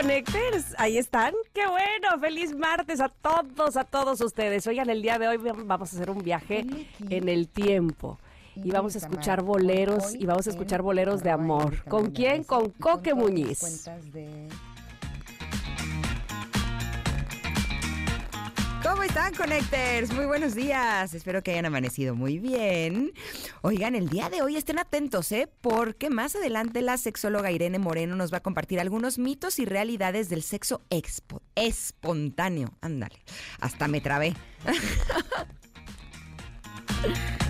Connectors, ahí están. Qué bueno, feliz martes a todos, a todos ustedes. Oigan, el día de hoy vamos a hacer un viaje en el tiempo. Y vamos a escuchar boleros, y vamos a escuchar boleros de amor. ¿Con quién? Con Coque Muñiz. ¿Cómo están, Connectors? Muy buenos días. Espero que hayan amanecido muy bien. Oigan, el día de hoy estén atentos, ¿eh? Porque más adelante la sexóloga Irene Moreno nos va a compartir algunos mitos y realidades del sexo expo espontáneo. Ándale, hasta me trabé.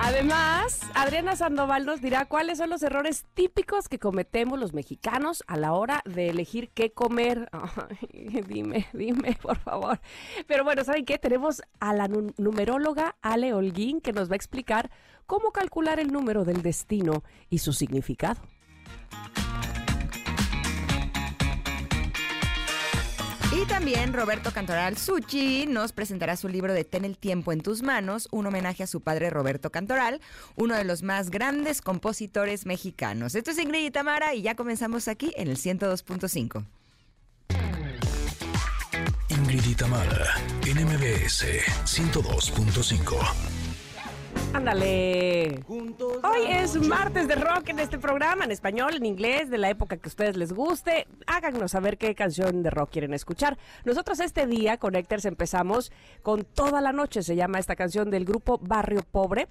Además, Adriana Sandoval nos dirá cuáles son los errores típicos que cometemos los mexicanos a la hora de elegir qué comer. dime, dime, por favor. Pero bueno, ¿saben qué? Tenemos a la numeróloga Ale Holguín que nos va a explicar cómo calcular el número del destino y su significado. Y también Roberto Cantoral Suchi nos presentará su libro de Ten el tiempo en tus manos, un homenaje a su padre Roberto Cantoral, uno de los más grandes compositores mexicanos. Esto es Ingrid y Tamara y ya comenzamos aquí en el 102.5. Ingrid y Tamara, en MBS 102.5. Ándale. Hoy es martes de rock en este programa, en español, en inglés, de la época que a ustedes les guste. Háganos saber qué canción de rock quieren escuchar. Nosotros este día, Connectors, empezamos con Toda la Noche, se llama esta canción del grupo Barrio Pobre.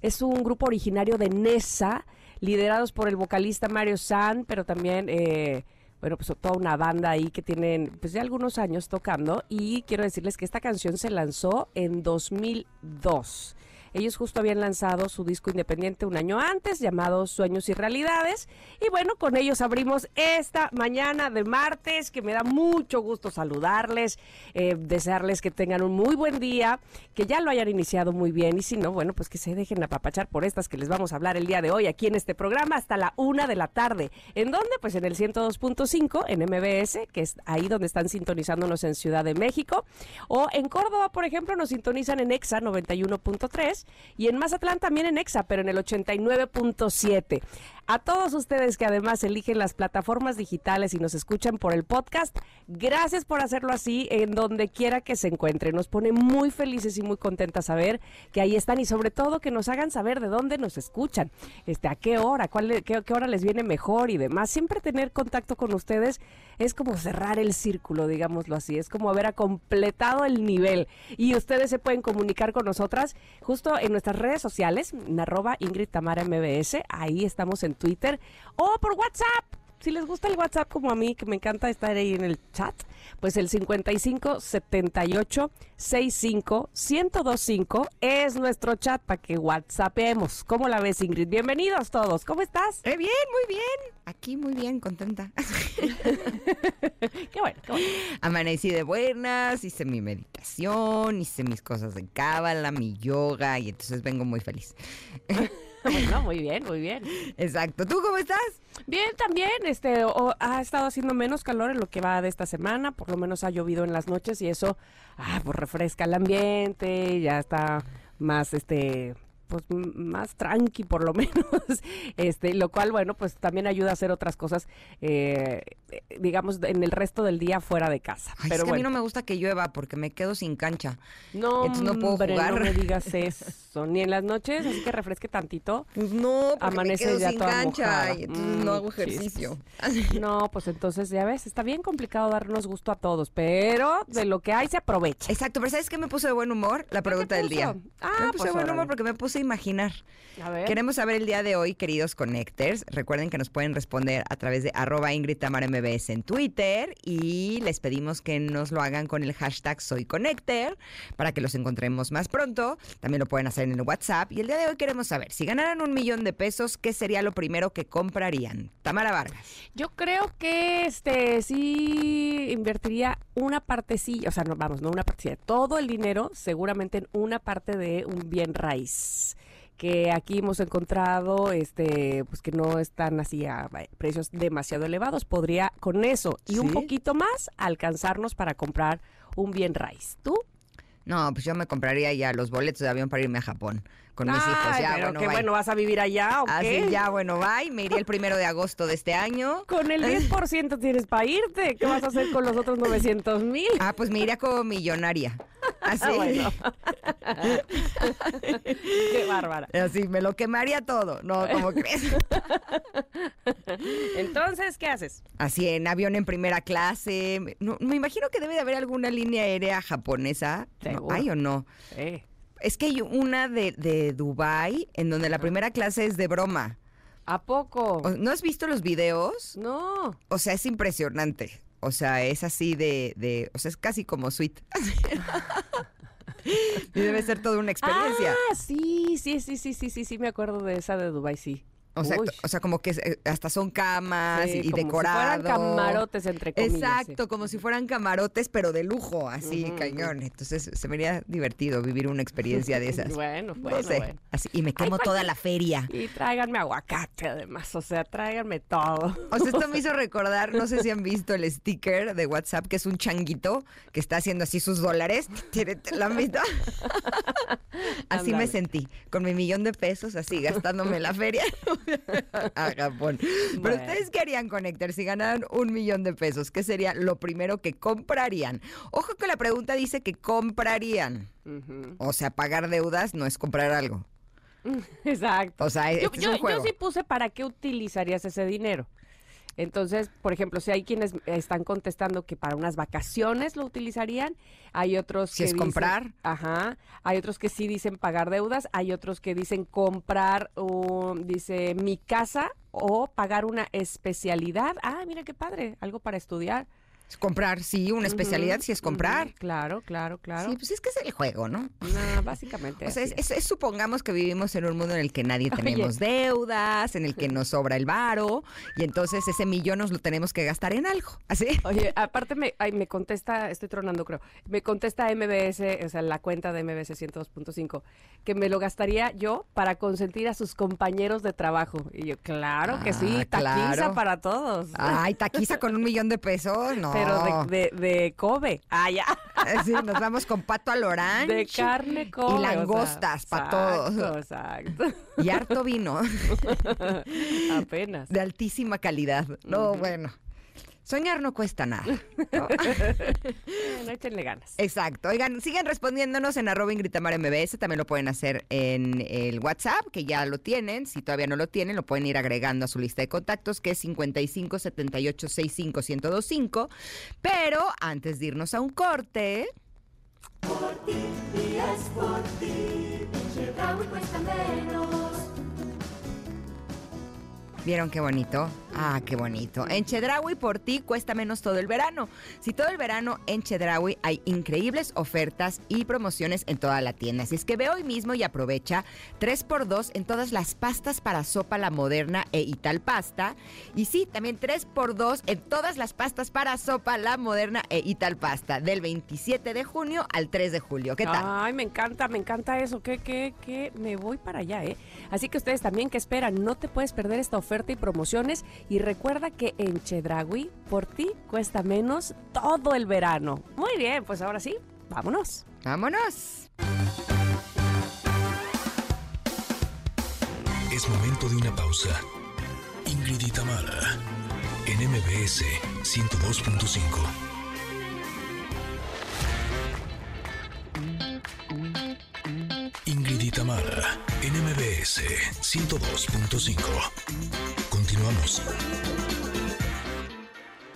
Es un grupo originario de Nesa, liderados por el vocalista Mario San, pero también... Eh, bueno, pues toda una banda ahí que tienen pues ya algunos años tocando y quiero decirles que esta canción se lanzó en 2002. Ellos justo habían lanzado su disco independiente un año antes, llamado Sueños y Realidades. Y bueno, con ellos abrimos esta mañana de martes, que me da mucho gusto saludarles, eh, desearles que tengan un muy buen día, que ya lo hayan iniciado muy bien. Y si no, bueno, pues que se dejen apapachar por estas que les vamos a hablar el día de hoy aquí en este programa hasta la una de la tarde. ¿En dónde? Pues en el 102.5, en MBS, que es ahí donde están sintonizándonos en Ciudad de México. O en Córdoba, por ejemplo, nos sintonizan en EXA 91.3 y en Mazatlán también en EXA, pero en el 89.7. A todos ustedes que además eligen las plataformas digitales y nos escuchan por el podcast, gracias por hacerlo así en donde quiera que se encuentren. Nos pone muy felices y muy contentas saber que ahí están y sobre todo que nos hagan saber de dónde nos escuchan, este, a qué hora, cuál, qué, hora les viene mejor y demás. Siempre tener contacto con ustedes es como cerrar el círculo, digámoslo así, es como haber completado el nivel y ustedes se pueden comunicar con nosotras justo en nuestras redes sociales, en arroba Ingrid Tamara MBS, ahí estamos en Twitter o por WhatsApp. Si les gusta el WhatsApp como a mí, que me encanta estar ahí en el chat, pues el 55 78 65 1025 es nuestro chat para que WhatsAppemos. ¿Cómo la ves, Ingrid? Bienvenidos todos. ¿Cómo estás? Eh, bien, muy bien. Aquí muy bien, contenta. qué bueno, qué bueno. Amanecí de buenas, hice mi meditación, hice mis cosas de cábala, mi yoga y entonces vengo muy feliz. Bueno, muy bien, muy bien. Exacto. ¿Tú cómo estás? Bien, también. Este, ha estado haciendo menos calor en lo que va de esta semana. Por lo menos ha llovido en las noches y eso, ah, pues refresca el ambiente. Ya está más, este, pues más tranqui por lo menos, este, lo cual bueno pues también ayuda a hacer otras cosas, eh, digamos en el resto del día fuera de casa. Pero es que a mí no me gusta que llueva porque me quedo sin cancha. No, entonces no puedo jugar. No me digas eso, ni en las noches, así que refresque tantito. Pues no, porque amanece me quedo ya sin toda cancha y entonces no Mm, hago ejercicio. No, pues entonces ya ves, está bien complicado darnos gusto a todos, pero de lo que hay se aprovecha. Exacto, pero ¿sabes qué me puso de buen humor? La pregunta del día. Ah, me puse pues de buen órale. humor porque me puse a imaginar. A ver. Queremos saber el día de hoy, queridos Connectors. Recuerden que nos pueden responder a través de arroba Ingrid Tamara MBS en Twitter y les pedimos que nos lo hagan con el hashtag Soy Connector para que los encontremos más pronto. También lo pueden hacer en el WhatsApp. Y el día de hoy queremos saber, si ganaran un millón de pesos, ¿qué sería lo primero que comprarían? Tamara Vargas. Yo creo que este sí invertiría una partecilla, o sea, no, vamos, no una partecilla, todo el dinero seguramente en una parte de un bien raíz que aquí hemos encontrado este pues que no están así a precios demasiado elevados. Podría con eso y un poquito más alcanzarnos para comprar un bien raíz. Tú No, pues yo me compraría ya los boletos de avión para irme a Japón con mis hijos. Ya, pero bueno, qué bye. bueno vas a vivir allá o Así qué ya, bueno, bye. Me iría el primero de agosto de este año. con el 10% tienes para irte qué vas a hacer con los otros 900 mil Ah, pues me iría como millonaria. Así. Ah, bueno. qué bárbara Así, me lo quemaría todo. No, como crees. entonces qué haces Así, en avión en primera clase. Me- no, me imagino que debe de haber alguna línea aérea japonesa. ¿No Seguro. ¿Hay o no? Eh. Es que hay una de, de Dubai en donde la primera clase es de broma. ¿A poco? ¿No has visto los videos? No. O sea, es impresionante. O sea, es así de, de o sea, es casi como suite. y debe ser toda una experiencia. Ah, sí, sí, sí, sí, sí, sí, sí, me acuerdo de esa de Dubai, sí. O, sea, Uy. o sea, como que eh, hasta son camas Sí, y, y como si fueran camarotes, entre comillas, Exacto, sí. como si fueran camarotes, pero de lujo, así, Ujú, cañón. Entonces se me haría divertido vivir una experiencia de esas. Bueno, bueno, no sé, bueno. así, y me quemo toda la feria. Y tráiganme aguacate además, o sea, tráiganme todo. O sea, esto me hizo recordar, no sé si han visto el sticker de WhatsApp, que es un changuito que está haciendo así sus dólares. ¿Tiene- ¿Lo han visto? Así me sentí, con mi millón de pesos, así, gastándome la feria a Japón. Pero ustedes, ¿qué harían, Connector, si ganaran un millón de pesos? ¿Qué sería lo primero que comprarían? Ojo que la pregunta dice que comprarían. O sea, pagar deudas no es comprar algo. Exacto. O sea, yo, este es yo- sí puse para qué utilizarías ese dinero. Entonces, por ejemplo, si hay quienes están contestando que para unas vacaciones lo utilizarían, hay otros Si que es dicen- comprar. ajá, hay otros que sí dicen pagar deudas, hay otros que dicen comprar, um, dice mi casa o pagar una especialidad. Ah, mira qué padre, algo para estudiar. Es comprar, sí, una especialidad Ujú, sí es comprar. Claro, claro, claro. Sí, pues es que es el juego, ¿no? No, básicamente. O sea, es, es. es- supongamos que vivimos en un mundo en el que nadie Oye. tenemos deudas, en el que nos sobra el varo, y entonces ese millón nos lo tenemos que gastar en algo. ¿Así? Oye, aparte me, ay, me contesta, estoy tronando creo, me contesta MBS, o sea, la cuenta de MBS 102.5, que me lo gastaría yo para consentir a sus compañeros de trabajo. Y yo, claro que sí, Ah, taquiza claro. para todos. Ay, taquiza con un millón de pesos, no. Pero de, de, de Kobe. Ah, ya. Sí, nos vamos con pato al orange. De carne Kobe. o Y sea, langostas para todos. Exacto, Y harto vino. Apenas. de altísima calidad. No, bueno. Soñar no cuesta nada. ¿no? Bueno, échenle ganas. Exacto. Oigan, sigan respondiéndonos en arroba MBS. También lo pueden hacer en el WhatsApp, que ya lo tienen. Si todavía no lo tienen, lo pueden ir agregando a su lista de contactos, que es 55 78 65 1025. Pero antes de irnos a un corte, ¿vieron qué bonito? Ah, qué bonito. En Chedraui por ti cuesta menos todo el verano. Si todo el verano en Chedraui hay increíbles ofertas y promociones en toda la tienda. Así es que ve hoy mismo y aprovecha 3x2 en todas las pastas para sopa la moderna e Ital Pasta. Y sí, también 3x2 en todas las pastas para sopa la moderna e Ital Pasta. Del 27 de junio al 3 de julio. ¿Qué tal? Ay, me encanta, me encanta eso. Que, que, que me voy para allá, ¿eh? Así que ustedes también que esperan, no te puedes perder esta oferta y promociones. Y recuerda que en Chedragui, por ti cuesta menos todo el verano. Muy bien, pues ahora sí, vámonos. ¡Vámonos! Es momento de una pausa. Ingrid y Tamara, en MBS 102.5. Ingrid y Tamara, en MBS 102.5. Continuamos.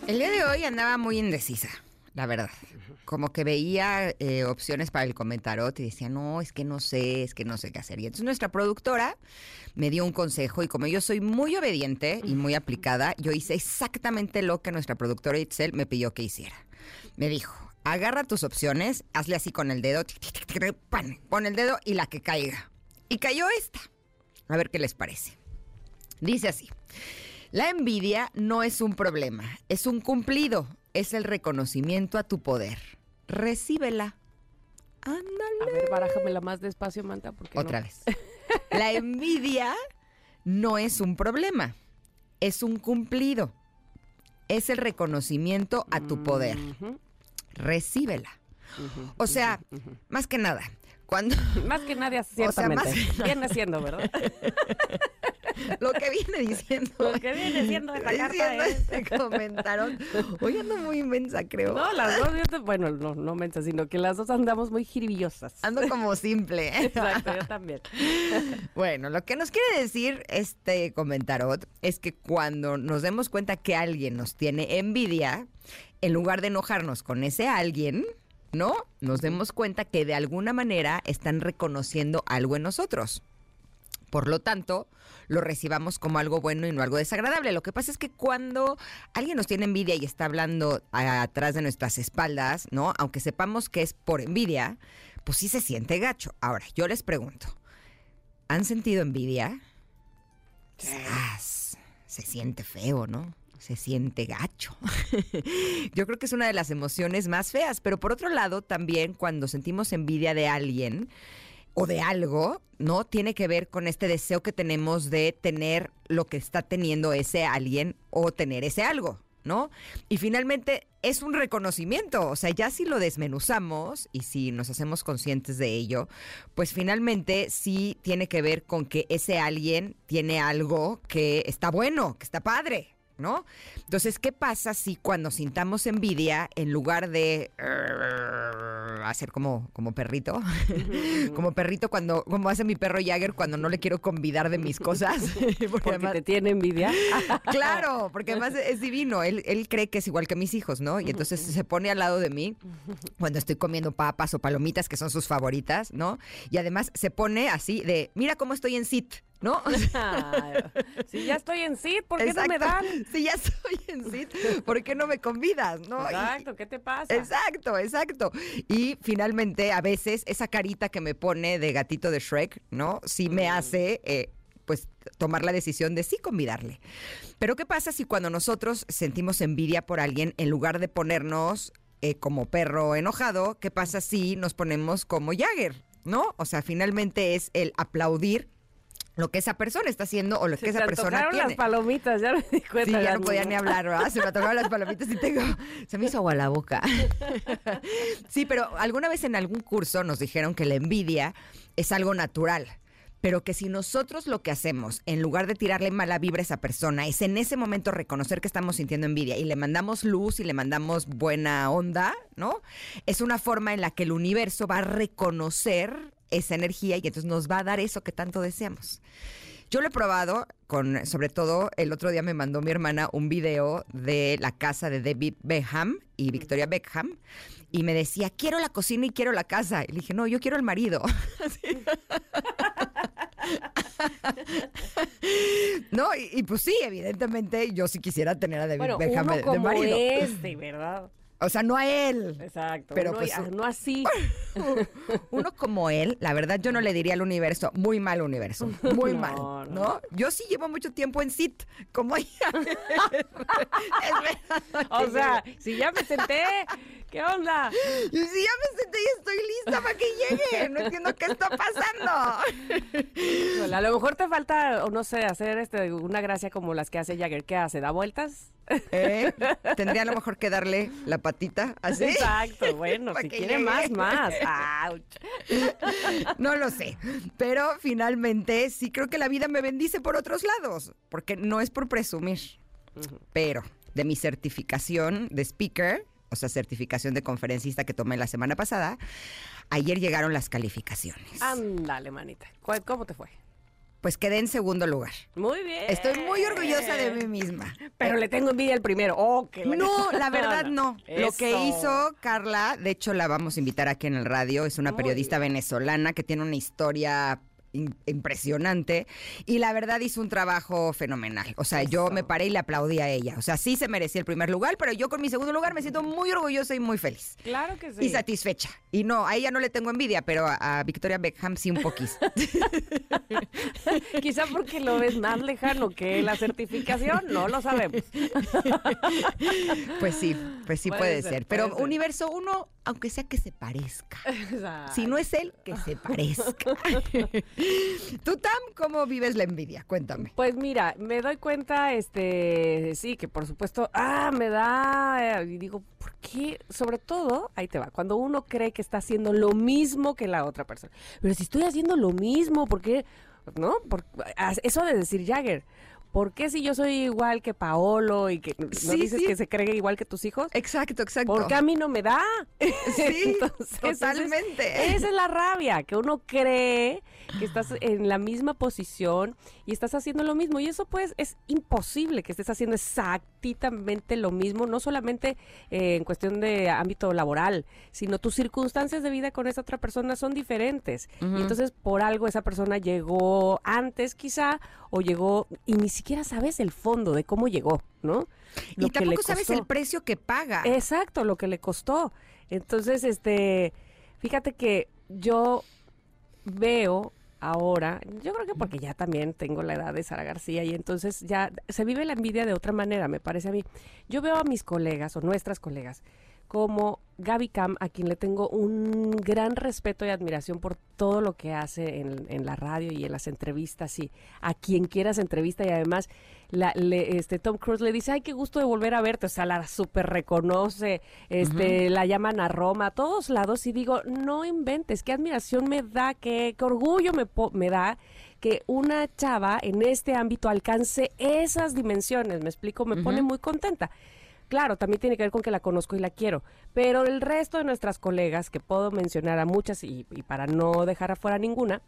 El día de hoy andaba muy indecisa. la verdad. Como que veía eh, opciones para el comentarot y decía, no, es que no sé, es que no sé qué hacer. Y entonces nuestra productora me dio un consejo y como yo soy muy obediente y muy aplicada, yo hice exactamente lo que nuestra productora Itzel me pidió que hiciera. Me dijo, agarra tus opciones, hazle así con el dedo, pan, pon el dedo y la que caiga. Y cayó esta. A ver qué les parece. Dice así. La envidia no es un problema, es un cumplido, es el reconocimiento a tu poder. Recíbela. Ándale. A ver, barájamela más despacio, Manta, porque Otra no. vez. La envidia no es un problema, es un cumplido. Es el reconocimiento a tu poder. Recíbela. O sea, más que nada, cuando Más que nadie, sea, ciertamente. más- Viene siendo, ¿verdad? lo que viene diciendo. Lo que viene siendo esta carta diciendo es... este comentaron. Hoy ando muy inmensa, creo. No, las dos, yo te- bueno, no, no mensa, sino que las dos andamos muy jiribillosas. Ando como simple. Exacto, yo también. Bueno, lo que nos quiere decir este comentarot es que cuando nos demos cuenta que alguien nos tiene envidia, en lugar de enojarnos con ese alguien, ¿no? Nos demos cuenta que de alguna manera están reconociendo algo en nosotros. Por lo tanto, lo recibamos como algo bueno y no algo desagradable. Lo que pasa es que cuando alguien nos tiene envidia y está hablando atrás de nuestras espaldas, ¿no? Aunque sepamos que es por envidia, pues sí se siente gacho. Ahora, yo les pregunto, ¿han sentido envidia? Se siente feo, ¿no? Se siente gacho. Yo creo que es una de las emociones más feas, pero por otro lado, también cuando sentimos envidia de alguien o de algo, ¿no? Tiene que ver con este deseo que tenemos de tener lo que está teniendo ese alguien o tener ese algo, ¿no? Y finalmente es un reconocimiento, o sea, ya si lo desmenuzamos y si nos hacemos conscientes de ello, pues finalmente sí tiene que ver con que ese alguien tiene algo que está bueno, que está padre. ¿No? Entonces, ¿qué pasa si cuando sintamos envidia, en lugar de "Arr", hacer como, como perrito, como perrito cuando, como hace mi perro Jagger cuando no le quiero convidar de mis cosas? Porque Porque además- te tiene envidia. Claro, porque además es divino. Él, él cree que es igual que mis hijos, ¿no? Y entonces se pone al lado de mí cuando estoy comiendo papas o palomitas, que son sus favoritas, ¿no? Y además se pone así de, mira cómo estoy en sit, ¿no? Si ya estoy en sí, ¿por qué no me dan? Si ya estoy en sit, ¿por qué no me convidas, no? Exacto, ¿qué te pasa? Exacto, exacto. Y finalmente, a veces, esa carita que me pone de gatito de Shrek, ¿no? Sí me hace, eh, pues, tomar la decisión de sí convidarle. Pero, ¿qué pasa si cuando nosotros sentimos envidia por alguien, en lugar de ponernos eh, como perro enojado, qué pasa si nos ponemos como Jagger, ¿no? O sea, finalmente es el aplaudir lo que esa persona está haciendo o lo que Se esa persona tiene. las palomitas, ya me di Sí, cuenta. ya no podía ni hablar, ¿verdad? Se me atocaban las palomitas y tengo. Se me hizo agua la boca. Sí, pero alguna vez en algún curso nos dijeron que la envidia es algo natural. Pero que si nosotros lo que hacemos, en lugar de tirarle mala vibra a esa persona, es en ese momento reconocer que estamos sintiendo envidia y le mandamos luz y le mandamos buena onda, ¿no? Es una forma en la que el universo va a reconocer esa energía y entonces nos va a dar eso que tanto deseamos. Yo lo he probado con, sobre todo, el otro día me mandó mi hermana un video de la casa de David Beckham y Victoria Beckham y me decía, quiero la cocina y quiero la casa. Y le dije, no, yo quiero el marido. No, y, y pues sí, evidentemente yo sí quisiera tener a David Bueno, Beckham uno de, de como marido. este, ¿verdad? O sea, no a él. Exacto. Pero uno, pues, no así. Uno como él, la verdad yo no le diría al universo, muy mal universo, muy No, mal, no. ¿no? Yo sí llevo mucho tiempo en sit, como ella. Es verdad. O sea, si ya me senté, ¿qué onda? Y si ya me senté y estoy lista para que llegue, no entiendo qué está pasando. A lo mejor te falta, o no sé, hacer este, una gracia como las que hace Jagger. ¿Qué hace? ¿Da vueltas? ¿Eh? Tendría a lo mejor que darle la patita así. Exacto, bueno, si quiere llegue. más, más. Ouch. No lo sé, pero finalmente sí creo que la vida me bendice por otros lados, porque no es por presumir, pero de mi certificación de speaker, o sea, certificación de conferencista que tomé la semana pasada, ayer llegaron las calificaciones. Ándale, manita. ¿Cuál- ¿Cómo te fue? Pues quedé en segundo lugar. Muy bien. Estoy muy orgullosa de mí misma. Pero le tengo envidia al primero. Oh, que la- No, la verdad no. Lo que hizo Carla, de hecho la vamos a invitar aquí en el radio, es una Muy periodista venezolana que tiene una historia impresionante y la verdad hizo un trabajo fenomenal. O sea, yo me paré y le aplaudí a ella. O sea, sí se merecía el primer lugar, pero yo con mi segundo lugar me siento muy orgullosa y muy feliz. Claro que sí. Y satisfecha. Y no, a ella no le tengo envidia, pero a, a Victoria Beckham sí un poquito. Quizá porque lo ves más lejano que la certificación, no lo sabemos. Pues sí, pues sí Puede puede, ser, ser. Pero puede universo uno, aunque sea que se parezca. Si no es él, que se parezca. Tú, Tam, ¿cómo vives la envidia? Cuéntame. Pues mira, me doy cuenta, este, sí, que por supuesto, ah, me da, eh, y digo, ¿por qué? Sobre todo, ahí te va, cuando uno cree que está haciendo lo mismo que la otra persona. Pero si estoy haciendo lo mismo, ¿por qué? ¿No? Por- eso de decir Jagger, ¿por qué si yo soy igual que Paolo y que no Sí, dices sí. que se cree igual que tus hijos? Exacto, exacto. ¿Por qué a mí no me da? Sí, Entonces, esa es- totalmente. Esa es la rabia, que uno cree que estás en la misma posición y estás haciendo lo mismo. Y eso pues es imposible que estés haciendo exactamente lo mismo, no solamente eh, en cuestión de ámbito laboral, sino tus circunstancias de vida con esa otra persona son diferentes. Y entonces por algo esa persona llegó antes quizá o llegó ni siquiera sabes el fondo de cómo llegó, ¿no? Lo y que tampoco sabes el precio que paga. Exacto, lo que le costó. Entonces, este, fíjate que yo veo ahora, yo creo que porque ya también tengo la edad de Sara García y entonces ya se vive la envidia de otra manera, me parece a mí. Yo veo a mis colegas o nuestras colegas como Gaby Cam, a quien le tengo un gran respeto y admiración por todo lo que hace en, en la radio y en las entrevistas, y a quien quieras entrevista y además la, le- este Tom Cruise le dice, ay, qué gusto de volver a verte, o sea, la super reconoce, este, la llaman a Roma, a todos lados, y digo, no inventes, qué admiración me da, qué, qué orgullo me, po- me da que una chava en este ámbito alcance esas dimensiones, me explico, me pone muy contenta. Claro, también tiene que ver con que la conozco y la quiero, pero el resto de nuestras colegas, que puedo mencionar a muchas y, para no dejar afuera ninguna,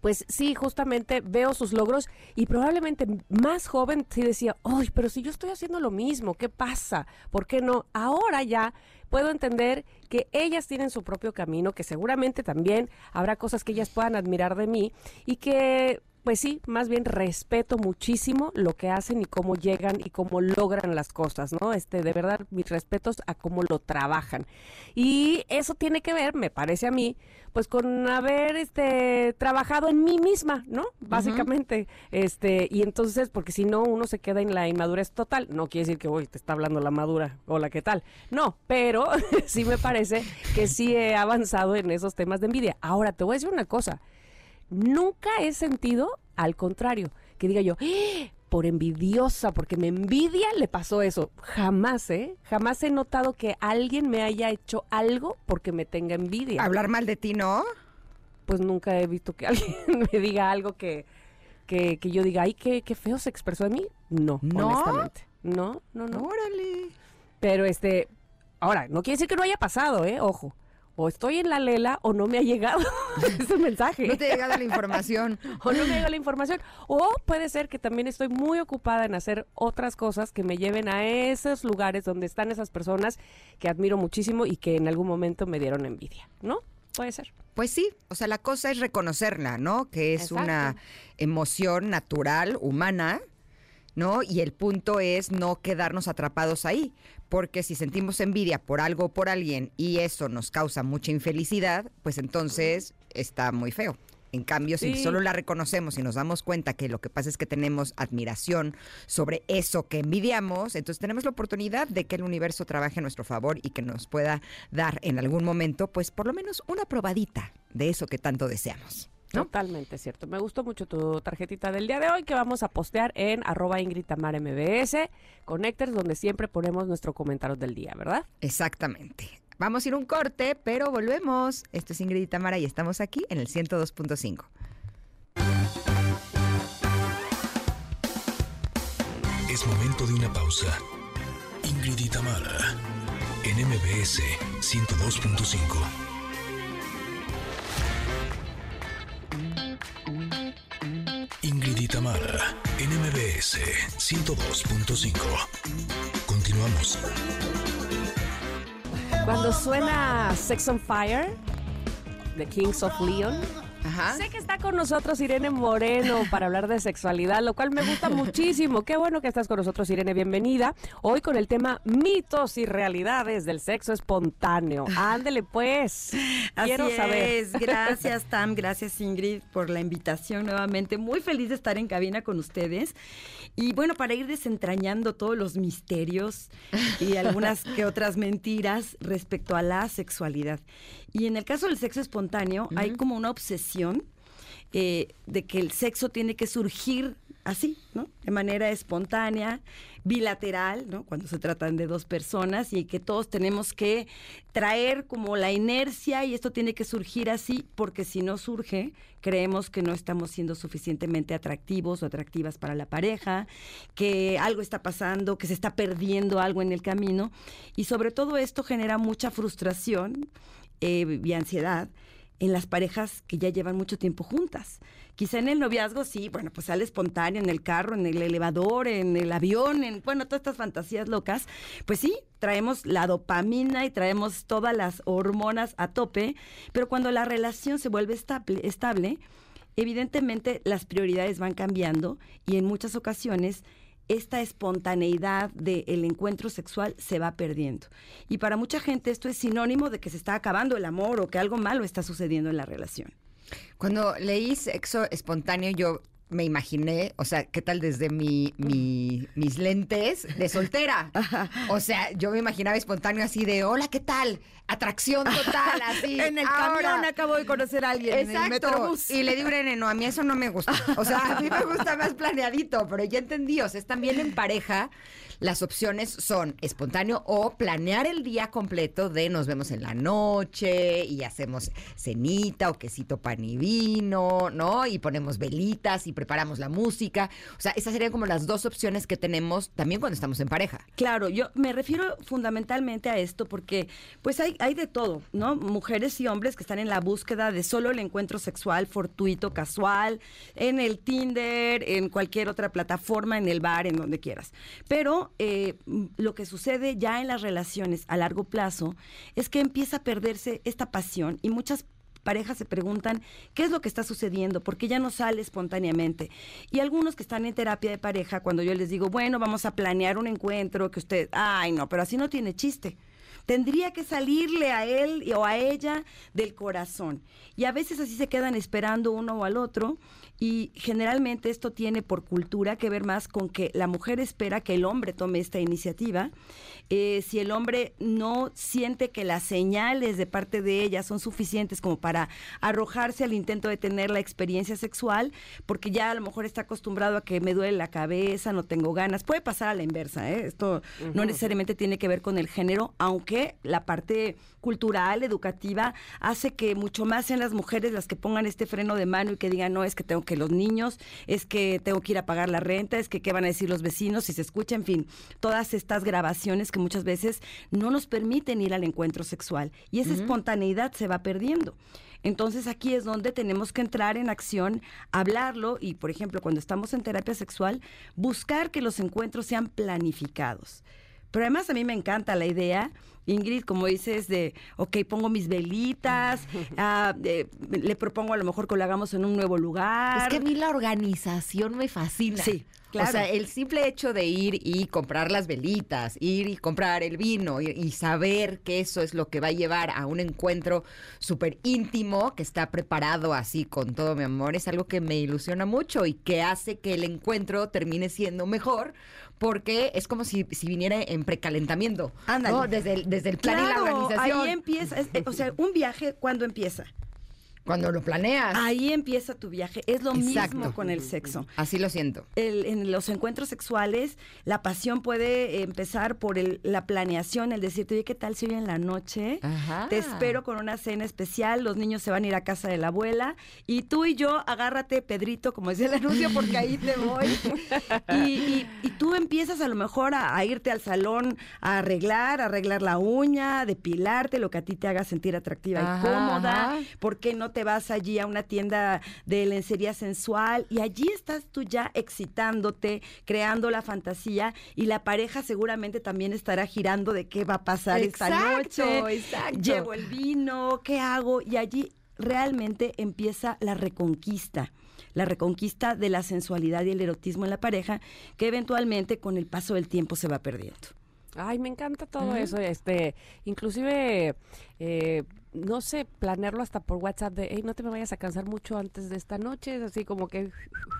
pues sí, justamente veo sus logros y probablemente más joven sí decía, ¡ay, pero si yo estoy haciendo lo mismo, ¿qué pasa? ¿Por qué no? Ahora ya puedo entender que ellas tienen su propio camino, que seguramente también habrá cosas que ellas puedan admirar de mí y que pues sí, más bien respeto muchísimo lo que hacen y cómo llegan y cómo logran las cosas, ¿no? Este, de verdad, mis respetos a cómo lo trabajan. Y eso tiene que ver, me parece a mí, pues con haber este trabajado en mí misma, ¿no? Básicamente, este, y entonces, porque si no, uno se queda en la inmadurez total. No quiere decir que hoy te está hablando la madura, hola, ¿qué tal? No, pero sí me parece que sí he avanzado en esos temas de envidia. Ahora, te voy a decir una cosa nunca he sentido, al contrario, que diga yo, "¡Ah! por envidiosa, porque me envidia, le pasó eso. Jamás, ¿eh? Jamás he notado que alguien me haya hecho algo porque me tenga envidia. Hablar mal de ti, ¿no? Pues nunca he visto que alguien me diga algo que, que, que yo diga, ay, qué, qué feo se expresó de mí. No, ¿No? honestamente. No, no, no. Órale. Pero este, ahora, no quiere decir que no haya pasado, ¿eh? Ojo. O estoy en la lela o no me ha llegado ese mensaje. No te ha llegado la información. o no me llega la información. O puede ser que también estoy muy ocupada en hacer otras cosas que me lleven a esos lugares donde están esas personas que admiro muchísimo y que en algún momento me dieron envidia, ¿no? Puede ser. Pues sí, o sea, la cosa es reconocerla, ¿no? Que es una emoción natural, humana, ¿no? Y el punto es no quedarnos atrapados ahí, porque si sentimos envidia por algo o por alguien y eso nos causa mucha infelicidad, pues entonces está muy feo. En cambio, si solo la reconocemos y nos damos cuenta que lo que pasa es que tenemos admiración sobre eso que envidiamos, entonces tenemos la oportunidad de que el universo trabaje a nuestro favor y que nos pueda dar en algún momento, pues por lo menos una probadita de eso que tanto deseamos. ¿No? Totalmente cierto. Me gustó mucho tu tarjetita del día de hoy que vamos a postear en arroba Ingrid Tamara MBS, Connectors, donde siempre ponemos nuestro comentario del día, ¿verdad? Exactamente. Vamos a ir un corte, pero volvemos. Esto es Ingrid y Tamara y estamos aquí en el 102.5. Es momento de una pausa. Ingrid y Tamara, en MBS 102.5. Mar en 102.5. Continuamos. Cuando suena Sex on Fire The Kings of Leon Ajá. Sé que está con nosotros Irene Moreno para hablar de sexualidad, lo cual me gusta muchísimo. Qué bueno que estás con nosotros, Irene. Bienvenida. Hoy con el tema mitos y realidades del sexo espontáneo. Ándele, pues. Quiero Así saber. es. Gracias, Tam. Gracias, Ingrid, por la invitación nuevamente. Muy feliz de estar en cabina con ustedes. Y bueno, para ir desentrañando todos los misterios y algunas que otras mentiras respecto a la sexualidad. Y en el caso del sexo espontáneo, hay como una obsesión eh, de que el sexo tiene que surgir así, ¿no? De manera espontánea, bilateral, ¿no? Cuando se tratan de dos personas y que todos tenemos que traer como la inercia y esto tiene que surgir así porque si no surge, creemos que no estamos siendo suficientemente atractivos o atractivas para la pareja, que algo está pasando, que se está perdiendo algo en el camino y sobre todo esto genera mucha frustración eh, y ansiedad en las parejas que ya llevan mucho tiempo juntas. Quizá en el noviazgo sí, bueno, pues sale espontáneo en el carro, en el elevador, en el avión, en, bueno, todas estas fantasías locas. Pues sí, traemos la dopamina y traemos todas las hormonas a tope, pero cuando la relación se vuelve estable, estable evidentemente las prioridades van cambiando y en muchas ocasiones esta espontaneidad del encuentro sexual se va perdiendo. Y para mucha gente esto es sinónimo de que se está acabando el amor o que algo malo está sucediendo en la relación. Cuando leí sexo espontáneo, yo me imaginé, o sea, ¿qué tal desde mi, mi- mis lentes de soltera? O sea, yo me imaginaba espontáneo así de, hola, ¿qué tal? Atracción total, así. en el ahora. camión acabo de conocer a alguien en el Exacto. metrobús. Y le digo, Irene, no, a mí eso no me gusta. O sea, a mí me gusta más planeadito, pero ya entendí. O sea, es también en pareja. Las opciones son espontáneo o planear el día completo de nos vemos en la noche y hacemos cenita o quesito pan y vino, ¿no? Y ponemos velitas y preparamos la música. O sea, esas serían como las dos opciones que tenemos también cuando estamos en pareja. Claro, yo me refiero fundamentalmente a esto porque pues hay, hay de todo, ¿no? Mujeres y hombres que están en la búsqueda de solo el encuentro sexual fortuito, casual, en el Tinder, en cualquier otra plataforma, en el bar, en donde quieras. Pero eh, lo que sucede ya en las relaciones a largo plazo es que empieza a perderse esta pasión y muchas parejas se preguntan qué es lo que está sucediendo, porque ya no sale espontáneamente. Y algunos que están en terapia de pareja, cuando yo les digo, bueno, vamos a planear un encuentro, que usted, ay, no, pero así no tiene chiste. Tendría que salirle a él o a ella del corazón. Y a veces así se quedan esperando uno o al otro. Y generalmente esto tiene por cultura que ver más con que la mujer espera que el hombre tome esta iniciativa. Eh, si el hombre no siente que las señales de parte de ella son suficientes como para arrojarse al intento de tener la experiencia sexual, porque ya a lo mejor está acostumbrado a que me duele la cabeza, no tengo ganas. Puede pasar a la inversa, ¿eh? Esto no necesariamente tiene que ver con el género, aunque la parte cultural, educativa, hace que mucho más sean las mujeres las que pongan este freno de mano y que digan, no, es que tengo que los niños, es que tengo que ir a pagar la renta, es que qué van a decir los vecinos si se escucha, en fin, todas estas grabaciones que muchas veces no nos permiten ir al encuentro sexual y esa espontaneidad se va perdiendo. Entonces aquí es donde tenemos que entrar en acción, hablarlo y, por ejemplo, cuando estamos en terapia sexual, buscar que los encuentros sean planificados. Pero además a mí me encanta la idea, Ingrid, como dices, de, ok, pongo mis velitas, ah, eh, le propongo a lo mejor que lo hagamos en un nuevo lugar. Es que a mí la organización me fascina. Sí, claro. O sea, el simple hecho de ir y comprar las velitas, ir y comprar el vino y, y saber que eso es lo que va a llevar a un encuentro súper íntimo, que está preparado así con todo mi amor, es algo que me ilusiona mucho y que hace que el encuentro termine siendo mejor. Porque es como si, si viniera en precalentamiento. Ándale. ¿no? Desde, el, desde el plan y la organización. Ahí empieza, es- eh, o sea, un viaje, ¿cuándo empieza? Cuando lo planeas. Ahí empieza tu viaje. Es lo Exacto. mismo con el sexo. Así lo siento. el- en los encuentros sexuales, la pasión puede empezar por el- la planeación, el decirte, oye, ¿qué tal si hoy en la noche Ajá. te espero con una cena especial? Los niños se van a ir a casa de la abuela y tú y yo, agárrate, Pedrito, como decía el anuncio, porque ahí te voy. y, y- y tú empiezas a lo mejor a, a irte al salón a arreglar, a arreglar la uña, depilarte, lo que a ti te haga sentir atractiva Ajá, y cómoda. ajá. ¿Por qué no te vas allí a una tienda de lencería sensual y allí estás tú ya excitándote, creando la fantasía y la pareja seguramente también estará girando de qué va a pasar esta noche. exacto. Llevo el vino, ¿qué hago? Y allí realmente empieza la reconquista la reconquista de la sensualidad y el erotismo en la pareja, que eventualmente con el paso del tiempo se va perdiendo. Ay, me encanta todo eso, este, inclusive, eh, no sé, planearlo hasta por WhatsApp de, hey, no te me vayas a cansar mucho antes de esta noche, así como que,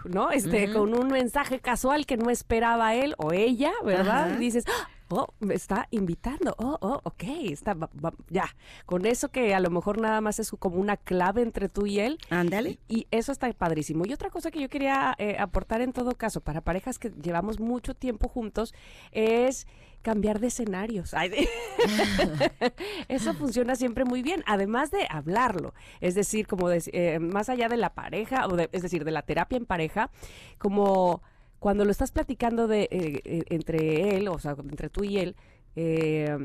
¿no? Este, con un mensaje casual que no esperaba él o ella, ¿verdad? Ajá. Y dices, ¡Ah! oh, me está invitando, oh, oh, ok, está, va- va- ya, con eso que a lo mejor nada más es como una clave entre tú y él, Ándale. y eso está padrísimo. Y otra cosa que yo quería eh, aportar en todo caso para parejas que llevamos mucho tiempo juntos es cambiar de escenarios. Ay, de- eso funciona siempre muy bien, además de hablarlo. Es decir, como dec- eh, más allá de la pareja, o de- es decir, de la terapia en pareja, como cuando lo estás platicando de eh, eh, entre él, o sea, entre tú y él, eh,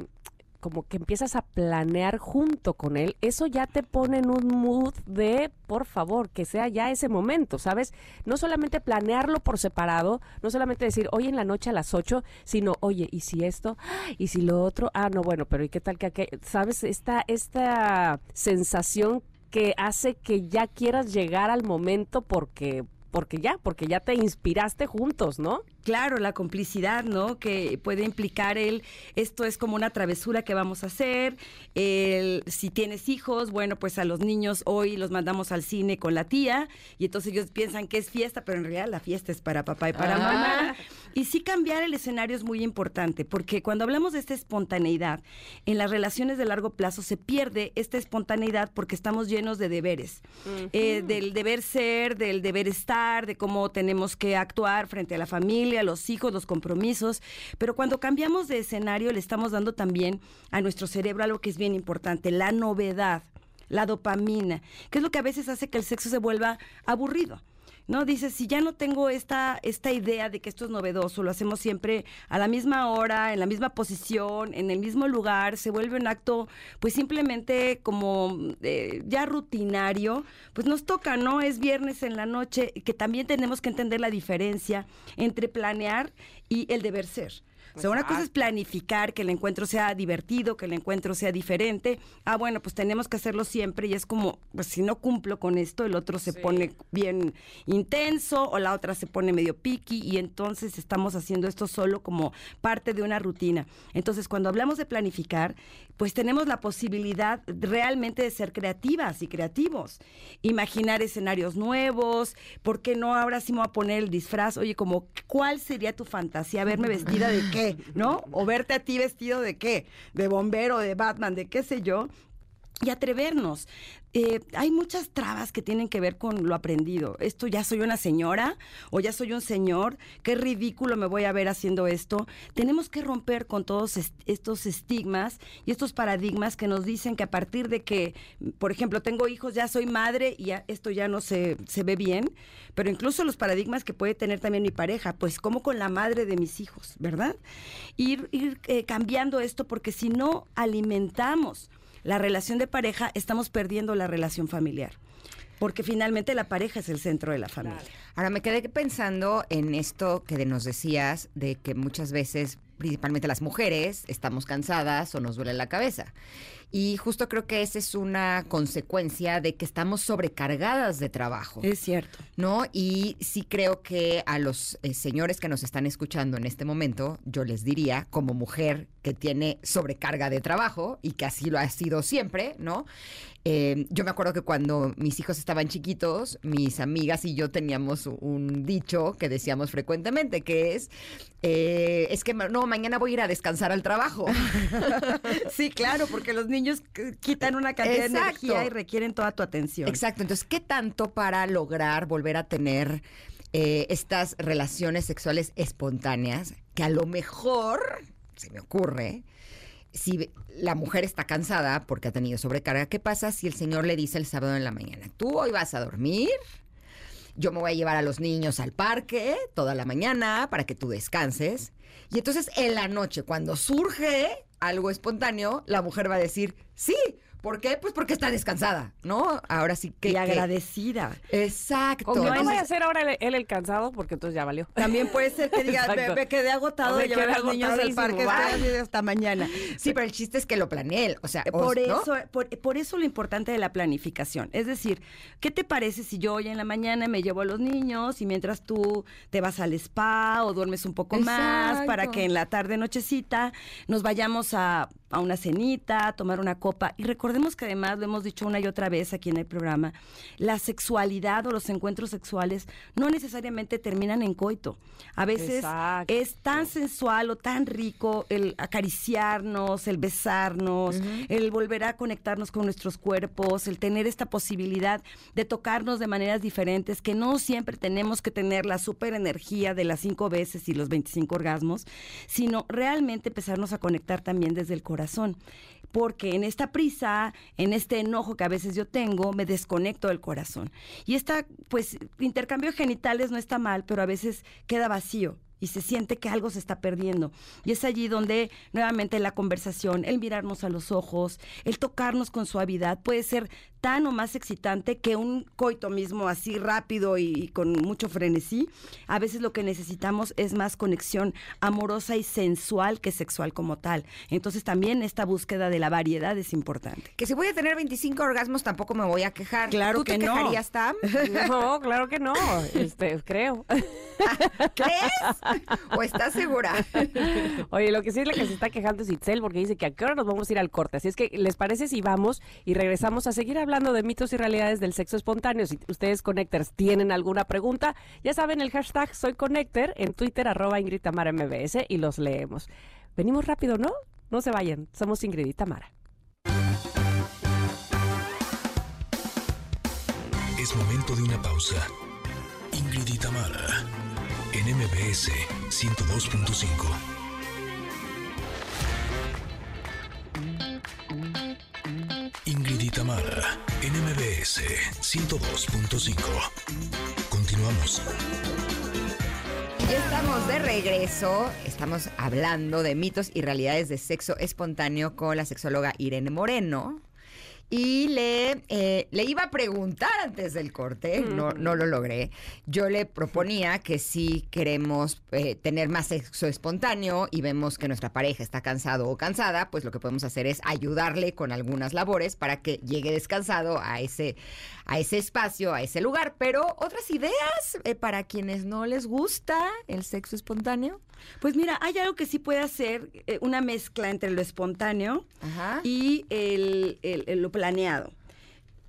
como que empiezas a planear junto con él, eso ya te pone en un mood de, por favor, que sea ya ese momento, ¿sabes? No solamente planearlo por separado, no solamente decir, hoy en la noche a las 8, sino, oye, ¿y si esto? ¿Y si lo otro? Ah, no, bueno, pero ¿y qué tal que aquel? ¿Sabes? Esta, esta sensación que hace que ya quieras llegar al momento porque, porque ya, porque ya te inspiraste juntos, ¿no? Claro, la complicidad, ¿no? Que puede implicar el, esto es como una travesura que vamos a hacer. El, si tienes hijos, bueno, pues a los niños hoy los mandamos al cine con la tía y entonces ellos piensan que es fiesta, pero en realidad la fiesta es para papá y para Ah. mamá. Y sí cambiar el escenario es muy importante, porque cuando hablamos de esta espontaneidad, en las relaciones de largo plazo se pierde esta espontaneidad porque estamos llenos de deberes, Eh, del deber ser, del deber estar, de cómo tenemos que actuar frente a la familia, los hijos, los compromisos, pero cuando cambiamos de escenario le estamos dando también a nuestro cerebro algo que es bien importante, la novedad, la dopamina, que es lo que a veces hace que el sexo se vuelva aburrido. ¿No? Dices, si ya no tengo esta, esta idea de que esto es novedoso, lo hacemos siempre a la misma hora, en la misma posición, en el mismo lugar, se vuelve un acto, pues simplemente como eh, ya rutinario, pues nos toca, ¿no? Es viernes en la noche, que también tenemos que entender la diferencia entre planear y el deber ser. O sea, una cosa es planificar que el encuentro sea divertido, que el encuentro sea diferente. Ah, bueno, pues tenemos que hacerlo siempre y es como, pues si no cumplo con esto, el otro se pone bien intenso o la otra se pone medio piqui y entonces estamos haciendo esto solo como parte de una rutina. Entonces, cuando hablamos de planificar, pues tenemos la posibilidad realmente de ser creativas y creativos. Imaginar escenarios nuevos, ¿por qué no ahora sí me voy a poner el disfraz? Oye, como, ¿cuál sería tu fantasía? ¿Verme vestida de qué? ¿No? O verte a ti vestido de qué? De bombero, de Batman, de qué sé yo y atrevernos. Eh, hay muchas trabas que tienen que ver con lo aprendido. Esto ya soy una señora o ya soy un señor. Qué ridículo me voy a ver haciendo esto. Tenemos que romper con todos est- estos estigmas y estos paradigmas que nos dicen que a partir de que, por ejemplo, tengo hijos, ya soy madre y esto ya no se, se ve bien. Pero incluso los paradigmas que puede tener también mi pareja, pues como con la madre de mis hijos, ¿verdad? Ir, ir eh, cambiando esto porque si no alimentamos la relación de pareja, estamos perdiendo la relación familiar. Porque finalmente la pareja es el centro de la familia. Ahora me quedé pensando en esto que nos decías de que muchas veces, principalmente las mujeres, estamos cansadas o nos duele la cabeza. Y justo creo que esa es una consecuencia de que estamos sobrecargadas de trabajo. Es cierto. ¿no? Y sí creo que a los eh, señores que nos están escuchando en este momento, yo les diría, como mujer que tiene sobrecarga de trabajo y que así lo ha sido siempre, ¿no? Eh, yo me acuerdo que cuando mis hijos estaban chiquitos, mis amigas y yo teníamos un dicho que decíamos frecuentemente, que es, eh, es que no, mañana voy a ir a descansar al trabajo. Sí, claro, porque los niños eh, quitan una cantidad Exacto. de energía y requieren toda tu atención. Exacto. Entonces, ¿qué tanto para lograr volver a tener eh, estas relaciones sexuales espontáneas que a lo mejor, se me ocurre, si la mujer está cansada porque ha tenido sobrecarga, ¿qué pasa si el señor le dice el sábado en la mañana, tú hoy vas a dormir? Yo me voy a llevar a los niños al parque toda la mañana para que tú descanses. Y entonces en la noche, cuando surge algo espontáneo, la mujer va a decir, sí, ¿Por qué? Pues porque está descansada, ¿no? Ahora sí que... y que- agradecida. Exacto. Que no vaya a ser ahora él, el cansado, porque entonces ya valió. También puede ser que diga, me, quedé agotado de llevar a los niños al parque hasta mañana. Sí, pero el chiste es que lo planee él. O sea, o- Por eso, por, por eso lo importante de la planificación. Es decir, ¿qué te parece si yo hoy en la mañana me llevo a los niños y mientras tú te vas al spa o duermes un poco más para que en la tarde nochecita nos vayamos a, a una cenita, a tomar una copa? Y recordemos que además, lo hemos dicho una y otra vez aquí en el programa, la sexualidad o los encuentros sexuales no necesariamente terminan en coito. A veces Exacto. es tan sensual o tan rico el acariciarnos, el besarnos, el volver a conectarnos con nuestros cuerpos, el tener esta posibilidad de tocarnos de maneras diferentes, que no siempre tenemos que tener la super energía de las cinco veces y los 25 orgasmos, sino realmente empezarnos a conectar también desde el corazón. Porque en esta prisa, en este enojo que a veces yo tengo, me desconecto del corazón. Y esta, pues, intercambio genitales no está mal, pero a veces queda vacío y se siente que algo se está perdiendo. Y es allí donde nuevamente la conversación, el mirarnos a los ojos, el tocarnos con suavidad puede ser tan o más excitante que un coito mismo así rápido y, y con mucho frenesí. A veces lo que necesitamos es más conexión amorosa y sensual que sexual como tal. Entonces también esta búsqueda de la variedad es importante. Que si voy a tener 25 orgasmos tampoco me voy a quejar. Claro ¿Tú te que no. quejarías, Tam? No, claro que no. Este, creo. ¿Crees? ¿O estás segura? Oye, lo que sí es la que se está quejando es Itzel porque dice que a qué hora nos vamos a ir al corte. Así es que, ¿les parece si vamos y regresamos a seguir hablando de mitos y realidades del sexo espontáneo? Si ustedes, Connectors, tienen alguna pregunta, ya saben el hashtag Soy Connector en Twitter, arroba Ingrid Tamara MBS y los leemos. Venimos rápido, ¿no? No se vayan. Somos Ingrid y Tamara. Es momento de una pausa. Ingrid y Tamara, en MBS 102.5. Ingrid y Tamara, en MBS 102.5. Continuamos. Ya estamos de regreso. Estamos hablando de mitos y realidades de sexo espontáneo con la sexóloga Irene Moreno. Y le, eh, le iba a preguntar antes del corte, no, no lo logré. Yo le proponía que si queremos eh, tener más sexo espontáneo y vemos que nuestra pareja está cansado o cansada, pues lo que podemos hacer es ayudarle con algunas labores para que llegue descansado a ese, a ese espacio, a ese lugar. Pero otras ideas eh, para quienes no les gusta el sexo espontáneo. Pues mira, hay algo que sí puede hacer eh, una mezcla entre lo espontáneo Ajá. y el, el- el- lo planeado.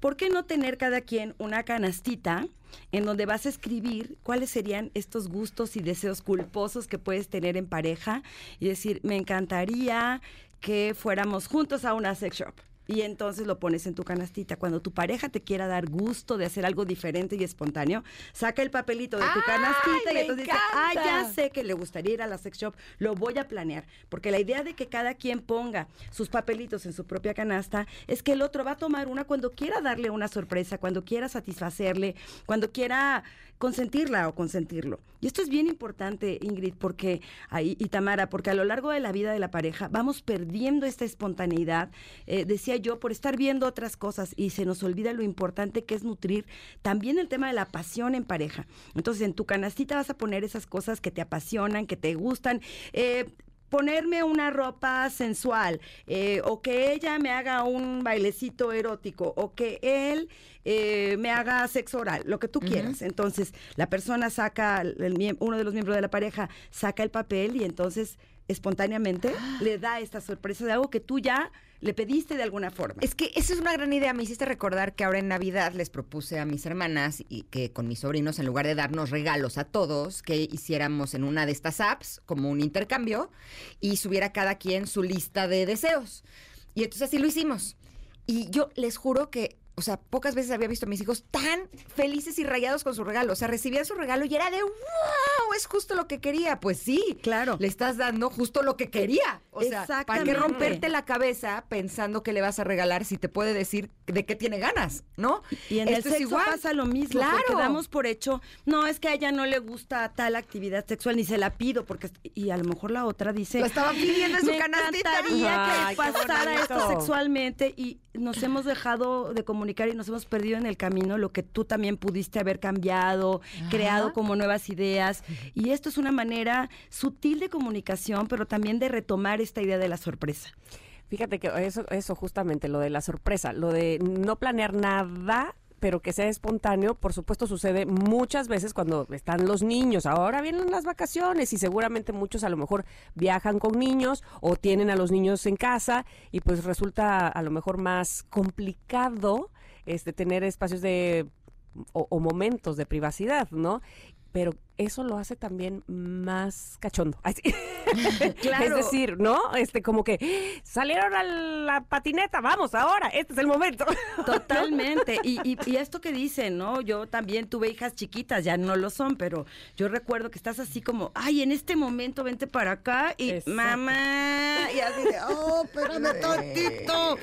¿Por qué no tener cada quien una canastita en donde vas a escribir cuáles serían estos gustos y deseos culposos que puedes tener en pareja y decir, me encantaría que fuéramos juntos a una sex shop? Y entonces lo pones en tu canastita. Cuando tu pareja te quiera dar gusto de hacer algo diferente y espontáneo, saca el papelito de tu ¡Ay, canastita y entonces dice, ah, ya sé que le gustaría ir a la sex shop, lo voy a planear. Porque la idea de que cada quien ponga sus papelitos en su propia canasta es que el otro va a tomar una cuando quiera darle una sorpresa, cuando quiera satisfacerle, cuando quiera consentirla o consentirlo. Y esto es bien importante, Ingrid, porque ahí, y Tamara, porque a lo largo de la vida de la pareja vamos perdiendo esta espontaneidad, eh, decía yo, por estar viendo otras cosas y se nos olvida lo importante que es nutrir también el tema de la pasión en pareja. Entonces, en tu canastita vas a poner esas cosas que te apasionan, que te gustan. eh, ponerme una ropa sensual, eh, o que ella me haga un bailecito erótico, o que él eh, me haga sexo oral, lo que tú quieras. Entonces, la persona saca, el uno de los miembros de la pareja saca el papel y entonces espontáneamente le da esta sorpresa de algo que tú ya le pediste de alguna forma. Es que esa es una gran idea. Me hiciste recordar que ahora en Navidad les propuse a mis hermanas y que con mis sobrinos, en lugar de darnos regalos a todos, que hiciéramos en una de estas apps como un intercambio y subiera cada quien su lista de deseos. Y entonces así lo hicimos. Y yo les juro que o sea, pocas veces había visto a mis hijos tan felices y rayados con su regalo. O sea, recibían su regalo y era de wow, es justo lo que quería. Pues sí, Claro. Le estás dando justo lo que quería. O sea, ¿para qué romperte la cabeza pensando que le vas a regalar si te puede decir de qué tiene ganas, ¿no? Y en el Esto es sexo igual. pasa lo mismo, Claro. porque damos por hecho, no, es que a ella no le gusta tal actividad sexual, ni se la pido, porque y a lo mejor la otra dice, Lo estaba pidiendo en su me canastita. encantaría Ay, que pasara esto sexualmente y nos hemos dejado de comunicar y nos hemos perdido en el camino lo que tú también pudiste haber cambiado, creado como nuevas ideas. Y esto es una manera sutil de comunicación, pero también de retomar esta idea de la sorpresa. Fíjate que eso, eso justamente, lo de la sorpresa, lo de no planear nada pero que sea espontáneo, por supuesto sucede muchas veces cuando están los niños. Ahora vienen las vacaciones y seguramente muchos a lo mejor viajan con niños o tienen a los niños en casa y pues resulta a lo mejor más complicado este tener espacios de o, momentos de privacidad, ¿no? Pero eso lo hace también más cachondo. Claro. Es decir, ¿no? Este, como que salieron a la patineta, vamos ahora, este es el momento. Totalmente. Y, y- y esto que dicen, ¿no? Yo también tuve hijas chiquitas, ya no lo son, pero yo recuerdo que estás así como, ay, en este momento vente para acá y Exacto. mamá. Y así de, oh, espérame tantito.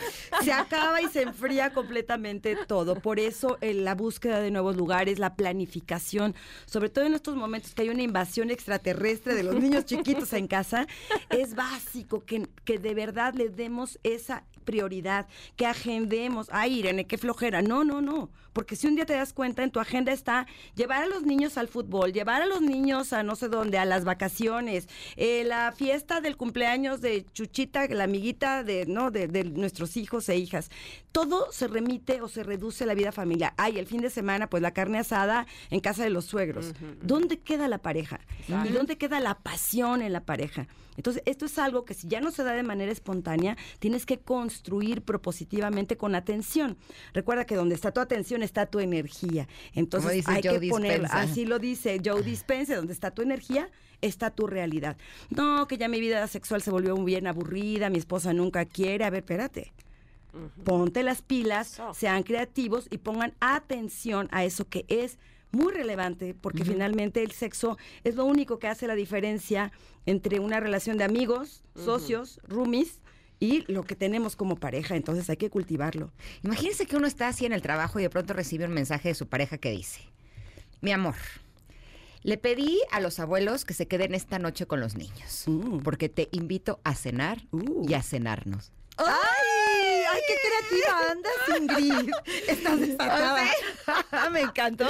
Se acaba y se enfría completamente todo. Por eso eh, la búsqueda de nuevos lugares, la planificación, sobre todo en estos momentos que hay una invasión extraterrestre de los niños chiquitos en casa, es básico que, que de verdad le demos esa prioridad, que agendemos. Ay, Irene, qué flojera. No, no, no. Porque si un día te das cuenta, en tu agenda está llevar a los niños al fútbol, llevar a los niños a no sé dónde, a las vacaciones, eh, la fiesta del cumpleaños de Chuchita, la amiguita de, ¿no? de, de nuestros hijos e hijas. Todo se remite o se reduce a la vida familiar. Ay, el fin de semana, pues la carne asada en casa de los suegros. ¿Dónde queda la pareja? ¿Y dónde queda la pasión en la pareja? Entonces, esto es algo que si ya no se da de manera espontánea, tienes que construir propositivamente con atención. Recuerda que donde está tu atención está tu energía. Entonces, dice hay Joe que poner, Dispenza. así lo dice Joe Dispense, donde está tu energía, está tu realidad. No, que ya mi vida sexual se volvió muy bien aburrida, mi esposa nunca quiere. A ver, espérate. Ponte las pilas, sean creativos y pongan atención a eso que es muy relevante, porque finalmente el sexo es lo único que hace la diferencia entre una relación de amigos, socios, roomies y lo que tenemos como pareja. Entonces hay que cultivarlo. Imagínense que uno está así en el trabajo y de pronto recibe un mensaje de su pareja que dice, mi amor, le pedí a los abuelos que se queden esta noche con los niños, Mm. porque te invito a cenar Uh. y a cenarnos. ¡Ay! ¡Ay, qué creativa andas, Ingrid! Estás desatada. Me encantó.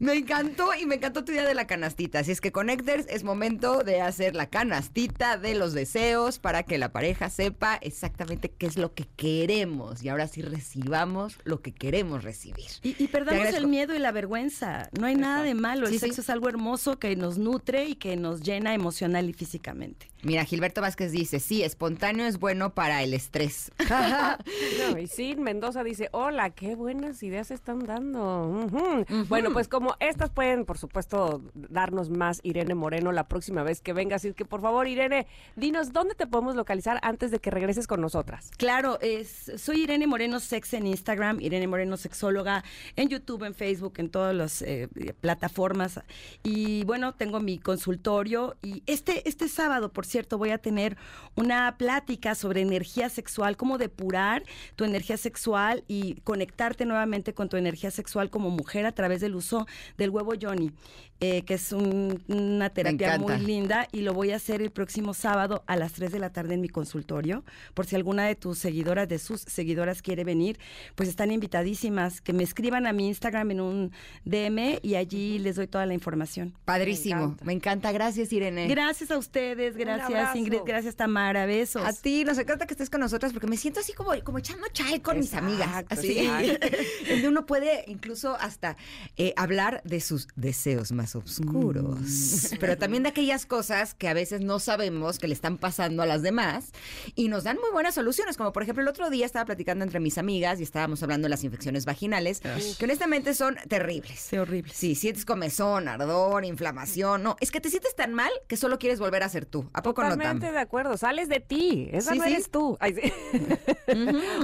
Me encantó y me encantó tu idea de la canastita. Así es que Connectors es momento de hacer la canastita de los deseos para que la pareja sepa exactamente qué es lo que queremos y ahora sí recibamos lo que queremos recibir. Y, y perdamos el miedo y la vergüenza. No hay nada de malo. El Sí, sí. sexo es algo hermoso que nos nutre y que nos llena emocional y físicamente. Mira, Gilberto Vázquez dice, sí, espontáneo es bueno para el estrés. No, y sí, Mendoza dice, hola, qué buenas ideas están dando. Bueno, pues como estas pueden, por supuesto, darnos más Irene Moreno la próxima vez que venga. Así que, por favor, Irene, dinos dónde te podemos localizar antes de que regreses con nosotras. Claro, es, soy Irene Moreno Sex en Instagram, Irene Moreno Sexóloga, en YouTube, en Facebook, en todas las eh, plataformas. Y bueno, tengo mi consultorio y este, este sábado, por cierto, voy a tener una plática sobre energía sexual, cómo depurar tu energía sexual y conectarte nuevamente con tu energía sexual como mujer a través del uso del huevo Johnny, eh, que es un- una terapia muy linda y lo voy a hacer el próximo sábado a las 3 de la tarde en mi consultorio. Por si alguna de tus seguidoras, de sus seguidoras quiere venir, pues están invitadísimas. Que me escriban a mi Instagram en un DM y allí les doy toda la información. Padrísimo, encanta. me encanta. Gracias, Irene. Gracias a ustedes, gracias. Ingrid, gracias Tamara, besos. A ti, nos encanta que estés con nosotras porque me siento así como, como echando chai con mis amigas. Así, donde uno puede incluso hasta eh, hablar de sus deseos más más oscuros, pero también de aquellas cosas que a veces no sabemos que le están pasando a las demás y nos dan muy buenas soluciones, como por ejemplo el otro día estaba platicando entre mis amigas y estábamos hablando de las infecciones vaginales, que honestamente son terribles. Sí, horrible. Sí, sientes comezón, ardor, inflamación, no, es que te sientes tan mal que solo quieres volver a ser tú. ¿A poco no? Totalmente de acuerdo, sales de ti, esa Sí, no sí. eres tú. Ay, sí.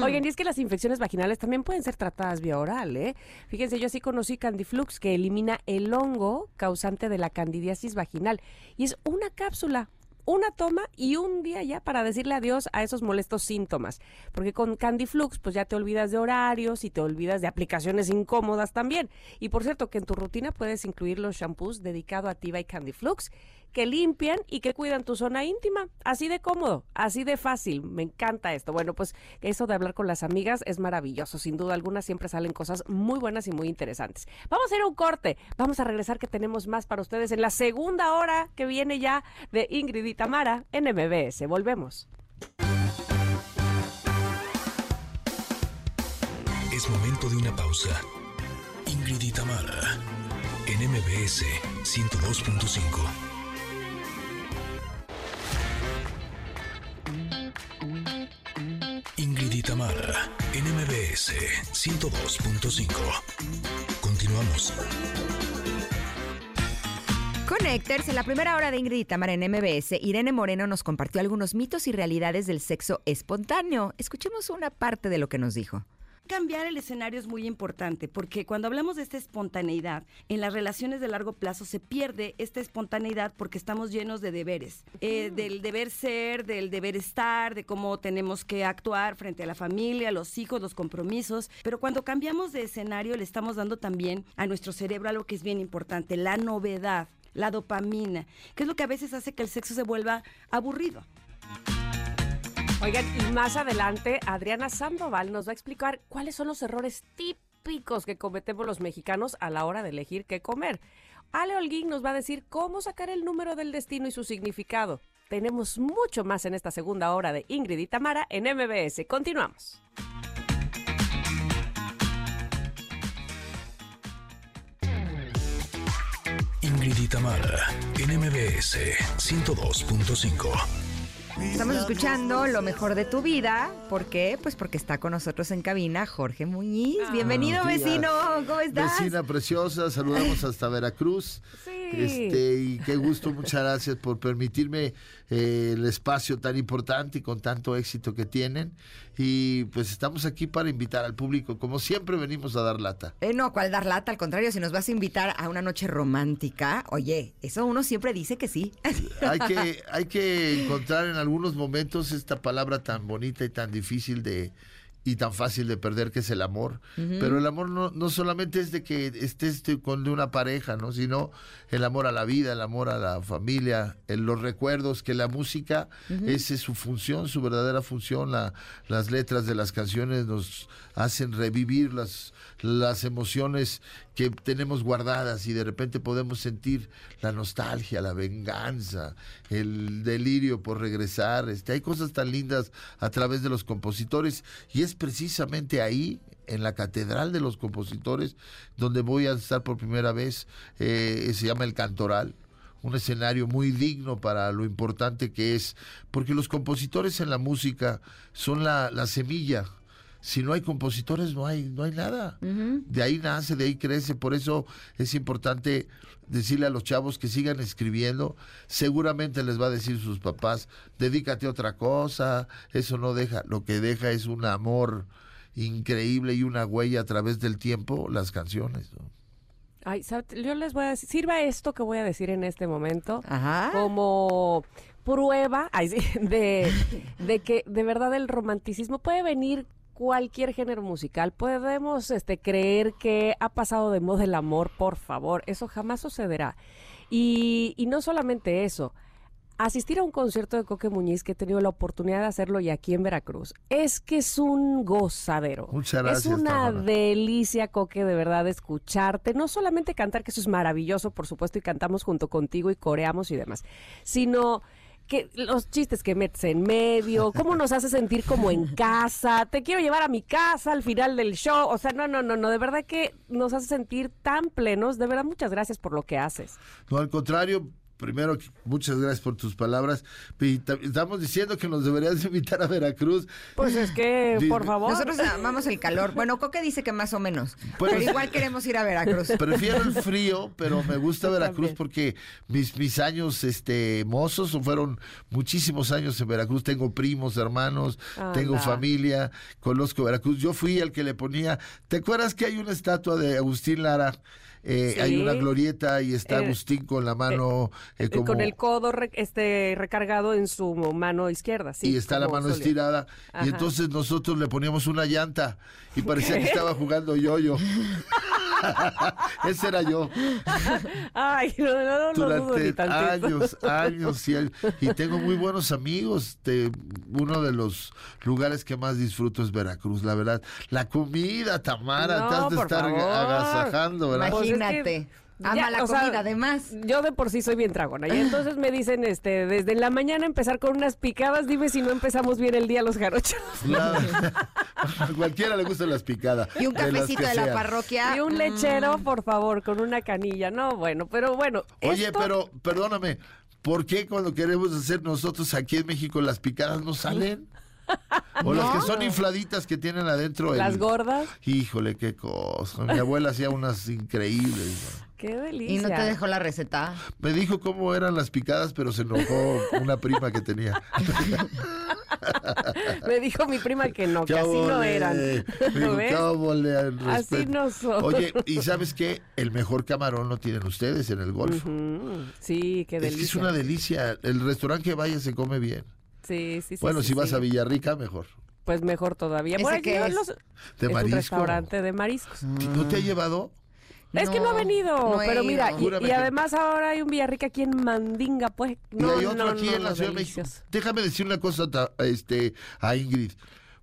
Oigan, y es que las infecciones vaginales también pueden ser tratadas vía oral, ¿eh? Fíjense, yo sí conocí Candiflux, que elimina el hongo causante de la candidiasis vaginal. Y es una cápsula, una toma y un día ya para decirle adiós a esos molestos síntomas. Porque con Candiflux, pues ya te olvidas de horarios y te olvidas de aplicaciones incómodas también. Y por cierto, que en tu rutina puedes incluir los shampoos dedicados a Tiva y Candiflux que limpian y que cuidan tu zona íntima. Así de cómodo, así de fácil. Me encanta esto. Bueno, pues eso de hablar con las amigas es maravilloso. Sin duda alguna siempre salen cosas muy buenas y muy interesantes. Vamos a ir a un corte. Vamos a regresar que tenemos más para ustedes en la segunda hora que viene ya de Ingrid y Tamara en MBS. Volvemos. Es momento de una pausa. Ingrid y Tamara, en MBS 102.5. y Tamara, en MBS 102.5. Continuamos. Connectors, en la primera hora de Ingrid y en MBS, Irene Moreno nos compartió algunos mitos y realidades del sexo espontáneo. Escuchemos una parte de lo que nos dijo. Cambiar el escenario es muy importante porque cuando hablamos de esta espontaneidad, en las relaciones de largo plazo se pierde esta espontaneidad porque estamos llenos de deberes, Eh, del deber ser, del deber estar, de cómo tenemos que actuar frente a la familia, los hijos, los compromisos. Pero cuando cambiamos de escenario le estamos dando también a nuestro cerebro algo que es bien importante, la novedad, la dopamina, que es lo que a veces hace que el sexo se vuelva aburrido. Oigan, y más adelante Adriana Sandoval nos va a explicar cuáles son los errores típicos que cometemos los mexicanos a la hora de elegir qué comer. Ale Holguín nos va a decir cómo sacar el número del destino y su significado. Tenemos mucho más en esta segunda hora de Ingrid y Tamara en MBS. Continuamos. Ingrid y Tamara, en MBS 102.5. Estamos escuchando lo mejor de tu vida. ¿Por qué? Pues porque está con nosotros en cabina Jorge Muñiz. Bienvenido, Buenos días. vecino. ¿Cómo estás? Vecina preciosa, saludamos hasta Veracruz. Sí. Este, y qué gusto, muchas gracias por permitirme eh, el espacio tan importante y con tanto éxito que tienen. Y pues estamos aquí para invitar al público, como siempre venimos a dar lata. Eh, no, ¿cuál dar lata? Al contrario, si nos vas a invitar a una noche romántica, oye, eso uno siempre dice que sí. Hay que, hay que encontrar en algunos momentos esta palabra tan bonita y tan difícil de y tan fácil de perder que es el amor. Pero el amor no, no solamente es de que estés de- con de una pareja, ¿no? Sino el amor a la vida, el amor a la familia, los recuerdos, que la música, esa es su función, su verdadera función. La, las letras de las canciones nos hacen revivir las, las emociones que tenemos guardadas y de repente podemos sentir la nostalgia, la venganza, el delirio por regresar. Este, hay cosas tan lindas a través de los compositores y es precisamente ahí, en la Catedral de los Compositores, donde voy a estar por primera vez. eh, se llama El Cantoral un escenario muy digno para lo importante que es, porque los compositores en la música son la, la semilla. Si no hay compositores, no hay, no hay nada. De ahí nace, de ahí crece. Por eso es importante decirle a los chavos que sigan escribiendo. Seguramente les va a decir sus papás, dedícate a otra cosa. Eso no deja. Lo que deja es un amor increíble y una huella a través del tiempo, las canciones. ¿no? Ay, yo les voy a decir, sirva esto que voy a decir en este momento Ajá. como prueba ay, sí, de, de que de verdad el romanticismo puede venir cualquier género musical. Podemos este, creer que ha pasado de moda el amor, por favor. Eso jamás sucederá. Y, y no solamente eso. Asistir a un concierto de Coque Muñiz, que he tenido la oportunidad de hacerlo y aquí en Veracruz, es que es un gozadero. Muchas gracias, Es una Tamara. delicia, Coque, de verdad, escucharte. No solamente cantar, que eso es maravilloso, por supuesto, y cantamos junto contigo y coreamos y demás, sino que los chistes que metes en medio, cómo nos hace sentir como en casa, te quiero llevar a mi casa al final del show, o sea, no, no, no, no, de verdad que nos hace sentir tan plenos, de verdad muchas gracias por lo que haces. No, al contrario, primero, muchas gracias por tus palabras. Estamos diciendo que nos deberías invitar a Veracruz. Pues es que, por favor. Nosotros amamos el calor. Bueno, Coque dice que más o menos. Pues- pero igual queremos ir a Veracruz. Prefiero el frío, pero me gusta Yo Veracruz también. porque mis, mis años este, mozos fueron muchísimos años en Veracruz. Tengo primos, hermanos, tengo familia, conozco Veracruz. Yo fui el que le ponía. ¿Te acuerdas que hay una estatua de Agustín Lara? Eh, Hay Sí. una glorieta y está Eh, Agustín con la mano eh, Eh, como- Con el codo re- este recargado en su mano izquierda, sí. y está la mano solía. estirada. Ajá. Y entonces nosotros le poníamos una llanta y parecía que estaba jugando yo-yo. Ese era yo. Ay, no, no, no, durante tantito. años, años y, años. y tengo muy buenos amigos. De, uno de los lugares que más disfruto es Veracruz, la verdad. La comida, Tamara, No, te has de estar favor. agasajando, ¿verdad? Es que Imagínate. Ama ya, la sea, comida, además. Yo de por sí soy bien tragona. Y entonces me dicen, este, desde la mañana empezar con unas picadas, dime si no empezamos bien el día los jarochos. Claro. A cualquiera le gustan las picadas. Y un cafecito de la sean. parroquia. Y un lechero, por favor, con una canilla. No, bueno, pero bueno. Oye, esto- pero perdóname, ¿por qué cuando queremos hacer nosotros aquí en México las picadas no salen? O las que son infladitas que tienen adentro el- Las gordas, Híjole, qué cosa. Mi abuela hacía unas increíbles. ¿no? qué delicia. Y no te dejó la receta. Me dijo cómo eran las picadas, pero se enojó una prima que tenía. Me dijo mi prima que no, que ¿Qué así no eran. Así no son. Oye, ¿y sabes qué? El mejor camarón lo tienen ustedes en el Golfo. Sí, qué Es delicia. que es una delicia. El restaurante que vaya se come bien. Sí, sí, sí. bueno, sí, si vas sí. a Villarrica, mejor. Pues mejor todavía. ¿Ese Bueno, aquí qué no es? los- De es un restaurante de mariscos. ¿No te ha llevado? Es que no ha venido, no he pero mira, y, además ahora hay un Villarrica aquí en Mandinga, pues. No, y hay otro no, aquí no, en la no, Ciudad de México. Déjame decir una cosa a este, a Ingrid.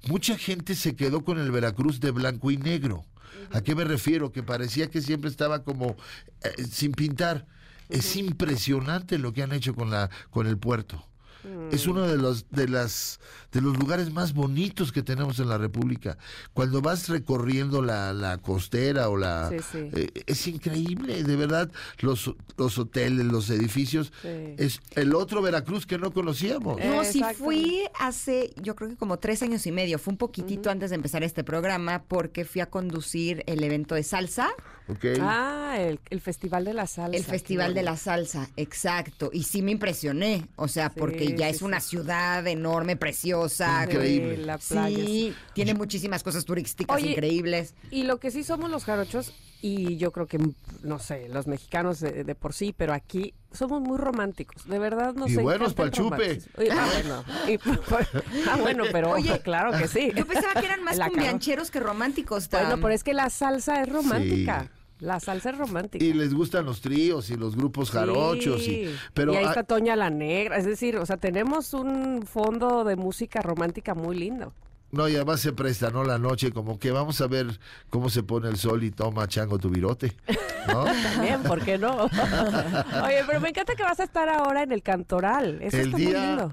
Mucha gente se quedó con el Veracruz de blanco y negro. ¿A qué me refiero? Que parecía que siempre estaba como eh, sin pintar. Es impresionante lo que han hecho con la con el puerto. Es Mm. uno de los de las de los lugares más bonitos que tenemos en la República. Cuando vas recorriendo la, la costera o la Sí, sí. eh, es increíble, de verdad, los los hoteles, los edificios. Sí. Es el otro Veracruz que no conocíamos. No, sí Exacto. fui hace, yo creo que como tres años y medio. Fue un poquitito antes de empezar este programa porque fui a conducir el evento de salsa. Ah, el, el Festival de la Salsa. el Festival de la Salsa, exacto. Y sí me impresioné, o sea, porque Sí, ya sí, es una sí. ciudad enorme, preciosa. Increíble. la playa, Sí, tiene muchísimas cosas turísticas Oye, increíbles. Y lo que sí somos los jarochos, y yo creo que, no sé, los mexicanos de, de por sí, pero aquí somos muy románticos. De verdad nos Y buenos encanta el pa'l chupe. Oye, ah, bueno. Y- ah, bueno, pero Oye, claro que sí. Yo pensaba que eran más cumbiancheros que románticos. Tam. Bueno, pero es que la salsa es romántica. Sí. La salsa es romántica. Y les gustan los tríos y los grupos jarochos. Y, pero y ahí ah, está Toña la Negra. Es decir, o sea, tenemos un fondo de música romántica muy lindo. no, y además se presta, ¿no? La noche, como que vamos a ver cómo se pone el sol y toma chango tu virote. ¿No? También, ¿por qué no? Oye, pero me encanta que vas a estar ahora en el Cantoral. Eso El está día- muy lindo.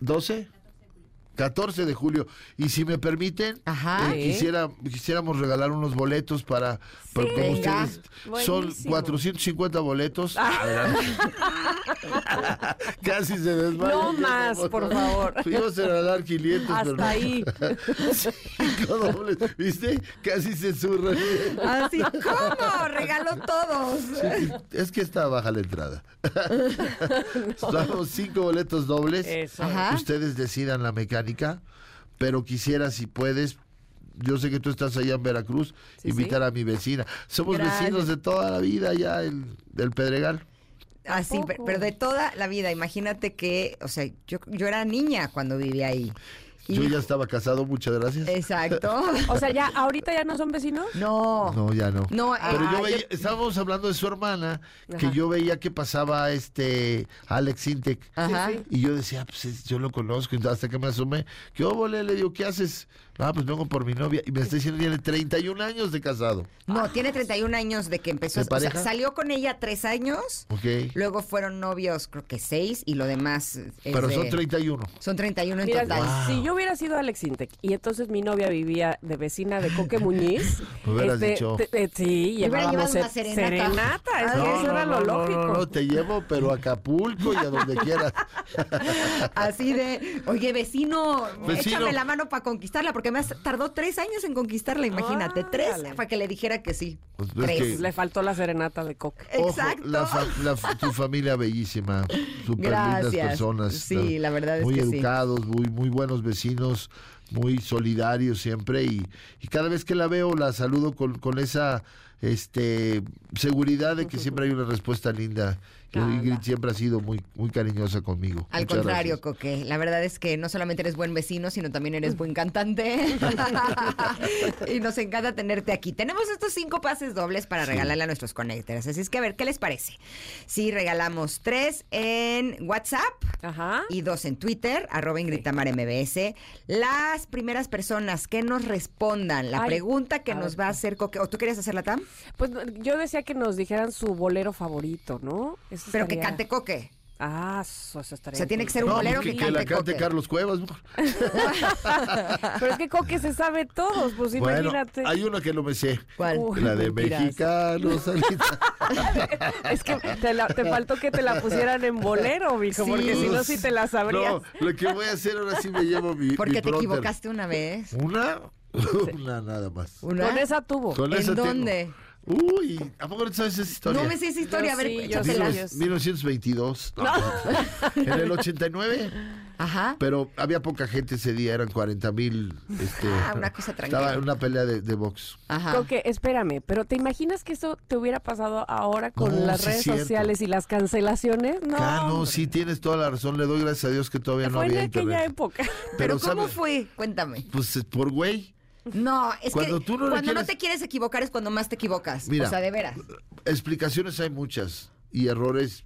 ¿12? 14 de julio. Y si me permiten, Ajá. eh, Sí. quisiera, quisiéramos regalar unos boletos para, para como ustedes. Son Buenísimo. 450 boletos. Casi se desmaya. No más, por favor. Fuimos a regalar 500, pero Hasta no. ahí. Cinco dobles. ¿Viste? Casi se surra. Así, ¿cómo? Regaló todos. Es que está baja la entrada. Damos cinco boletos dobles. Eso. Ustedes decidan la mecánica, pero quisiera, si puedes, yo sé que tú estás allá en Veracruz, Sí, invitar a mi vecina. Somos Gracias. vecinos de toda la vida ya el, del Pedregal. Así, pe- pero de toda la vida. Imagínate que, o sea, yo, yo era niña cuando vivía ahí. Yo ya estaba casado, muchas gracias. Exacto. O sea, ya, ahorita ya no son vecinos. No. No, ya no. No, Pero ah, yo yo- veía, estábamos hablando de su hermana, que yo veía que pasaba este Alex Intec. Ajá. Y yo decía, pues es- yo lo conozco, y hasta que me asomé, ¿qué óvole? Le digo, ¿qué haces? Ah, pues vengo por mi novia. Y me está diciendo, tiene 31 años de casado. No, tiene 31 años de que empezó. ¿De o sea, salió con ella tres años. Ok. Luego fueron novios, creo que seis, y lo demás es Pero de- son 31. Son 31 en Mira, total. si yo hubiera sido Alex Intec y entonces mi novia vivía de vecina de Coque Muñiz, este, Me hubieras dicho. te- te- sí, hubiera llevábamos llevado una ser- serenata. es Ah, que no, eso era lo lógico. No, no, te llevo, pero a Acapulco y a donde quieras. Así de, oye, vecino, Vecino. échame la mano para conquistarla, porque me has- tardó tres años en conquistarla, imagínate. Tres para que le dijera que sí. Pues es tres. que- Le faltó la serenata de. Ojo, Exacto. la fa- la fa- tu familia bellísima, súper lindas personas. Sí, la verdad es muy que sí. educados, muy, muy buenos vecinos, muy solidarios siempre. Y, y cada vez que la veo, la saludo con, con esa este seguridad de que siempre hay una respuesta linda. Ingrid siempre ha sido muy, muy cariñosa conmigo. Al Muchas contrario, gracias. Coque. La verdad es que no solamente eres buen vecino, sino también eres buen cantante. y nos encanta tenerte aquí. Tenemos estos cinco pases dobles para regalarle a nuestros conectores. Así es que a ver, ¿qué les parece? Si regalamos tres en WhatsApp Ajá. y dos en Twitter, arroba Ingrid MBS. Las primeras personas que nos respondan la Ay, pregunta que nos ver. va a hacer Coque. ¿O tú querías hacerla, Tam? Pues yo decía que nos dijeran su bolero favorito, ¿no? Eso Pero que estaría- cante Coque. Ah, eso, eso estaría. O sea, tiene que ser un No, bolero pues que, que, la cante cante Coque. Carlos Cuevas. Pero es que Coque se sabe todos, pues Bueno, imagínate. hay una que no me sé. ¿Cuál? Uy, La de mexicanos. Es que te, la- te faltó que te la pusieran en bolero, mijo, Sí. porque si no, sí te la sabrías. No, lo que voy a hacer ahora sí me llevo mi. Porque mi te pronter. equivocaste una vez. ¿Una? Una nada más. ¿Una? Con esa tuvo. Con ¿En esa tengo. dónde? Uy, ¿a poco no sabes esa historia? No me sé esa historia, Yo a ver, sí, yo échatela. sí, yo 1922. No, En el 89. Ajá. Pero había poca gente ese día, eran 40 mil. Este, Ah, una cosa tranquila. Estaba en una pelea de, de box. Ajá. Coque, espérame, pero ¿te imaginas que eso te hubiera pasado ahora con No, las sí redes sociales y las cancelaciones? No. ah, no, sí, tienes toda la razón. Le doy gracias a Dios que todavía no Fue en había aquella internet. época. Pero ¿cómo ¿sabe? fue? Cuéntame. Pues eh, por güey. No, es Cuando que tú no cuando no quieres- te quieres equivocar es cuando más te equivocas. Mira. o sea, de veras. Explicaciones hay muchas y errores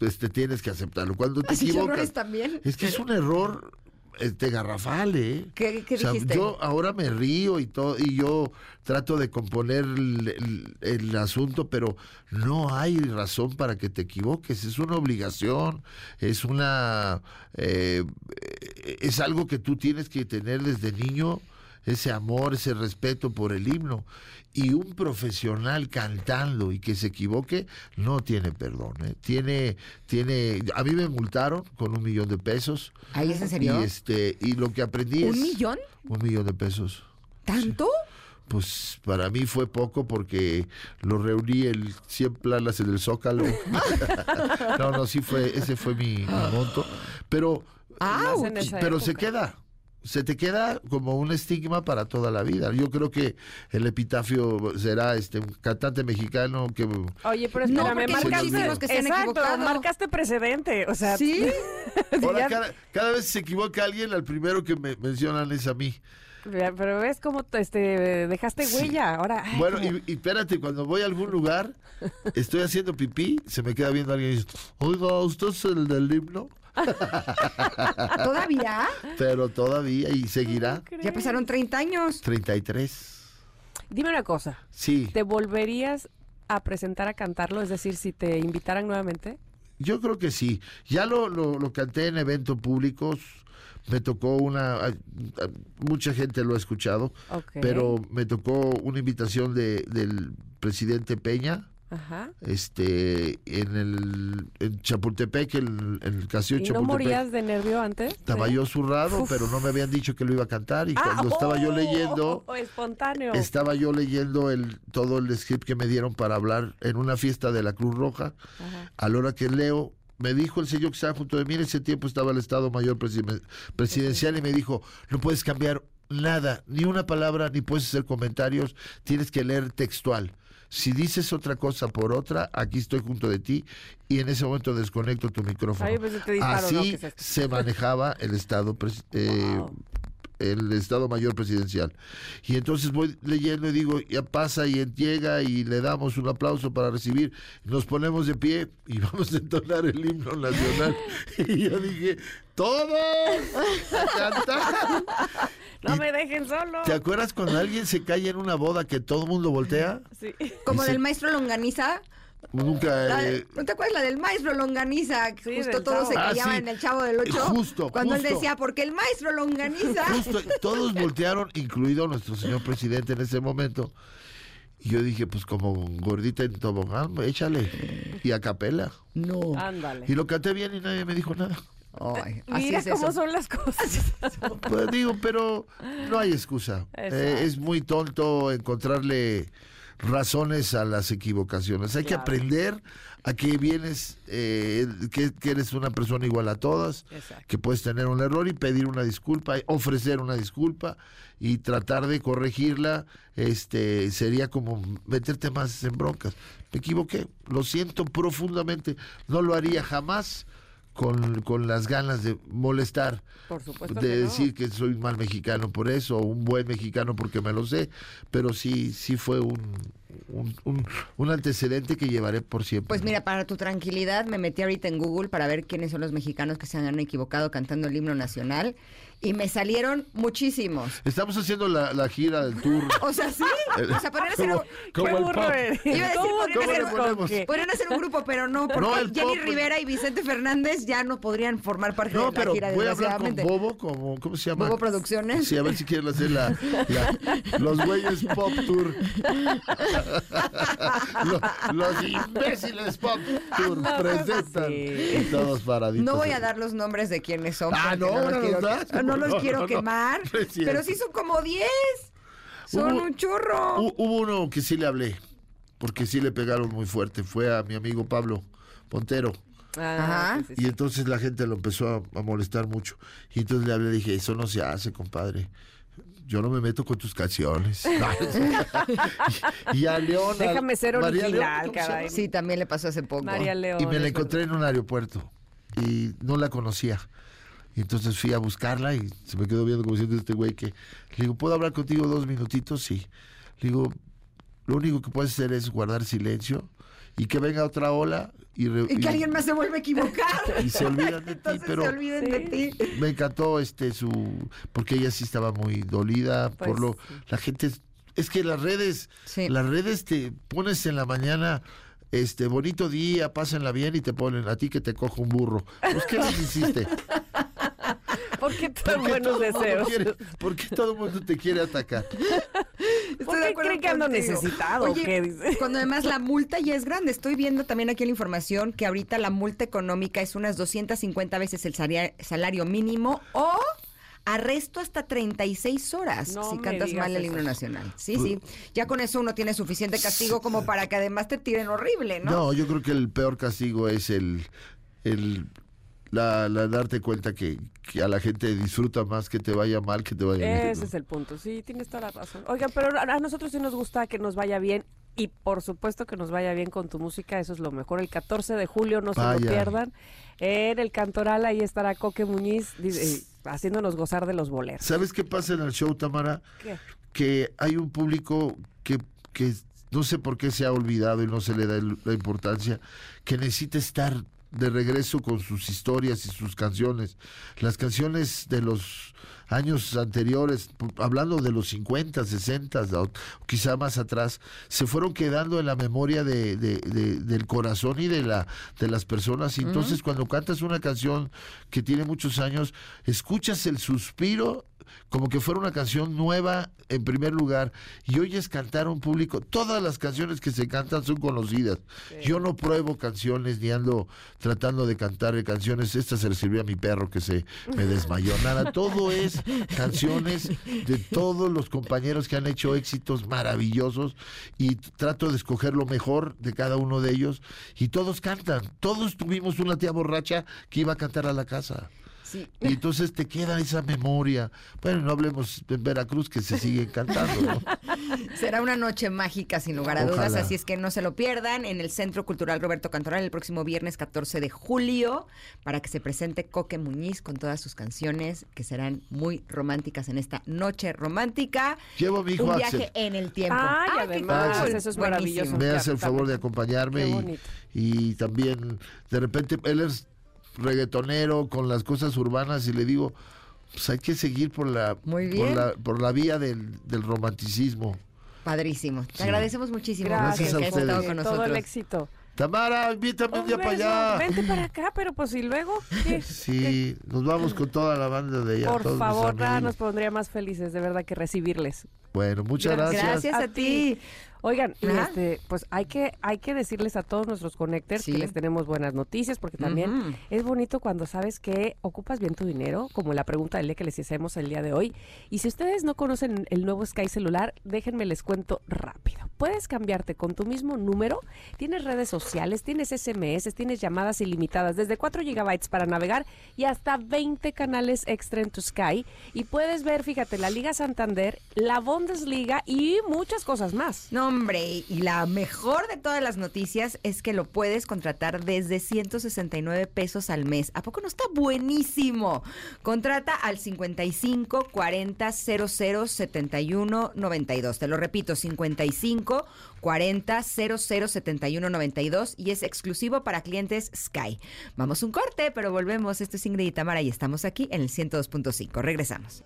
este, tienes que aceptarlo. Cuando te Así equivocas. errores también. Es que es un error este, garrafal, ¿eh? ¿Qué- qué O sea, dijiste? Yo ahora me río y todo, y yo trato de componer el, el- el asunto, pero no hay razón para que te equivoques. Es una obligación, es una, eh, es algo que tú tienes que tener desde niño, ese amor, ese respeto por el himno. Y un profesional cantando y que se equivoque, no tiene perdón. ¿eh? Tiene, tiene, a mí me multaron con un millón de pesos. ¿Ahí es en serio? Y este, y lo que aprendí es. ¿Un millón? Un millón de pesos. ¿Tanto? Pues para mí fue poco porque lo reuní el 100 planas en el Zócalo. no, no, sí fue, ese fue mi, mi monto. Pero, esa pero se queda. Se te queda como un estigma para toda la vida. Yo creo que el epitafio será este un cantante mexicano que Oye, pero No, espérame, hay marcaste, que se exacto, marcaste precedente, o sea, Sí. Ahora, cada, cada vez se equivoca alguien, al primero que me mencionan es a mí. Pero ves cómo te, este, dejaste Sí. huella. Ahora, ay, Bueno, y, y espérate, cuando voy a algún lugar, estoy haciendo pipí, se me queda viendo alguien y dice, oiga, ¿usted es el del himno? ¿Todavía? Pero todavía, y seguirá. Ya pasaron 30 años. 33. dime una cosa. Sí, ¿Te volverías a presentar a cantarlo? Es decir, si te invitaran nuevamente. yo creo que sí. Ya lo, lo, lo canté en eventos públicos, me tocó una... Mucha gente lo ha escuchado, pero me tocó una invitación de, del presidente Peña. Ajá. Este, en el en Chapultepec, en, en el castillo ¿Y no Chapultepec. morías de nervio antes? Estaba yo zurrado, Uf. pero no me habían dicho que lo iba a cantar. Y Ah, cuando estaba yo oh, leyendo, espontáneo. estaba yo leyendo el, todo el script que me dieron para hablar en una fiesta de la Cruz Roja. Ajá. A la hora que leo, me dijo el señor que estaba junto de mí, en ese tiempo estaba el Estado Mayor Presiden- Presidencial y me dijo, no puedes cambiar nada, ni una palabra, ni puedes hacer comentarios, tienes que leer textual. Si dices otra cosa por otra, aquí estoy junto de ti y en ese momento desconecto tu micrófono. Ay, pues. Así se manejaba el Estado eh, Wow. el Estado Mayor Presidencial. Y entonces voy leyendo y digo, ya pasa y llega y le damos un aplauso para recibir. Nos ponemos de pie y vamos a entonar el himno nacional. y yo dije, todos a cantar. No me dejen solo. ¿Te acuerdas cuando alguien se cae en una boda que todo el mundo voltea? Sí. Como del maestro Longaniza. Nunca... La- eh, ¿No te acuerdas la del maestro Longaniza? Que Sí, justo todos se. Ah, callaban sí. en el chavo del ocho. Justo, Cuando él decía, porque el maestro Longaniza. Justo, todos voltearon, incluido nuestro señor presidente en ese momento. Y yo dije, pues como gordita en tobogán, échale. Y a capela. No. Ándale. Y lo canté bien y nadie me dijo nada. Ay, así Mira es cómo eso. son las cosas. Pues digo, pero no hay excusa. Eh, es muy tonto encontrarle razones a las equivocaciones. Hay que aprender a que vienes, eh, que, que eres una persona igual a todas, Exacto. que puedes tener un error y pedir una disculpa, ofrecer una disculpa y tratar de corregirla, este sería como meterte más en broncas. Me equivoqué, lo siento profundamente, no lo haría jamás con, con las ganas de molestar Por supuesto de que no. decir que soy un mal mexicano por eso, o un buen mexicano porque me lo sé, pero sí, sí fue un, un, un- un antecedente que llevaré por siempre. Pues mira, para tu tranquilidad, me metí ahorita en Google para ver quiénes son los mexicanos que se han equivocado cantando el himno nacional y me salieron muchísimos. Estamos haciendo la, la gira del tour. O sea, sí. O sea, podrían hacer, como, un- a ¿Cómo hacer- ves con qué? podrían hacer un grupo, pero no, porque No, Jenny pop- Rivera y Vicente Fernández ya no podrían formar parte No, de la pero gira, voy a hablar con. Bobo, como, ¿cómo se llama? Bobo Producciones. Sí, a ver si quieren hacer la, la- los güeyes pop tour. Lo- los, imbéciles pop tour presentan. sí. Y todos paraditos. No voy a dar los nombres de quiénes son. Ah, no, no das. no los No, quiero quemar. Pero sí son como 10. Son Hubo- un churro. Hu- Hubo uno que sí le hablé, porque sí le pegaron muy fuerte. Fue a mi amigo Pablo Montero. Ah, Ajá. Y entonces la gente lo empezó a, a molestar mucho. Y entonces le hablé y dije, eso no se hace, compadre. Yo no me meto con tus canciones. y, y a León. a- Déjame ser original, León. Sí, también le pasó hace poco. María León. Y me la encontré en un aeropuerto. Y no la conocía. Y entonces fui a buscarla y se me quedó viendo como diciendo este güey que... Le digo, ¿puedo hablar contigo dos minutitos? Sí. Le digo, lo único que puedes hacer es guardar silencio y que venga otra ola y... re- Y que y- alguien más se vuelve a equivocar. Y se olvidan de ti, pero- se olviden de ti. me encantó este su porque ella sí estaba muy dolida Pues, por lo sí. la gente es que las redes Sí. las redes te pones en la mañana este bonito día pásenla bien y te ponen a ti que te cojo un burro pues qué les hiciste ¿Por qué ¿Por tan qué buenos deseos? quiere- ¿Por qué todo el mundo te quiere atacar? Estoy ¿Por de acuerdo creen que ando necesitado? Oye, ¿Qué dice? cuando además la multa ya es grande. Estoy viendo también aquí la información que ahorita la multa económica es unas 250 veces el salario, mínimo o arresto hasta 36 horas No si cantas mal el himno nacional. Sí, sí. Ya con eso uno tiene suficiente castigo como para que además te tiren horrible, ¿no? No, yo creo que el peor castigo es el, el la, la darte cuenta que, que a la gente disfruta más que te vaya mal que te vaya bien. Ese ¿no? es el punto, sí, tienes toda la razón. Oigan, pero a nosotros sí nos gusta que nos vaya bien y por supuesto que nos vaya bien con tu música, eso es lo mejor. El 14 de julio, no se lo pierdan. En el Cantoral, ahí estará Coque Muñiz eh, haciéndonos gozar de los boleros. ¿Sabes qué pasa en el show, Tamara? ¿Qué? Que hay un público que, que no sé por qué se ha olvidado y no se le da el- la importancia, que necesita estar de regreso con sus historias y sus canciones. Las canciones de los años anteriores, hablando de los 50, 60, o quizá más atrás, se fueron quedando en la memoria de, de- de- del corazón y de, la, de las personas. Y entonces cuando cantas una canción que tiene muchos años, escuchas el suspiro como que fuera una canción nueva en primer lugar y oyes cantar a un público. Todas las canciones que se cantan son conocidas. Yo no pruebo canciones ni ando tratando de cantar canciones. Esta se le sirvió a mi perro que se me desmayó. Nada, todo es canciones de todos los compañeros que han hecho éxitos maravillosos y trato de escoger lo mejor de cada uno de ellos y todos cantan. Todos tuvimos una tía borracha que iba a cantar a la casa. Sí. Y entonces te queda esa memoria. Bueno, no hablemos en Veracruz que se sigue cantando, ¿no? Será una noche mágica, sin lugar a dudas, así es que no se lo pierdan en el Centro Cultural Roberto Cantoral el próximo viernes 14 de julio para que se presente Coque Muñiz con todas sus canciones que serán muy románticas en esta noche romántica. Llevo a mi hijo Un Axel. viaje en el tiempo. Ay, qué además, cool. eso es maravilloso. Me hace el favor de acompañarme Qué y, bonito. y también de repente él es reggaetonero con las cosas urbanas y le digo, pues hay que seguir por la, Muy por la, por la vía del, del romanticismo. Padrísimo. Te Sí. agradecemos muchísimo Gracias, Gracias a ustedes. con Todo el nosotros. éxito. Tamara, invítame un, día para allá. Vente para acá, pero pues y luego. ¿qué? Sí, nos vamos con toda la banda de allá. Por todos favor, nada nos pondría más felices de verdad que recibirles. Bueno, muchas Gracias. gracias. Gracias a, A ti. Oigan, y este, pues hay que, hay que decirles a todos nuestros connectors Sí. que les tenemos buenas noticias, porque también es bonito cuando sabes que ocupas bien tu dinero, como la pregunta del día que les hicimos el día de hoy. Y si ustedes no conocen el nuevo Sky celular, déjenme les cuento rápido. Puedes cambiarte con tu mismo número, tienes redes sociales, tienes SMS, tienes llamadas ilimitadas, desde 4 gigabytes para navegar y hasta 20 canales extra en tu Sky. Y puedes ver, fíjate, la Liga Santander, la Bundesliga y muchas cosas más. No, hombre, y la mejor de todas las noticias es que lo puedes contratar desde 169 pesos al mes. ¿A poco no está buenísimo? Contrata al 55 40 00 71 92. Te lo repito, 55 40 00 71 92 y es exclusivo para clientes Sky. Vamos un corte, pero volvemos. Esto es Ingrid y Tamara y estamos aquí en el 102.5. Regresamos.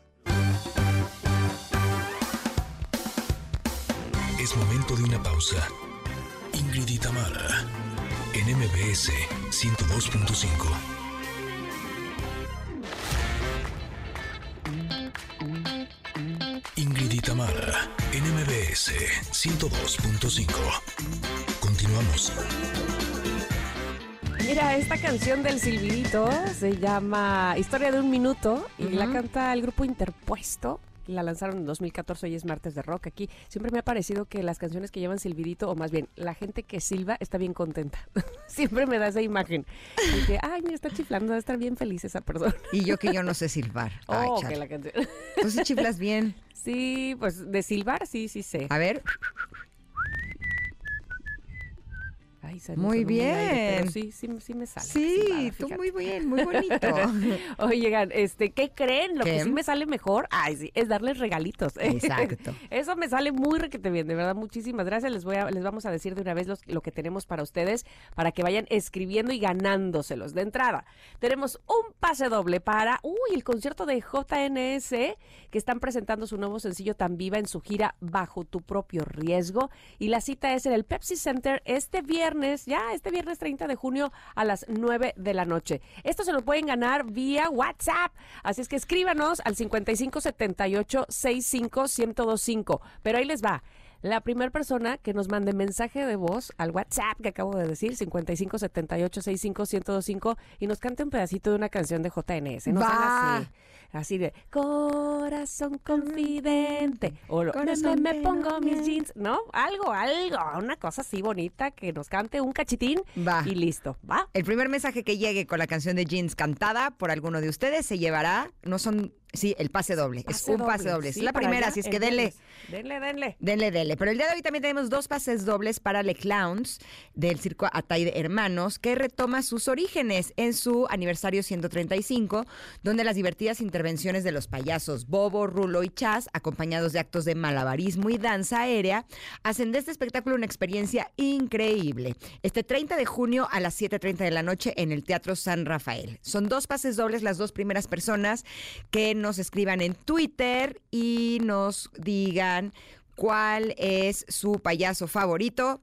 Es momento de una pausa. Ingrid y Tamara, en MBS 102.5. Ingrid y Tamara, en MBS 102.5. Continuamos. Mira, esta canción del Silvidito se llama Historia de un Minuto y la canta el grupo Interpuesto. La lanzaron en 2014, hoy es martes de rock aquí. Siempre me ha parecido que las canciones que llevan silbidito, o más bien, la gente que silba está bien contenta. Siempre me da esa imagen. Y que, ay, mira, está chiflando, debe estar bien feliz esa persona. Y yo que yo no sé silbar. Ay, Oh, chale. que la canción. Tú sí chiflas bien. Sí, pues de silbar, sí, sí sé. A ver. Ay, Muy aire, bien. pero sí, sí, sí me sale. Sí, tú muy bien, muy bonito. Oigan, este, ¿qué creen? Lo ¿Qué? que sí me sale mejor, ay, sí, es darles regalitos. Exacto. Eso me sale muy requete bien, de verdad, muchísimas gracias. Les voy a, les vamos a decir de una vez los- lo que tenemos para ustedes, para que vayan escribiendo y ganándoselos. De entrada, tenemos un pase doble para, uy, el concierto de JNS, que están presentando su nuevo sencillo Tan Viva en su gira Bajo tu propio riesgo. Y la cita es en el Pepsi Center este viernes, ya este viernes 30 de junio a las 9 de la noche. Esto se lo pueden ganar vía WhatsApp. Así es que escríbanos al 5578 65 1025. Pero ahí les va. La primera persona que nos mande mensaje de voz al WhatsApp que acabo de decir, 5578651025, y nos cante un pedacito de una canción de JNS. No sean Va. Así. De corazón confidente. O lo- me, Corazón me- pongo mis jeans. ¿No? Algo, algo. Una cosa así bonita que nos cante un cachitín. Va. Y listo. ¿Va? El primer mensaje que llegue con la canción de Jeans cantada por alguno de ustedes se llevará, no son, sí, el pase doble. es un pase doble, sí, es la primera, así es que denle. Denle, denle. Denle, denle. Pero el día de hoy también tenemos dos pases dobles para Le Clowns del circo Ataide Hermanos, que retoma sus orígenes en su aniversario 135, donde las divertidas intervenciones de los payasos Bobo, Rulo y Chas, acompañados de actos de malabarismo y danza aérea, hacen de este espectáculo una experiencia increíble. Este 30 de junio a las 7.30 de la noche en el Teatro San Rafael. Son dos pases dobles las dos primeras personas que nos escriban en Twitter y nos digan cuál es su payaso favorito.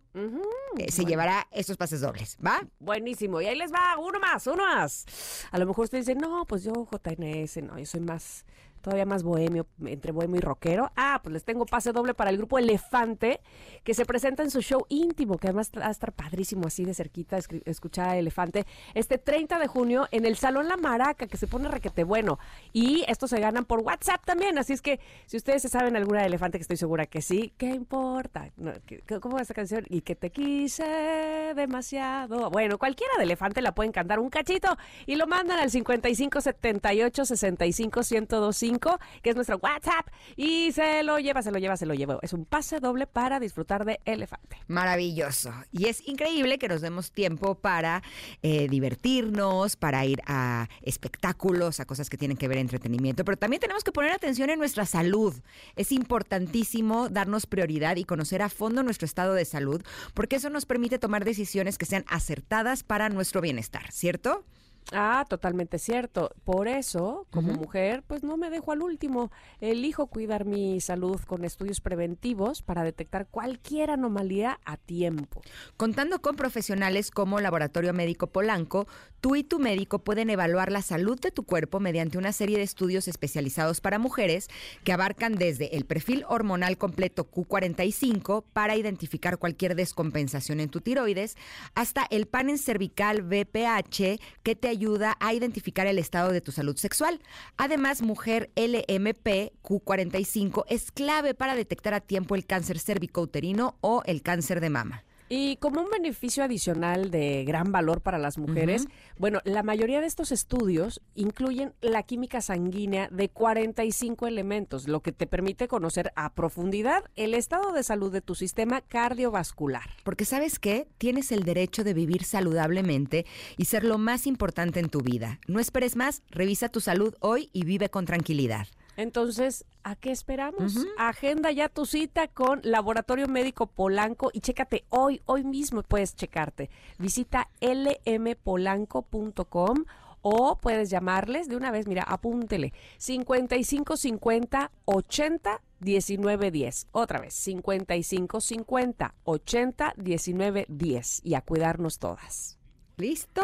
Eh, se llevará estos pases dobles, ¿va? Buenísimo. Y ahí les va, uno más, uno más. A lo mejor ustedes dicen, no, pues yo JNS, no, yo soy más, todavía más bohemio, entre bohemio y rockero. Ah, pues les tengo pase doble para el grupo Elefante, que se presenta en su show íntimo, que además va a estar padrísimo así de cerquita escuchar a Elefante, este 30 de junio en el Salón La Maraca, que se pone requete bueno. Y estos se ganan por WhatsApp también, así es que si ustedes se saben alguna de Elefante, que estoy segura que sí, ¿qué importa? No, ¿qué- qué- ¿Cómo va esa canción? Y que te quise demasiado. Bueno, cualquiera de Elefante la pueden cantar un cachito y lo mandan al 5578 65 1025 55, que es nuestro WhatsApp. Y se lo lleva, se lo lleva, se lo lleva. Es un pase doble para disfrutar de Elefante. Maravilloso. Y es increíble que nos demos tiempo para eh, divertirnos, para ir a espectáculos, a cosas que tienen que ver entretenimiento, pero también tenemos que poner atención en nuestra salud. Es importantísimo darnos prioridad y conocer a fondo nuestro estado de salud, porque eso nos permite tomar decisiones que sean acertadas para nuestro bienestar, ¿cierto? Ah, totalmente cierto. Por eso, como mujer, pues no me dejo al último. Elijo cuidar mi salud con estudios preventivos para detectar cualquier anomalía a tiempo. Contando con profesionales como Laboratorio Médico Polanco, tú y tu médico pueden evaluar la salud de tu cuerpo mediante una serie de estudios especializados para mujeres que abarcan desde el perfil hormonal completo Q45 para identificar cualquier descompensación en tu tiroides, hasta el panel cervical BPH que te ayuda a identificar el estado de tu salud sexual. Además, mujer LMP Q45 es clave para detectar a tiempo el cáncer cervicouterino o el cáncer de mama. Y como un beneficio adicional de gran valor para las mujeres, bueno, la mayoría de estos estudios incluyen la química sanguínea de 45 elementos, lo que te permite conocer a profundidad el estado de salud de tu sistema cardiovascular. Porque sabes qué, tienes el derecho de vivir saludablemente y ser lo más importante en tu vida. No esperes más, revisa tu salud hoy y vive con tranquilidad. Entonces, ¿a qué esperamos? Agenda ya tu cita con Laboratorio Médico Polanco y chécate hoy, hoy mismo puedes checarte. Visita lmpolanco.com o puedes llamarles de una vez, mira, apúntele, 5550 80 19 10. Otra vez, 5550 80 19 10 y a cuidarnos todas. Listo,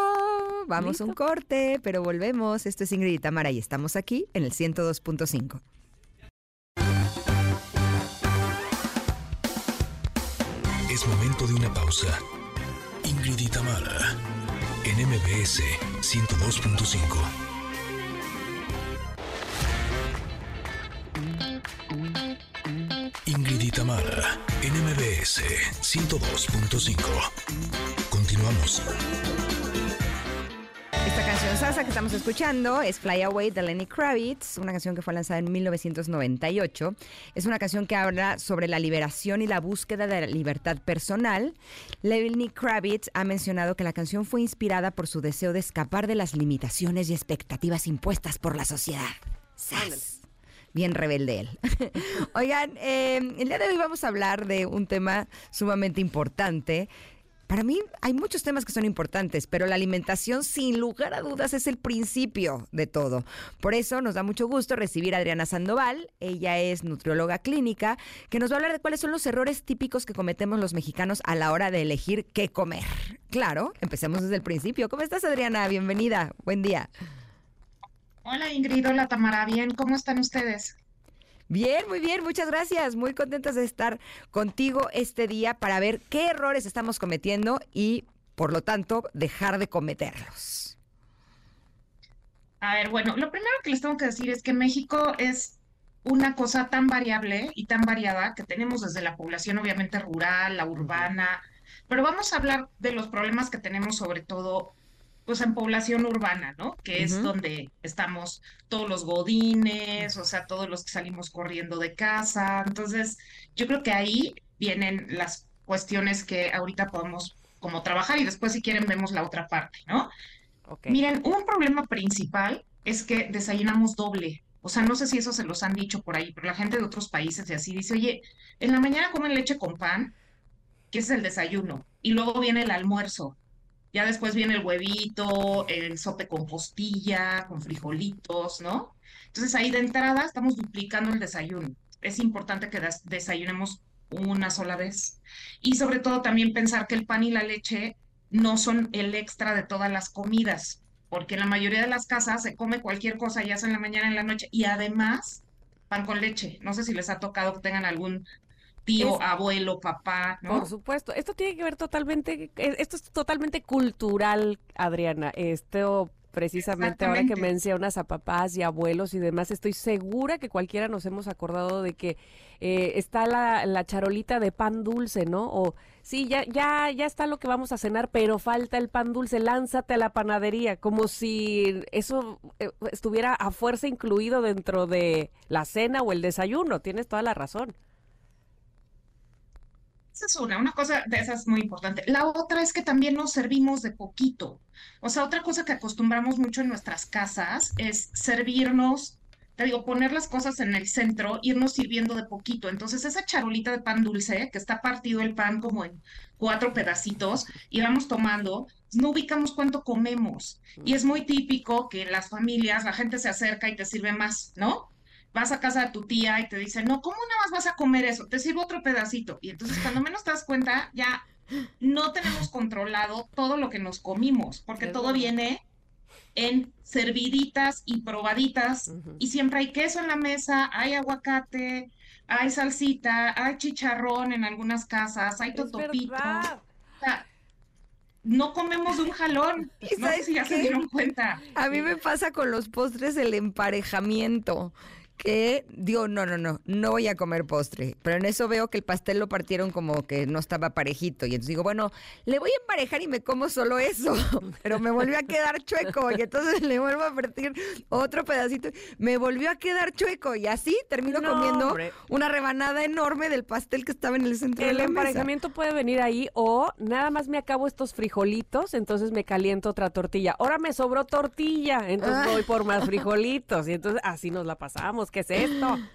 vamos a un ¿Listo? corte, pero volvemos. Esto es Ingrid y Tamara y estamos aquí en el 102.5. Es momento de una pausa. Ingrid y Tamara, en MBS 102.5. Ingrid y Tamara, en MBS 102.5. Continuamos. Esta canción salsa que estamos escuchando es Fly Away de Lenny Kravitz, una canción que fue lanzada en 1998. Es una canción que habla sobre la liberación y la búsqueda de la libertad personal. Lenny Kravitz ha mencionado que la canción fue inspirada por su deseo de escapar de las limitaciones y expectativas impuestas por la sociedad. ¡Sas! Bien rebelde él. Oigan, eh, el día de hoy vamos a hablar de un tema sumamente importante. Para mí hay muchos temas que son importantes, pero la alimentación sin lugar a dudas es el principio de todo. Por eso nos da mucho gusto recibir a Adriana Sandoval. Ella es nutrióloga clínica, que nos va a hablar de cuáles son los errores típicos que cometemos los mexicanos a la hora de elegir qué comer. Claro, empecemos desde el principio. ¿Cómo estás, Adriana? Bienvenida. Buen día. Hola Ingrid, hola Tamara, bien, ¿cómo están ustedes? Bien, muy bien, muchas gracias. Muy contentas de estar contigo este día para ver qué errores estamos cometiendo y, por lo tanto, dejar de cometerlos. A ver, bueno, lo primero que les tengo que decir es que México es una cosa tan variable y tan variada que tenemos desde la población obviamente rural, la urbana, pero vamos a hablar de los problemas que tenemos sobre todo pues en población urbana, ¿no? Que es donde estamos todos los godines, o sea, todos los que salimos corriendo de casa. Entonces, yo creo que ahí vienen las cuestiones que ahorita podemos como trabajar y después si quieren vemos la otra parte, ¿no? Ok. Miren, un problema principal es que desayunamos doble. O sea, no sé si eso se los han dicho por ahí, pero la gente de otros países y así dice, oye, en la mañana comen leche con pan, que es el desayuno, y luego viene el almuerzo. Ya después viene el huevito, el sope con postilla, con frijolitos, ¿no? Entonces ahí de entrada estamos duplicando el desayuno. Es importante que des- desayunemos una sola vez. Y sobre todo también pensar que el pan y la leche no son el extra de todas las comidas, porque en la mayoría de las casas se come cualquier cosa, ya sea en la mañana, en la noche, y además pan con leche. No sé si les ha tocado que tengan algún tío, Es- abuelo, papá, ¿no? Por supuesto, esto tiene que ver totalmente, eh, esto es totalmente cultural, Adriana. Esto precisamente ahora que mencionas a papás y abuelos y demás, estoy segura que cualquiera nos hemos acordado de que eh, está la, la charolita de pan dulce, ¿no? O sí, ya, ya, ya está lo que vamos a cenar, pero falta el pan dulce, lánzate a la panadería, como si eso eh, estuviera a fuerza incluido dentro de la cena o el desayuno. Tienes toda la razón. Esa es una, una cosa de esas muy importante. La otra es que también nos servimos de poquito. O sea, otra cosa que acostumbramos mucho en nuestras casas es servirnos, te digo, poner las cosas en el centro, irnos sirviendo de poquito. Entonces, esa charolita de pan dulce, que está partido el pan como en cuatro pedacitos, y vamos tomando, no ubicamos cuánto comemos. Y es muy típico que en las familias la gente se acerca y te sirve más, ¿no? Vas a casa de tu tía y te dice, no, ¿cómo nada más vas a comer eso? Te sirvo otro pedacito. Y entonces cuando menos te das cuenta, ya no tenemos controlado todo lo que nos comimos, porque todo viene en serviditas y probaditas, y siempre hay queso en la mesa, hay aguacate, hay salsita, hay chicharrón en algunas casas, hay totopito. O sea, no comemos de un jalón. ¿Y No sé si ya se dieron cuenta. A mí me pasa con los postres el emparejamiento. Que digo, no, no, no, no voy a comer postre. Pero en eso veo que el pastel lo partieron como que no estaba parejito. Y entonces digo, bueno, le voy a emparejar y me como solo eso. Pero me volvió a quedar chueco. Y entonces le vuelvo a partir otro pedacito. Me volvió a quedar chueco. Y así termino No, comiendo hombre. una rebanada enorme del pastel que estaba en el centro de El la mesa. emparejamiento puede venir ahí o nada más me acabo estos frijolitos, entonces me caliento otra tortilla. Ahora me sobró tortilla, entonces Ah. voy por más frijolitos y entonces así nos la pasamos. ¿Qué es esto?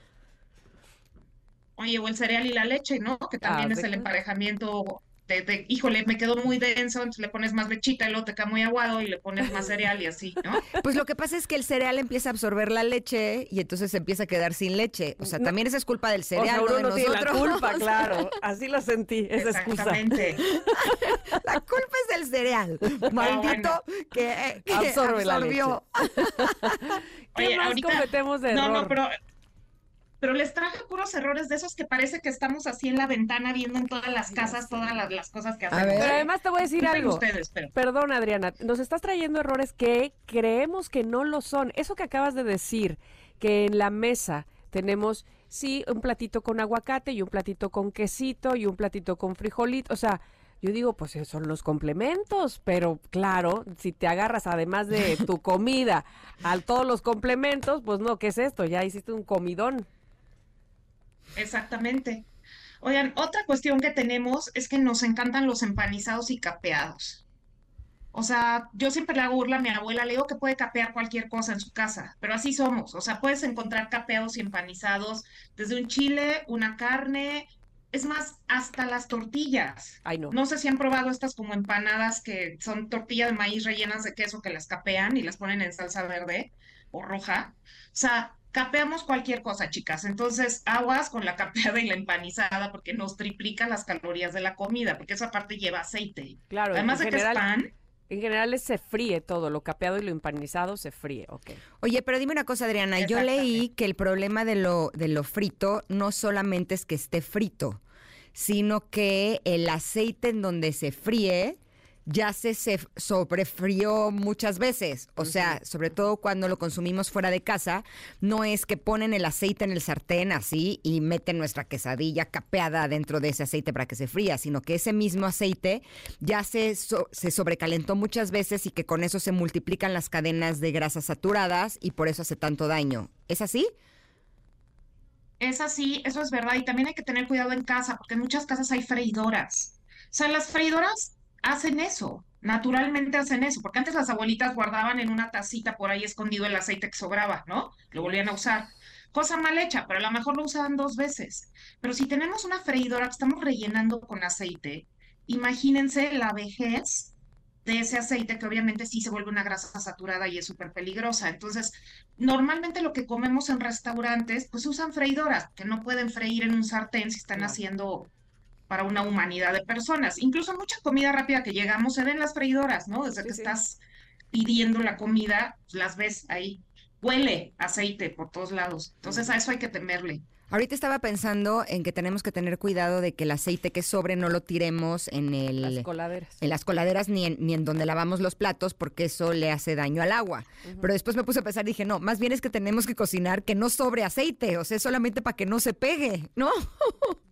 Oye, o el cereal y la leche, ¿no? Que también Ah, es el emparejamiento de, de, híjole, me quedó muy denso, entonces le pones más lechita y luego te queda muy aguado y le pones más cereal y así, ¿no? Pues lo que pasa es que el cereal empieza a absorber la leche y entonces se empieza a quedar sin leche. O sea, No. también esa es culpa del o sea, cereal, uno no de no tiene la nosotros. culpa, claro. Así lo sentí, esa excusa. Exactamente. La culpa es del cereal. Maldito que, eh, que Absorbe la absorbió. ¿Qué Oye, más ahorita- cometemos de No, error? no, pero, pero les traje puros errores de esos que parece que estamos así en la ventana viendo en todas las casas todas las, las cosas que hacemos. Pero además te voy a decir algo. ustedes, pero Perdón, Adriana, nos estás trayendo errores que creemos que no lo son. Eso que acabas de decir, que en la mesa tenemos, sí, un platito con aguacate y un platito con quesito y un platito con frijolito. O sea, yo digo, pues son los complementos, pero claro, si te agarras además de tu comida a todos los complementos, pues no, ¿qué es esto? Ya hiciste un comidón. Exactamente. Oigan, otra cuestión que tenemos es que nos encantan los empanizados y capeados. O sea, yo siempre le hago burla a mi abuela, le digo que puede capear cualquier cosa en su casa, pero así somos. O sea, puedes encontrar capeados y empanizados desde un chile, una carne, es más, hasta las tortillas. Ay, no. No sé si han probado estas como empanadas que son tortilla de maíz rellenas de queso que las capean y las ponen en salsa verde o roja. O sea, capeamos cualquier cosa, chicas. Entonces, aguas con la capeada y la empanizada porque nos triplica las calorías de la comida, porque esa parte lleva aceite. Claro, Además en de que es general, pan, en general se fríe todo, lo capeado y lo empanizado se fríe, ok. Oye, pero dime una cosa, Adriana. Yo leí que el problema de lo, de lo frito no solamente es que esté frito, sino que el aceite en donde se fríe ya se, se sobrefrió muchas veces. O sea, sobre todo cuando lo consumimos fuera de casa, no es que ponen el aceite en el sartén así y meten nuestra quesadilla capeada dentro de ese aceite para que se fría, sino que ese mismo aceite ya se, so- se sobrecalentó muchas veces y que con eso se multiplican las cadenas de grasas saturadas y por eso hace tanto daño. ¿Es así? es así, eso es verdad. Y también hay que tener cuidado en casa, porque en muchas casas hay freidoras. O sea, las freidoras hacen eso, naturalmente hacen eso, porque antes las abuelitas guardaban en una tacita por ahí escondido el aceite que sobraba, ¿no? Lo volvían a usar. Cosa mal hecha, pero a lo mejor lo usaban dos veces. Pero si tenemos una freidora que estamos rellenando con aceite, imagínense la vejez de ese aceite que obviamente sí se vuelve una grasa saturada y es súper peligrosa. Entonces, normalmente lo que comemos en restaurantes, pues usan freidoras, que no pueden freír en un sartén si están Claro. haciendo para una humanidad de personas. Incluso mucha comida rápida que llegamos se ven las freidoras, ¿no? Desde Sí, que sí. estás pidiendo la comida, pues, las ves ahí. huele aceite por todos lados. Entonces a eso hay que temerle. Ahorita estaba pensando en que tenemos que tener cuidado de que el aceite que sobre no lo tiremos en el Las coladeras. en las coladeras ni en, ni en donde lavamos los platos porque eso le hace daño al agua. Pero después me puse a pensar y dije, no, más bien es que tenemos que cocinar que no sobre aceite, o sea, es solamente para que no se pegue, ¿no?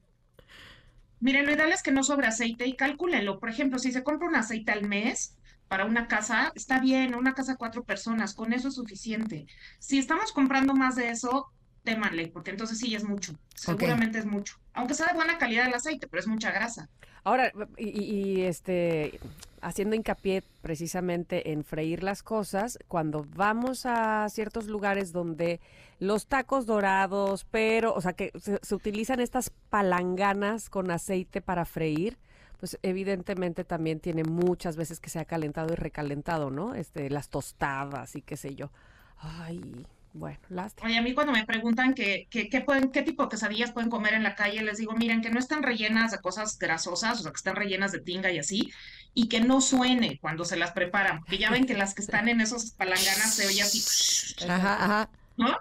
Miren, lo ideal es que no sobre aceite y cálculenlo. Por ejemplo, si se compra un aceite al mes para una casa, está bien, una casa cuatro personas, con eso es suficiente. Si estamos comprando más de eso, témanle, porque entonces sí es mucho. Seguramente es mucho. Aunque sea de buena calidad el aceite, pero es mucha grasa. Ahora, y, y- este, haciendo hincapié precisamente en freír las cosas, cuando vamos a ciertos lugares donde los tacos dorados, pero, o sea, que se, se utilizan estas palanganas con aceite para freír, pues evidentemente también tiene muchas veces que se ha calentado y recalentado, ¿no? Este, las tostadas y qué sé yo. Ay, bueno, lástima. Oye, a mí cuando me preguntan que, que- qué pueden, qué tipo de quesadillas pueden comer en la calle, les digo, miren, que no estén rellenas de cosas grasosas, o sea, que estén rellenas de tinga y así, y que no suene cuando se las preparan, porque ya ven que las que están en esos palanganas se oye así, Ajá, ajá. ¿no?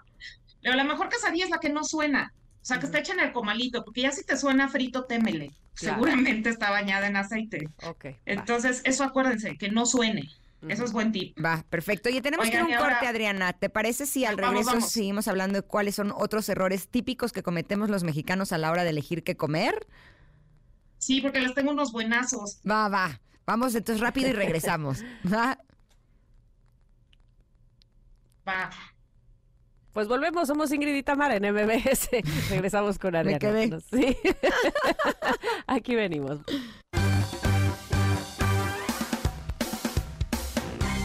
Pero la mejor quesadilla es la que no suena, o sea, que está hecha en el comalito, porque ya si te suena frito, témele, Claro. seguramente está bañada en aceite. Ok. Entonces, eso acuérdense, que no suene, eso es buen tip. Va, perfecto. Oye, tenemos que ir a un ahora- corte, Adriana. ¿Te parece si al Vamos, regreso vamos. seguimos hablando de cuáles son otros errores típicos que cometemos los mexicanos a la hora de elegir qué comer? Sí, porque les tengo unos buenazos. Va, va. Vamos entonces rápido y regresamos. Va. Va. Pues volvemos, somos Ingrid y Tamara en MBS. Regresamos con Ariana. quedé. No, Sí. Aquí venimos.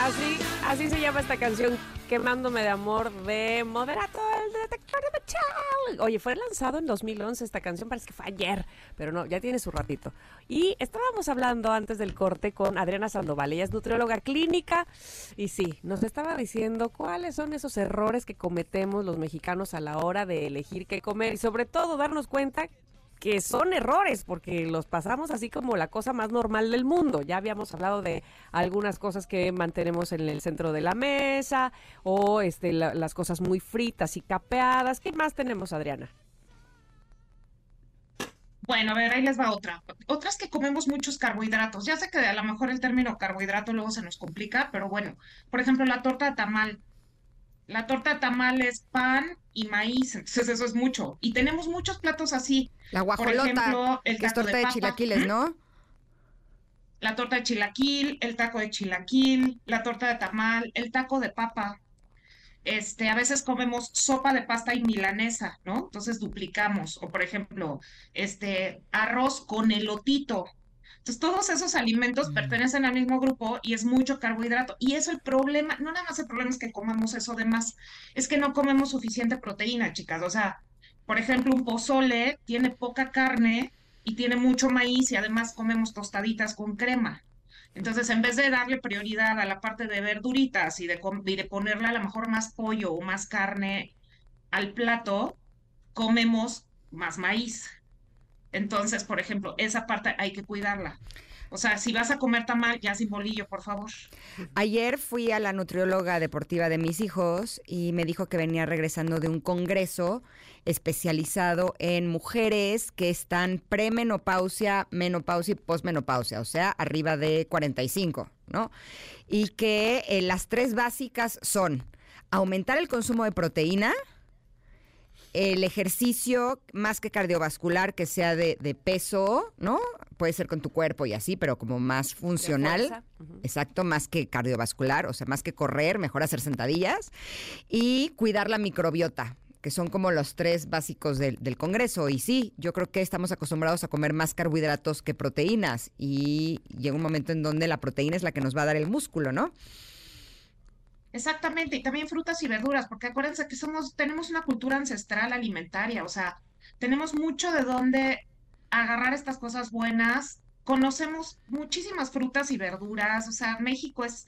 Así, así se llama esta canción, Quemándome de Amor de Moderato, el detector de metal. Oye, fue lanzado en 2011 esta canción, parece que fue ayer, pero no, ya tiene su ratito. Y estábamos hablando antes del corte con Adriana Sandoval, ella es nutrióloga clínica y sí, nos estaba diciendo cuáles son esos errores que cometemos los mexicanos a la hora de elegir qué comer y sobre todo darnos cuenta que son errores, porque los pasamos así como la cosa más normal del mundo. Ya habíamos hablado de algunas cosas que mantenemos en el centro de la mesa, o este, la- las cosas muy fritas y capeadas. ¿Qué más tenemos, Adriana? Bueno, a ver, ahí les va otra. Otra es que comemos muchos carbohidratos. Ya sé que a lo mejor el término carbohidrato luego se nos complica, pero bueno, por ejemplo, la torta de tamal. La torta tamal es pan y maíz, entonces eso es mucho. Y tenemos muchos platos así. La Por guajolota, ejemplo, el que es torta de, chilaquiles, ¿no? La torta de chilaquil, el taco de chilaquil, la torta de tamal, el taco de papa. Este, a veces comemos sopa de pasta y milanesa, ¿no? Entonces duplicamos. O por ejemplo, este, arroz con elotito. Entonces todos esos alimentos pertenecen al mismo grupo y es mucho carbohidrato. Y eso el problema, no nada más el problema es que comamos eso de más, es que no comemos suficiente proteína, chicas. O sea, por ejemplo, un pozole tiene poca carne y tiene mucho maíz y además comemos tostaditas con crema. Entonces, en vez de darle prioridad a la parte de verduritas y de, y de ponerle a lo mejor más pollo o más carne al plato, comemos más maíz. Entonces, por ejemplo, esa parte hay que cuidarla. O sea, si vas a comer tamal, ya sin bolillo, por favor. Ayer fui a la nutrióloga deportiva de mis hijos y me dijo que venía regresando de un congreso especializado en mujeres que están premenopausia, menopausia y posmenopausia, o sea, arriba de 45, ¿no? Y que eh, las tres básicas son aumentar el consumo de proteína, el ejercicio más que cardiovascular, que sea de, de peso, ¿no? Puede ser con tu cuerpo y así, pero como más funcional. Exacto, más que cardiovascular, o sea, más que correr, mejor hacer sentadillas. Y cuidar la microbiota, que son como los tres básicos del, del Congreso. Y sí, yo creo que estamos acostumbrados a comer más carbohidratos que proteínas. Y llega un momento en donde la proteína es la que nos va a dar el músculo, ¿no? Exactamente, y también frutas y verduras, porque acuérdense que somos, tenemos una cultura ancestral alimentaria, o sea, tenemos mucho de dónde agarrar estas cosas buenas conocemos muchísimas frutas y verduras, o sea, México es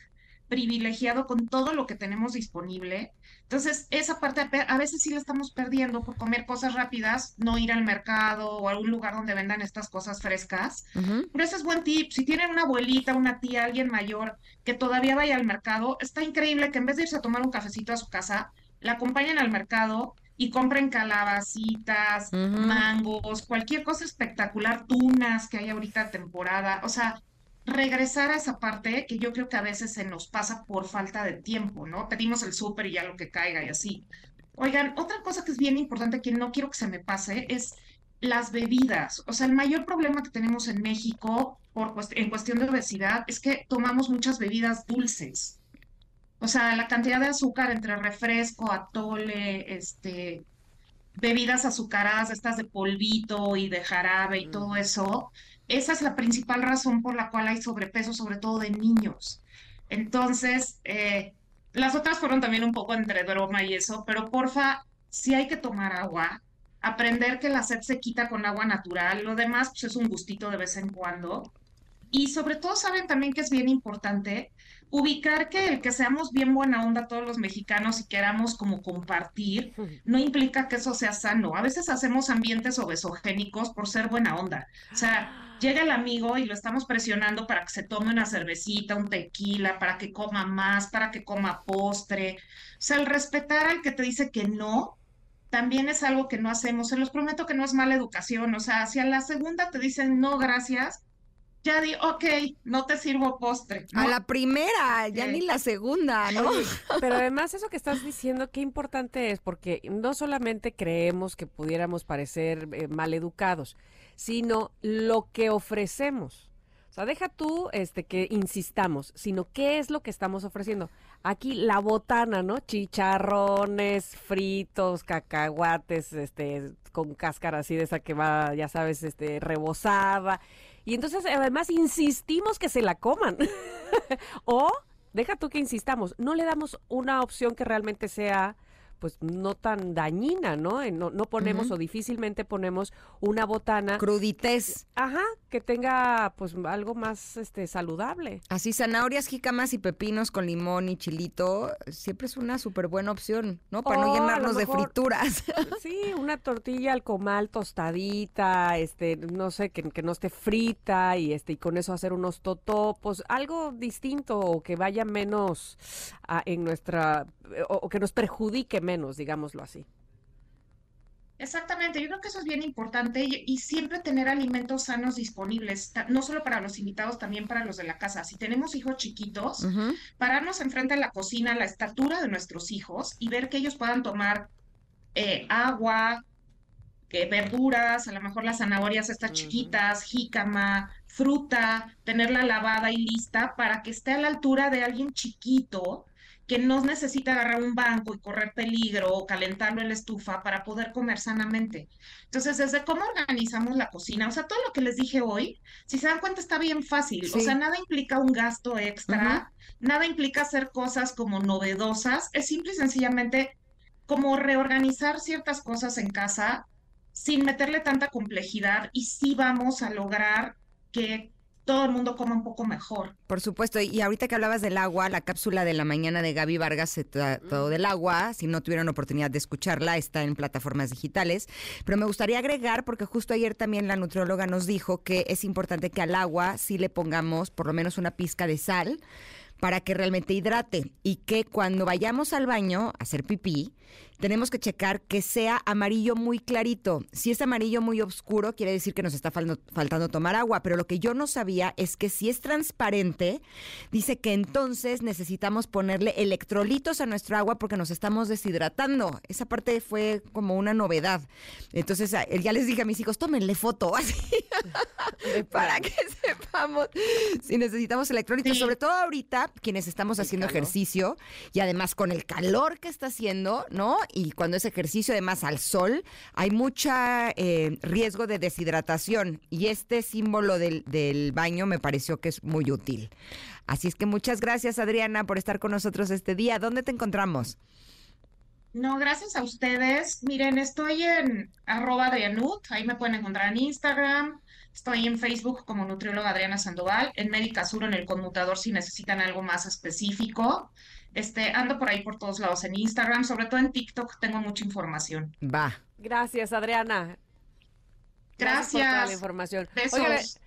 privilegiado con todo lo que tenemos disponible. Entonces, esa parte a veces sí la estamos perdiendo por comer cosas rápidas, no ir al mercado o a algún lugar donde vendan estas cosas frescas. Pero ese es buen tip. Si tienen una abuelita, una tía, alguien mayor que todavía vaya al mercado, está increíble que en vez de irse a tomar un cafecito a su casa, la acompañen al mercado y compren calabacitas, mangos, cualquier cosa espectacular, tunas que hay ahorita temporada. O sea, regresar a esa parte que yo creo que a veces se nos pasa por falta de tiempo, ¿no? Pedimos el súper y ya lo que caiga y así. Oigan, otra cosa que es bien importante que no quiero que se me pase es las bebidas. O sea, el mayor problema que tenemos en México por, en cuestión de obesidad es que tomamos muchas bebidas dulces. O sea, la cantidad de azúcar entre refresco, atole, este, bebidas azucaradas, estas de polvito y de jarabe y todo eso, esa es la principal razón por la cual hay sobrepeso, sobre todo de niños. Entonces, eh, las otras fueron también un poco entre broma y eso, pero porfa, si hay que tomar agua, aprender que la sed se quita con agua natural, lo demás pues, es un gustito de vez en cuando. Y sobre todo saben también que es bien importante ubicar que el que seamos bien buena onda todos los mexicanos y queramos como compartir, no implica que eso sea sano. A veces hacemos ambientes obesogénicos por ser buena onda. O sea, llega el amigo y lo estamos presionando para que se tome una cervecita, un tequila, para que coma más, para que coma postre. O sea, el respetar al que te dice que no, también es algo que no hacemos. Se los prometo que no es mala educación. O sea, si a la segunda te dicen no, gracias, ya di, ok, no te sirvo postre. A la primera, ya ni la segunda, ¿no? Pero además eso que estás diciendo, qué importante es, porque no solamente creemos que pudiéramos parecer eh, mal educados, sino lo que ofrecemos. O sea, deja tú este que insistamos, sino qué es lo que estamos ofreciendo. Aquí la botana, ¿no? Chicharrones fritos, cacahuates, este, con cáscara así de esa que va, ya sabes, este, rebosada. Y entonces además insistimos que se la coman. o deja tú que insistamos, no le damos una opción que realmente sea pues no tan dañina, ¿no? No, no ponemos o difícilmente ponemos una botana. Crudités. Ajá, que tenga pues algo más este saludable. Así zanahorias, jícamas y pepinos con limón y chilito, siempre es una súper buena opción, ¿no? Para no llenarnos de frituras. Sí, una tortilla al comal tostadita, este, no sé, que, que no esté frita y este, y con eso hacer unos totopos, algo distinto o que vaya menos en nuestra, o que nos perjudique menos, digámoslo así. Exactamente, yo creo que eso es bien importante y, siempre tener alimentos sanos disponibles, no solo para los invitados, también para los de la casa. Si tenemos hijos chiquitos, pararnos enfrente de la cocina, la estatura de nuestros hijos y ver que ellos puedan tomar eh, agua, que verduras, a lo mejor las zanahorias estas chiquitas, jícama, fruta, tenerla lavada y lista para que esté a la altura de alguien chiquito que no necesita agarrar un banco y correr peligro o calentarlo en la estufa para poder comer sanamente. Entonces, desde cómo organizamos la cocina, o sea, todo lo que les dije hoy, si se dan cuenta está bien fácil, o sea, nada implica un gasto extra, nada implica hacer cosas como novedosas, es simple y sencillamente como reorganizar ciertas cosas en casa sin meterle tanta complejidad y sí vamos a lograr que todo el mundo coma un poco mejor. Por supuesto, y ahorita que hablabas del agua, la cápsula de la mañana de Gaby Vargas se trató del agua, si no tuvieron oportunidad de escucharla, está en plataformas digitales, pero me gustaría agregar, porque justo ayer también la nutrióloga nos dijo que es importante que al agua sí le pongamos por lo menos una pizca de sal para que realmente hidrate y que cuando vayamos al baño a hacer pipí, tenemos que checar que sea amarillo muy clarito. Si es amarillo muy oscuro, quiere decir que nos está faltando tomar agua, pero lo que yo no sabía es que si es transparente, dice que entonces necesitamos ponerle electrolitos a nuestro agua porque nos estamos deshidratando. Esa parte fue como una novedad. Entonces, ya les dije a mis hijos, tómenle foto así para que sepamos si necesitamos electrolitos, sobre todo ahorita quienes estamos haciendo ejercicio y además con el calor que está haciendo, ¿no? Y cuando es ejercicio además al sol, hay mucho eh, riesgo de deshidratación y este símbolo del, del baño me pareció que es muy útil. Así es que muchas gracias Adriana por estar con nosotros este día. ¿Dónde te encontramos? No, gracias a ustedes. Miren, estoy en arroba Adrianut, ahí me pueden encontrar en Instagram, Estoy en Facebook como nutrióloga Adriana Sandoval, en Médica Sur en el conmutador si necesitan algo más específico. Este, ando por ahí por todos lados en Instagram, sobre todo en TikTok tengo mucha información. Va. Gracias, Adriana. Gracias. por toda la información. Besos.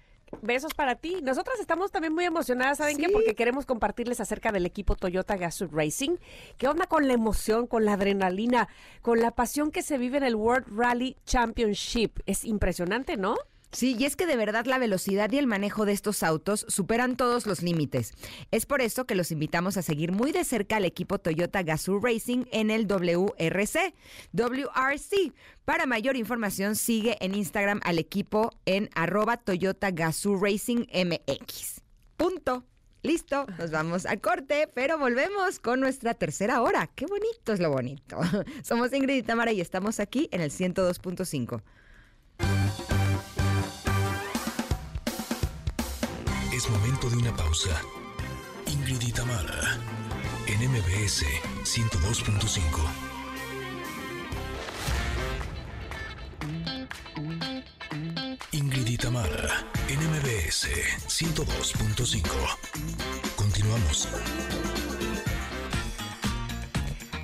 Besos para ti. Nosotras estamos también muy emocionadas, ¿saben qué? Porque queremos compartirles acerca del equipo Toyota Gazoo Racing. ¿Qué onda con la emoción, con la adrenalina, con la pasión que se vive en el World Rally Championship? Es impresionante, ¿no? Sí, y es que de verdad la velocidad y el manejo de estos autos superan todos los límites. Es por eso que los invitamos a seguir muy de cerca al equipo Toyota Gazoo Racing en el WRC. WRC. Para mayor información, sigue en Instagram al equipo en arroba Toyota Gazoo Racing MX. Punto. Listo, nos vamos al corte, pero volvemos con nuestra tercera hora. Qué bonito es lo bonito. Somos Ingrid y Tamara y estamos aquí en el 102.5. momento de una pausa. Ingrid y Tamara, en MBS 102.5. Ingrid y Tamara, en MBS 102.5. Continuamos.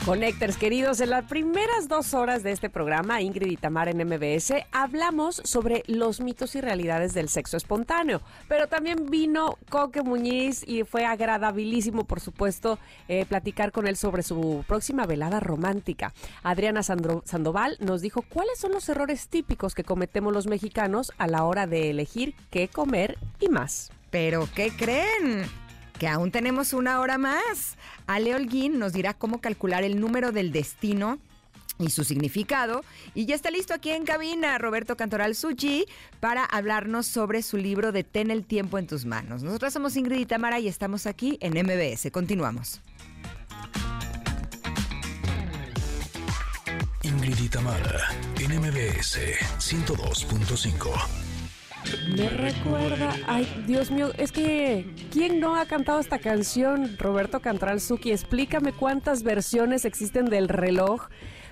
Connectors, queridos, en las primeras dos horas de este programa, Ingrid y Tamara en MBS, hablamos sobre los mitos y realidades del sexo espontáneo. Pero también vino Coque Muñiz y fue agradabilísimo, por supuesto, eh, platicar con él sobre su próxima velada romántica. Adriana Sandoval nos dijo cuáles son los errores típicos que cometemos los mexicanos a la hora de elegir qué comer y más. Pero, ¿qué creen? Que aún tenemos una hora más. Ale Holguín nos dirá cómo calcular el número del destino y su significado. Y ya está listo aquí en cabina Roberto Cantoral Suchi para hablarnos sobre su libro de Ten el tiempo en tus manos. Nosotros somos Ingrid y Tamara y estamos aquí en MBS. Continuamos. Ingrid y Tamara, en MBS 102.5. Me recuerda, ay Dios mío, es que ¿quién no ha cantado esta canción? Roberto Cantral Suki, explícame cuántas versiones existen del reloj,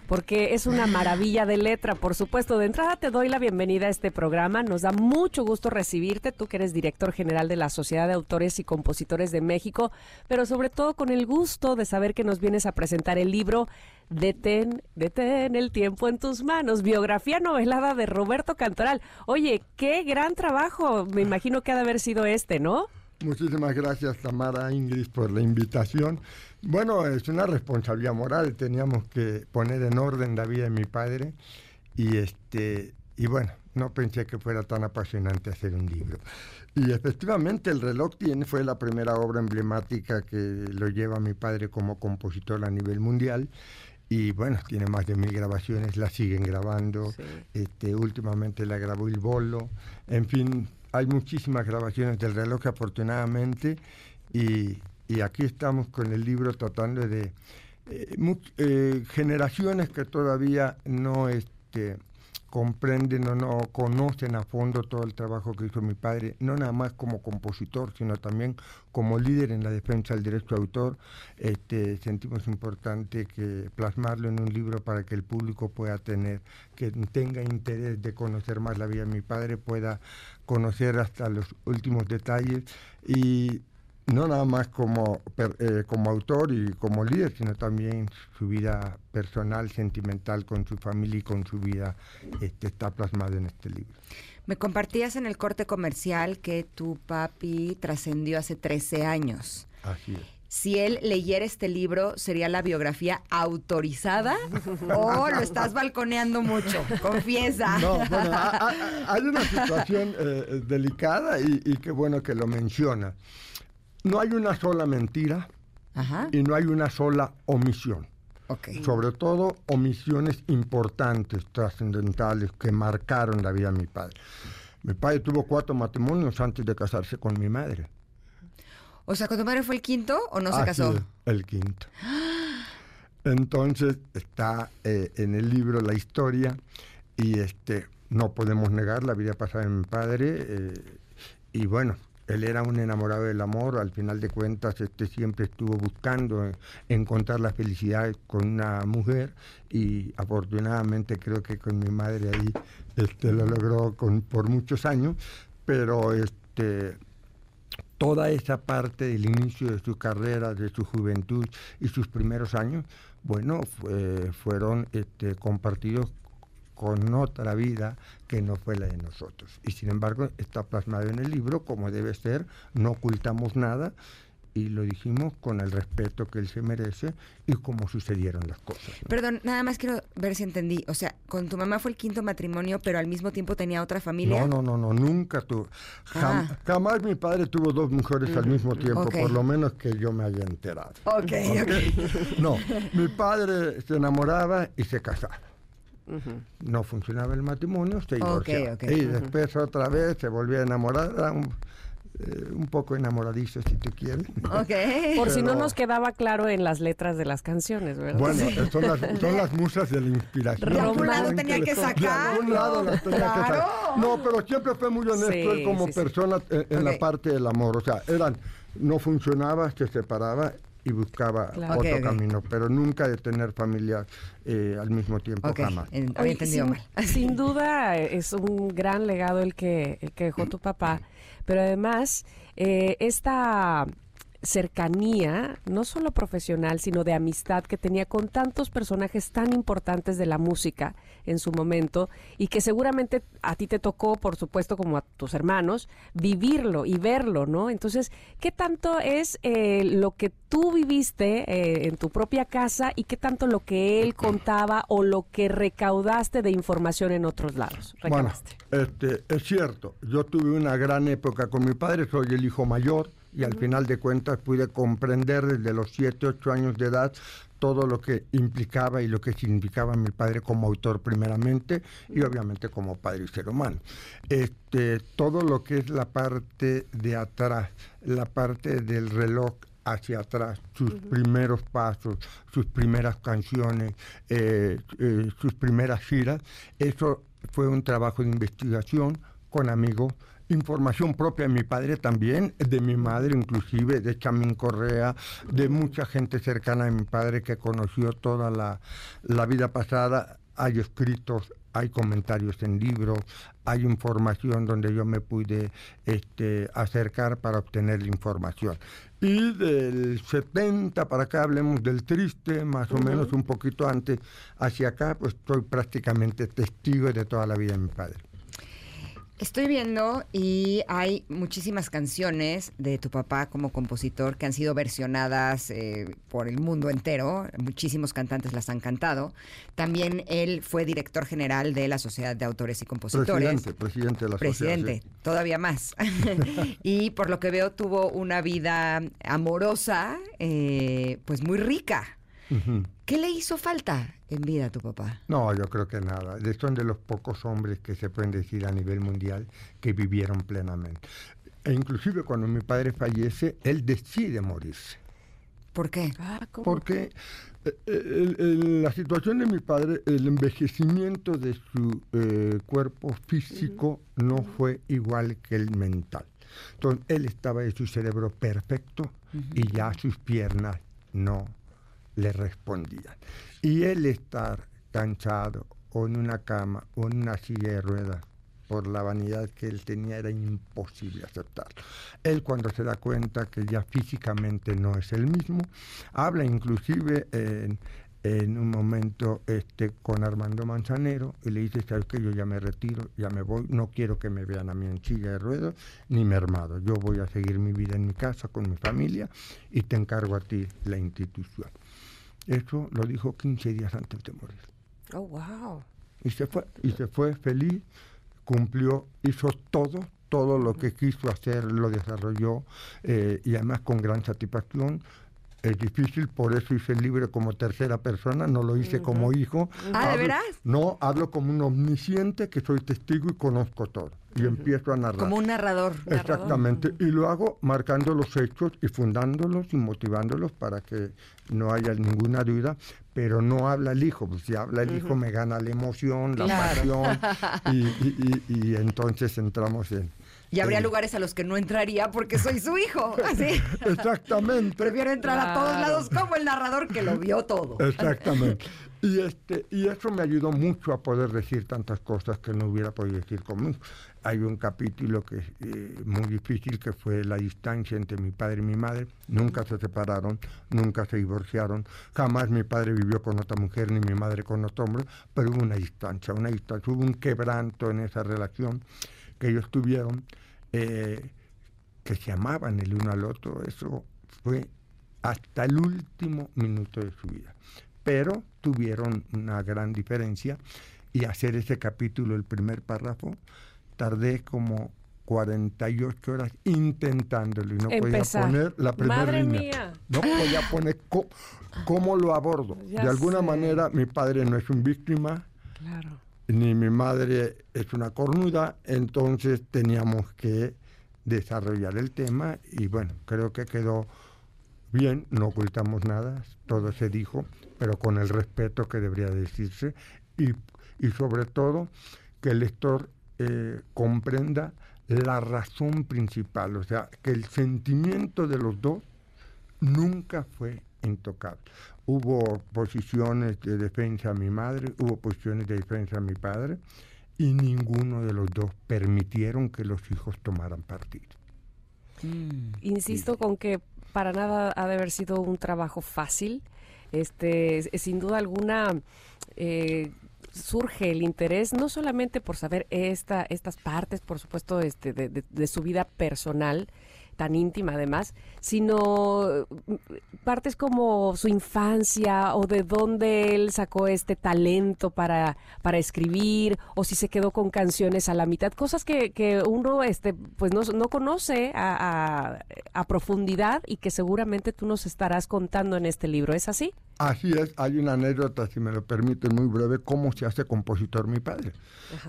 porque es una maravilla de letra, por supuesto. De entrada te doy la bienvenida a este programa, nos da mucho gusto recibirte, tú que eres director general de la Sociedad de Autores y Compositores de México, pero sobre todo con el gusto de saber que nos vienes a presentar el libro Detén, detén el tiempo en tus manos. Biografía novelada de Roberto Cantoral. Oye, qué gran trabajo. Me imagino que ha de haber sido este, ¿no? Muchísimas gracias, Tamara Ingrid, por la invitación. Bueno, es una responsabilidad moral. Teníamos que poner en orden la vida de mi padre y este y bueno, no pensé que fuera tan apasionante hacer un libro. Y efectivamente el reloj tiene fue la primera obra emblemática que lo lleva mi padre como compositor a nivel mundial. Y bueno, tiene más de mil grabaciones, la siguen grabando. Este, últimamente la grabó El Bolo. En fin, hay muchísimas grabaciones del reloj afortunadamente. Y, y aquí estamos con el libro tratando de eh, eh, generaciones que todavía no este, comprenden o no conocen a fondo todo el trabajo que hizo mi padre, no nada más como compositor, sino también como líder en la defensa del derecho de autor. Este, sentimos importante que plasmarlo en un libro para que el público pueda tener, que tenga interés de conocer más la vida de mi padre, pueda conocer hasta los últimos detalles y no nada más como, per- eh, como autor y como líder, sino también su vida personal, sentimental con su familia y con su vida este, está plasmado en este libro. Me compartías en el corte comercial que tu papi trascendió hace 13 años. Así es. Si él leyera este libro, ¿sería la biografía autorizada? ¿O lo estás balconeando mucho? Confiesa. No, bueno, ha- ha- hay una situación eh, delicada y, y qué bueno que lo menciona. No hay una sola mentira Ajá. y no hay una sola omisión. Sobre todo omisiones importantes, trascendentales, que marcaron la vida de mi padre. Mi padre tuvo cuatro matrimonios antes de casarse con mi madre. O sea, ¿con tu madre fue el quinto o no se casó? es, el quinto. Entonces está eh, en el libro la historia y este no podemos negar la vida pasada de mi padre eh, y bueno, él era un enamorado del amor, al final de cuentas este siempre estuvo buscando encontrar la felicidad con una mujer y afortunadamente creo que con mi madre ahí este lo logró con, por muchos años, pero este toda esa parte del inicio de su carrera, de su juventud y sus primeros años, bueno, fueron este, compartidos con otra vida que no fue la de nosotros. Y sin embargo está plasmado en el libro como debe ser, no ocultamos nada y lo dijimos con el respeto que él se merece y cómo sucedieron las cosas. Perdón, nada más quiero ver si entendí. O sea, con tu mamá fue el quinto matrimonio, pero al mismo tiempo tenía otra familia. No, no, no, no nunca tuvo. Ah. Jamás mi padre tuvo dos mujeres al mismo tiempo, por lo menos que yo me haya enterado. Ok, ok. No, mi padre se enamoraba y se casaba. No funcionaba el matrimonio, se divorciaba. Y después otra vez se volvía a enamorar, eh, un, poco enamoradizo si tú quieres. Por si no nos quedaba claro en las letras de las canciones, ¿verdad? Bueno, eh, son, las, musas de la inspiración. De algún lado tenía que sacar. No, pero siempre fue muy honesto él como persona en, la parte del amor. O sea, eran, no funcionaba, se separaba y buscaba otro camino, pero nunca de tener familia eh, al mismo tiempo jamás. entendido sin, sin, duda es un gran legado el que, el que dejó tu papá, pero además eh, esta cercanía, no solo profesional, sino de amistad que tenía con tantos personajes tan importantes de la música en su momento y que seguramente a ti te tocó, por supuesto, como a tus hermanos, vivirlo y verlo, ¿no? Entonces, ¿qué tanto es eh, lo que tú viviste eh, en tu propia casa y qué tanto lo que él contaba o lo que recaudaste de información en otros lados? Bueno, este, es cierto, yo tuve una gran época con mi padre, soy el hijo mayor y al final de cuentas pude comprender desde los 7, 8 años de edad todo lo que implicaba y lo que significaba mi padre como autor primeramente y obviamente como padre y ser humano. Este, todo lo que es la parte de atrás, la parte del reloj hacia atrás, sus primeros pasos, sus primeras canciones, eh, eh, sus primeras giras, eso fue un trabajo de investigación con amigos información propia de mi padre también, de mi madre inclusive, de Chamín Correa, de mucha gente cercana a mi padre que conoció toda la, la vida pasada. Hay escritos, hay comentarios en libros, hay información donde yo me pude este, acercar para obtener la información. Y del 70 para acá, hablemos del triste, más o menos un poquito antes, hacia acá, pues estoy prácticamente testigo de toda la vida de mi padre. Estoy viendo y hay muchísimas canciones de tu papá como compositor que han sido versionadas eh, por el mundo entero. Muchísimos cantantes las han cantado. También él fue director general de la Sociedad de Autores y Compositores. Presidente, presidente de la Presidente, todavía más. y por lo que veo tuvo una vida amorosa, eh, pues muy rica. ¿Qué le hizo falta en vida a tu papá? No, yo creo que nada. Son de los pocos hombres que se pueden decir a nivel mundial que vivieron plenamente. E inclusive cuando mi padre fallece, él decide morirse. ¿Por qué? Ah, Porque eh, la situación de mi padre, el envejecimiento de su eh, cuerpo físico no fue igual que el mental. Entonces, él estaba de su cerebro perfecto y ya sus piernas no le respondían. Y él estar cansado o en una cama o en una silla de ruedas por la vanidad que él tenía era imposible aceptarlo. Él cuando se da cuenta que ya físicamente no es el mismo, habla inclusive en, en un momento este, con Armando Manzanero y le dice, sabes que yo ya me retiro, ya me voy, no quiero que me vean a mí en silla de ruedas ni mermado, yo voy a seguir mi vida en mi casa con mi familia y te encargo a ti la institución. Eso lo dijo 15 días antes de morir. Oh, wow. Y se fue, y se fue feliz, cumplió, hizo todo, todo lo que quiso hacer, lo desarrolló eh, y además con gran satisfacción. Es difícil, por eso hice el libro como tercera persona, no lo hice como hijo. Ah, ¿de veras? No, hablo como un omnisciente que soy testigo y conozco todo y empiezo a narrar. Como un narrador. Exactamente. Y lo hago marcando los hechos y fundándolos y motivándolos para que no haya ninguna duda, pero no habla el hijo. Pues si habla el hijo me gana la emoción, la pasión y, y, entonces entramos en, Y habría lugares a los que no entraría porque soy su hijo. Así. Exactamente. Prefiero entrar a todos lados como el narrador que lo vio todo. Exactamente. Y, este, y eso me ayudó mucho a poder decir tantas cosas que no hubiera podido decir conmigo. Hay un capítulo que es eh, muy difícil, que fue la distancia entre mi padre y mi madre. Nunca se separaron, nunca se divorciaron. Jamás mi padre vivió con otra mujer ni mi madre con otro hombre, pero hubo una distancia, una distancia, hubo un quebranto en esa relación que ellos tuvieron, eh, que se amaban el uno al otro. Eso fue hasta el último minuto de su vida pero tuvieron una gran diferencia y hacer ese capítulo, el primer párrafo, tardé como 48 horas intentándolo y no podía poner la primera Madre línea. Mía. No podía poner cómo lo abordo. Ya de alguna sé. manera mi padre no es un víctima, Claro. Ni mi madre es una cornuda, entonces teníamos que desarrollar el tema y bueno, creo que quedó bien, no ocultamos nada, todo se dijo, pero con el respeto que debería decirse y, y sobre todo que el lector eh, comprenda la razón principal, o sea, que el sentimiento de los dos nunca fue intocable. Hubo posiciones de defensa a mi madre, hubo posiciones de defensa a mi padre, y ninguno de los dos permitieron que los hijos tomaran partido. Insisto con que para nada ha de haber sido un trabajo fácil. Este, es- sin duda alguna eh, surge el interés no solamente por saber esta, estas partes, por supuesto, este, de, de- de su vida personal tan íntima además, sino partes como su infancia o de dónde él sacó este talento para, para escribir o si se quedó con canciones a la mitad, cosas que, que uno este, pues no, no conoce a, a- a profundidad y que seguramente tú nos estarás contando en este libro, ¿es así? Así es, hay una anécdota, si me lo permiten, muy breve, cómo se hace compositor mi padre.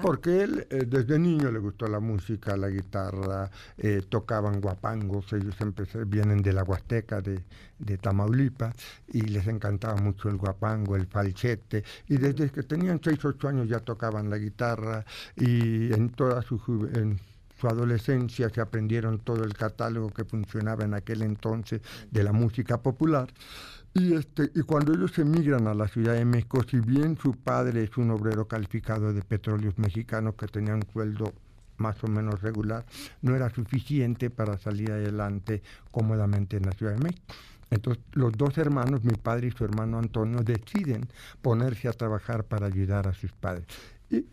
Porque él eh, desde niño le gustó la música, la guitarra, eh, tocaban guapangos, ellos empecé- vienen de la Huasteca, de, de Tamaulipas, y les encantaba mucho el guapango, el falsete, y desde que tenían 6 8 años ya tocaban la guitarra, y en toda su su adolescencia se aprendieron todo el catálogo que funcionaba en aquel entonces de la música popular. Y, este, y cuando ellos emigran a la Ciudad de México, si bien su padre es un obrero calificado de petróleos mexicanos que tenía un sueldo más o menos regular, no era suficiente para salir adelante cómodamente en la Ciudad de México. Entonces los dos hermanos, mi padre y su hermano Antonio, deciden ponerse a trabajar para ayudar a sus padres. ¿Y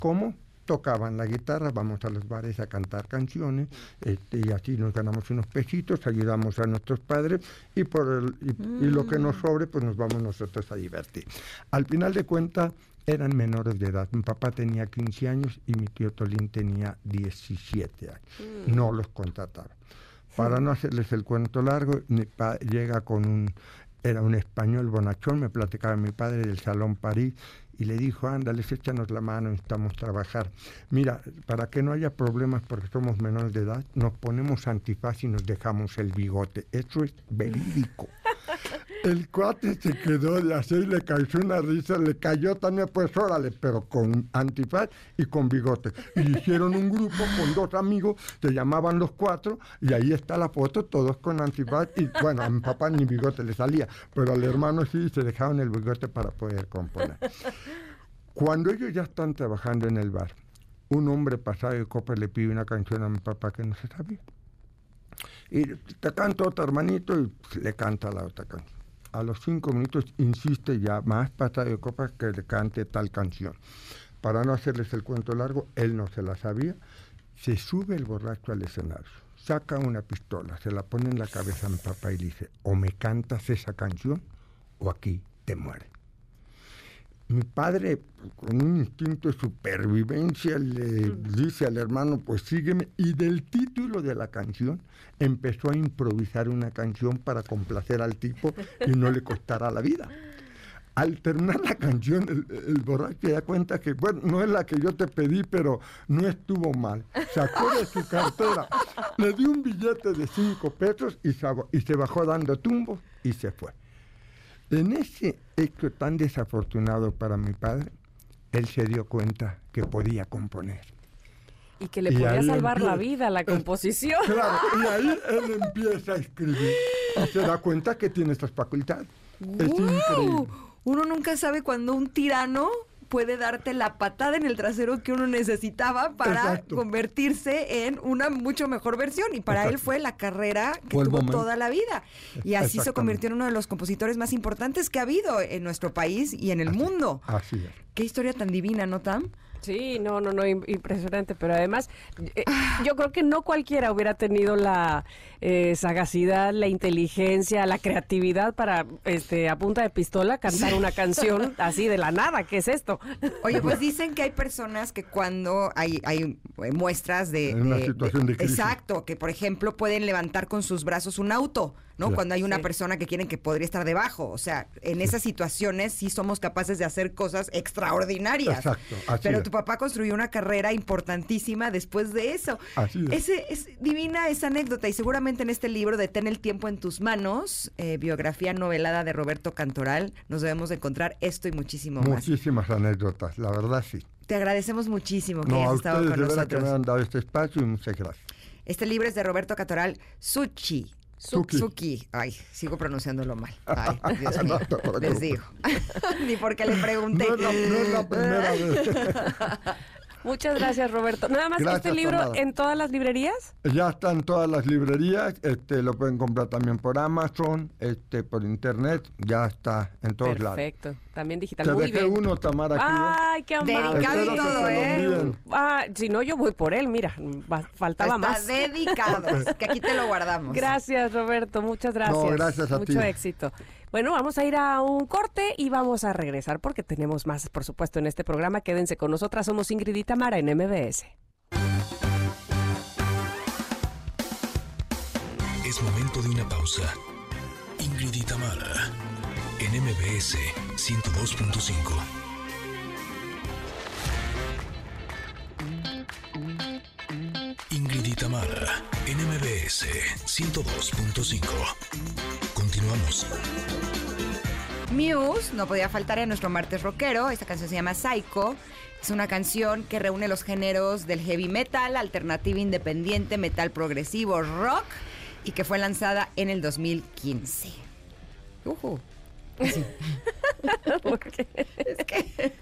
cómo? Tocaban la guitarra, vamos a los bares a cantar canciones este, y así nos ganamos unos pesitos, ayudamos a nuestros padres y, por el- y, y lo que nos sobre pues nos vamos nosotros a divertir. Al final de cuentas eran menores de edad. Mi papá tenía 15 años y mi tío Tolín tenía 17 años. No los contrataba. Para no hacerles el cuento largo, mi pa- llega con un, era un español bonachón, me platicaba mi padre del Salón París y le dijo, ándales, échanos la mano, necesitamos trabajar. Mira, para que no haya problemas porque somos menores de edad, nos ponemos antifaz y nos dejamos el bigote. Eso es verídico. El cuate se quedó así, le cayó una risa, le cayó también, pues órale, pero con antifaz y con bigote. Y hicieron un grupo con dos amigos, se llamaban los cuatro, y ahí está la foto, todos con antifaz, y bueno, a mi papá ni bigote le salía, pero al hermano sí se dejaron el bigote para poder componer. Cuando ellos ya están trabajando en el bar, un hombre pasado de copa le pide una canción a mi papá que no se sabía. Y te canto otra hermanito y le canta la otra canción. A los cinco minutos insiste ya más pasado de copas que le cante tal canción. Para no hacerles el cuento largo, él no se la sabía. Se sube el borracho al escenario, saca una pistola, se la pone en la cabeza a mi papá y dice, o me cantas esa canción o aquí te mueres. Mi padre, con un instinto de supervivencia, le dice al hermano, pues sígueme. Y del título de la canción empezó a improvisar una canción para complacer al tipo y no le costara la vida. Al terminar la canción, el, el borracho se da cuenta que, bueno, no es la que yo te pedí, pero no estuvo mal. Sacó de su cartera, le dio un billete de cinco pesos y y se bajó dando tumbos y se fue. En ese hecho tan desafortunado para mi padre, él se dio cuenta que podía componer. Y que le Y podía salvar la vida la composición. Claro, y ahí él empieza a escribir y se da cuenta que tiene estas facultades. Es increíble. Uno nunca sabe cuando un tirano puede darte la patada en el trasero que uno necesitaba para Exacto. convertirse en una mucho mejor versión. Y para él fue la carrera que tuvo momento. toda la vida. Y así se convirtió en uno de los compositores más importantes que ha habido en nuestro país y en el mundo. Así es. Qué historia tan divina, ¿no, Tam? Sí, no, no, no, im- impresionante, pero además eh, yo creo que no cualquiera hubiera tenido la eh, sagacidad, la inteligencia, la creatividad para, este, a punta de pistola cantar una canción así de la nada. ¿Qué es esto? Oye, pues dicen que hay personas que cuando hay, hay eh, muestras de... En una de- situación de crisis. Exacto, que por ejemplo pueden levantar con sus brazos un auto, ¿no? Claro. Cuando hay una Sí. persona que quieren que podría estar debajo. O sea, en esas situaciones sí somos capaces de hacer cosas extraordinarias. Exacto, así Pero es. tu papá construyó una carrera importantísima después de eso. Así es. Ese, es divina esa anécdota y seguramente en este libro de Ten el tiempo en tus manos, eh, biografía novelada de Roberto Cantoral, nos debemos de encontrar esto y muchísimo más. Muchísimas anécdotas, la verdad sí. Te agradecemos muchísimo que No, hayas estado con de verdad que nosotros. me han dado este espacio y muchas gracias. Este libro es de Roberto Catoral, Suchi. Suki. Suki. Ay, sigo pronunciándolo mal. Ay, Dios No mío. preocupes. Les digo. Ni porque le pregunté. No la, no es la primera vez. Muchas gracias, Roberto. Nada más, Gracias, ¿este libro en todas las librerías? Ya están todas las librerías, este, lo pueden comprar también por Amazon, este, por internet, ya está en todos lados. Perfecto. También digital. Te Muy dejé bien. uno, Tamara, aquí. Ay, qué amable. Dedicado y que todo, ¿eh? Ah, si no, yo voy por él, mira, va- faltaba Está más. dedicado. Que aquí te lo guardamos. Gracias, Roberto, muchas gracias. gracias a Mucho ti. éxito. Bueno, vamos a ir a un corte y vamos a regresar porque tenemos más, por supuesto, en este programa. Quédense con nosotras, somos Ingrid y Tamara en MBS. Es momento de una pausa. Ingrid y Tamara, en MBS 102.5. Ingrid y Tamara, en MBS 102.5. Continuamos. Muse no podía faltar en nuestro martes rockero. Esta canción se llama Psycho. Es una canción que reúne los géneros del heavy metal, alternativa independiente, metal progresivo, rock y que fue lanzada en el 2015. Ujú. ¿Por qué? Es que...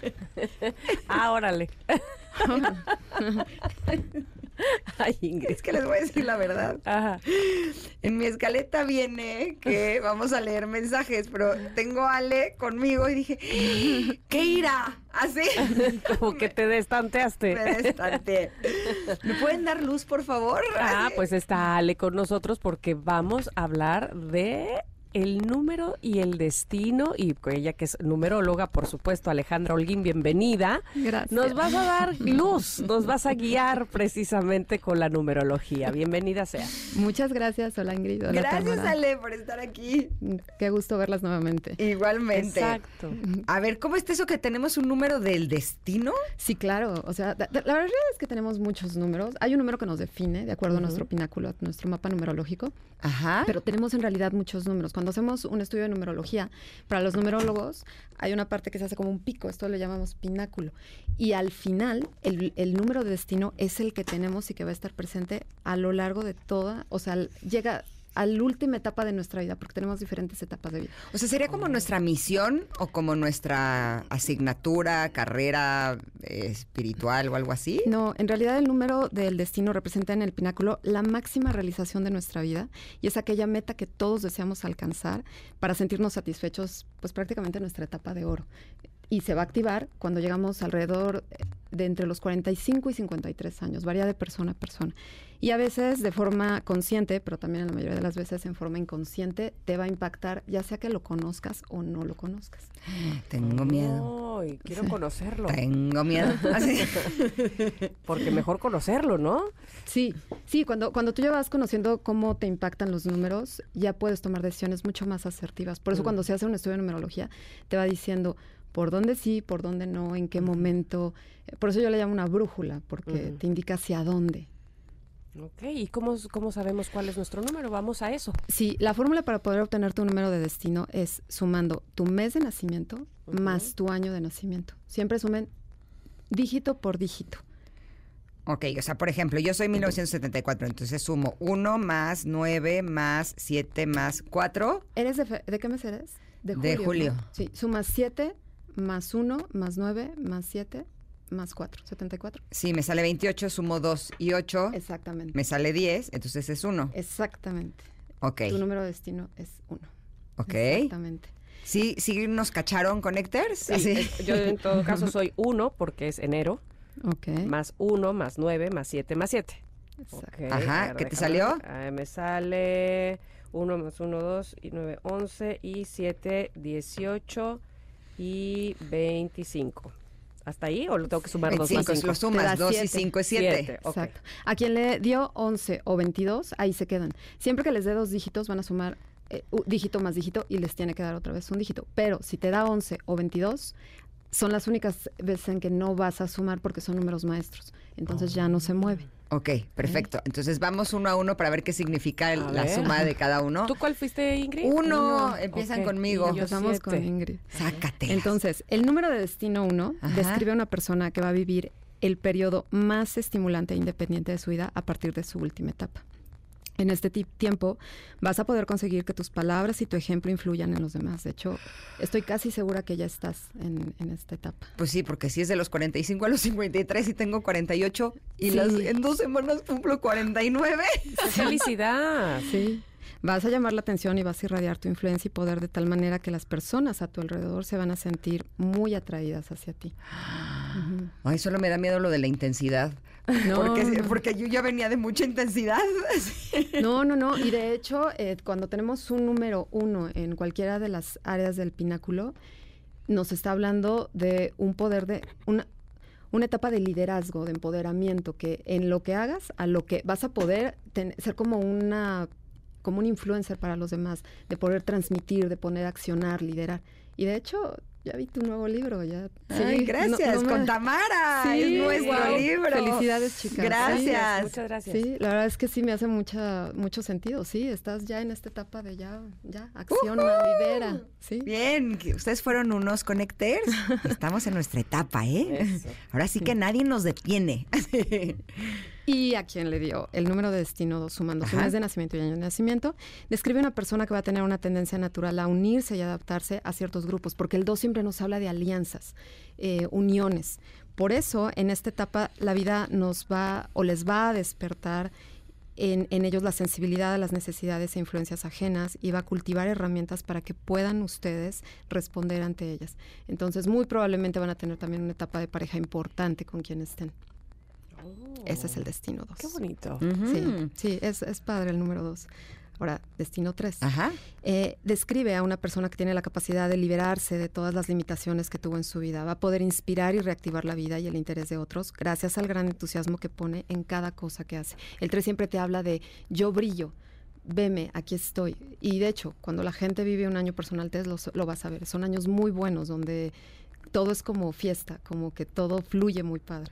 Ah, órale. Ay, Ingrid. Es que les voy a decir la verdad. Ajá. En mi escaleta viene que vamos a leer mensajes, pero tengo a Ale conmigo y dije, ¿qué irá? Así. Como que te destanteaste. Me destanteé. ¿Me pueden dar luz, por favor? Ah, Así. pues está Ale con nosotros porque vamos a hablar de el número y el destino y ella que es numeróloga, por supuesto, Alejandra Holguín, bienvenida. Gracias. Nos vas a dar luz, nos vas a guiar precisamente con la numerología. Bienvenida sea. Muchas gracias, hola Ingrid. Hola, Gracias, Tamara. Ale, por estar aquí. Qué gusto verlas nuevamente. Igualmente. Exacto. A ver, ¿cómo está eso que tenemos un número del destino? Sí, claro. O sea, la verdad es que tenemos muchos números. Hay un número que nos define, de acuerdo a nuestro pináculo, a nuestro mapa numerológico, Ajá. pero tenemos en realidad muchos números. Cuando hacemos un estudio de numerología, para los numerólogos hay una parte que se hace como un pico, esto le llamamos pináculo. Y al final, el, el número de destino es el que tenemos y que va a estar presente a lo largo de toda, o sea, llega a la última etapa de nuestra vida, porque tenemos diferentes etapas de vida. O sea, ¿sería como nuestra misión o como nuestra asignatura, carrera eh, espiritual o algo así? No, en realidad el número del destino representa en el pináculo la máxima realización de nuestra vida y es aquella meta que todos deseamos alcanzar para sentirnos satisfechos, pues prácticamente en nuestra etapa de oro. Y se va a activar cuando llegamos alrededor de entre los 45 y 53 años, varía de persona a persona. Y a veces de forma consciente, pero también en la mayoría de las veces en forma inconsciente, te va a impactar, ya sea que lo conozcas o no lo conozcas. Tengo miedo. Ay, quiero conocerlo. Tengo miedo. Así. Porque mejor conocerlo, ¿no? Sí, sí, cuando, cuando tú ya vas conociendo cómo te impactan los números, ya puedes tomar decisiones mucho más asertivas. Por eso cuando se hace un estudio de numerología, te va diciendo por dónde sí, por dónde no, en qué momento. Por eso yo le llamo una brújula, porque te indica hacia dónde. Ok, ¿y cómo, cómo sabemos cuál es nuestro número? Vamos a eso. Sí, la fórmula para poder obtener tu número de destino es sumando tu mes de nacimiento más tu año de nacimiento. Siempre sumen dígito por dígito. Ok, o sea, por ejemplo, yo soy 1974, entonces sumo 1 más 9 más 7 más 4. ¿Eres de, fe- de qué mes eres? De julio. ¿no? Sí, sumas 7 más 1 más 9 más 7 más 4, 74. Sí, me sale 28, sumo 2 y 8. Exactamente. Me sale 10, entonces es 1. Exactamente. Ok, Tu número de destino es 1. ok. Exactamente. ¿Sí, ¿Sí nos cacharon, Connectors? Sí, Así. es- yo en todo caso soy 1 porque es enero, Ok. más 1, más 9, más 7, más 7. Exacto. Ok, Ajá, ¿qué te salió? ver. Ah, me sale 1 más 1, 2 y 9, 11 y 7, 18 y 25. ¿Hasta ahí o lo tengo que sumar 2 más 25, 5? lo sumas, da 2 y siete. 5 es 7. Siete. Ok. Exacto. A quien le dio 11 o 22, ahí se quedan. Siempre que les dé dos dígitos, van a sumar eh, un dígito más dígito y les tiene que dar otra vez un dígito. Pero si te da 11 o 22, son las únicas veces en que no vas a sumar porque son números maestros. Entonces ya no se mueve. Ok, perfecto. Entonces vamos uno a uno para ver qué significa el- A la ver. suma de cada uno. ¿Tú cuál fuiste, Ingrid? Uno, empiezan Ok, conmigo. y yo Empezamos con siete. Ingrid. Sácate. Entonces, el número de destino 1 Ajá. describe a una persona que va a vivir el periodo más estimulante e independiente de su vida a partir de su última etapa. En este ti- tiempo vas a poder conseguir que tus palabras y tu ejemplo influyan en los demás. De hecho, estoy casi segura que ya estás en, en esta etapa. Pues sí, porque si es de los 45 a los 53 y tengo 48 y Sí. las, en dos semanas cumplo 49. ¡Qué felicidad! Sí. Vas a llamar la atención y vas a irradiar tu influencia y poder de tal manera que las personas a tu alrededor se van a sentir muy atraídas hacia ti. Ay, solo me da miedo lo de la intensidad. No, porque, yo ya venía de mucha intensidad. No, no, no. Y de hecho, eh, cuando tenemos un número uno en cualquiera de las áreas del pináculo, nos está hablando de un poder de una, una etapa de liderazgo, de empoderamiento, que en lo que hagas, a lo que vas a poder ten- ser como una como un influencer para los demás, de poder transmitir, de poder accionar, liderar. Y de hecho, ya vi tu nuevo libro, ya. Ay, sí, gracias, no- no con me- Tamara. Sí, es nuestro libro. Felicidades, chicas. Gracias. Muchas gracias. Sí, la verdad es que sí me hace mucha, mucho sentido. Sí, estás ya en esta etapa de ya, ya, acciona, lidera. Sí. Bien, ustedes fueron unos connectors. Estamos en nuestra etapa, ¿eh? Eso. Ahora sí que nadie nos detiene. Y a quien le dio el número de destino 2, sumando su mes de nacimiento y año de nacimiento, describe una persona que va a tener una tendencia natural a unirse y adaptarse a ciertos grupos, porque el 2 siempre nos habla de alianzas, eh, uniones. Por eso, en esta etapa, la vida nos va o les va a despertar en, en ellos la sensibilidad a las necesidades e influencias ajenas y va a cultivar herramientas para que puedan ustedes responder ante ellas. Entonces, muy probablemente van a tener también una etapa de pareja importante con quien estén. Ese es el destino 2. Qué bonito. Sí, sí, es, es padre el número 2. Ahora, destino 3. Ajá. Eh, describe a una persona que tiene la capacidad de liberarse de todas las limitaciones que tuvo en su vida. Va a poder inspirar y reactivar la vida y el interés de otros gracias al gran entusiasmo que pone en cada cosa que hace. El 3 siempre te habla de yo brillo, veme, aquí estoy. Y de hecho, cuando la gente vive un año personal test, lo, lo vas a ver. Son años muy buenos donde todo es como fiesta, como que todo fluye muy padre.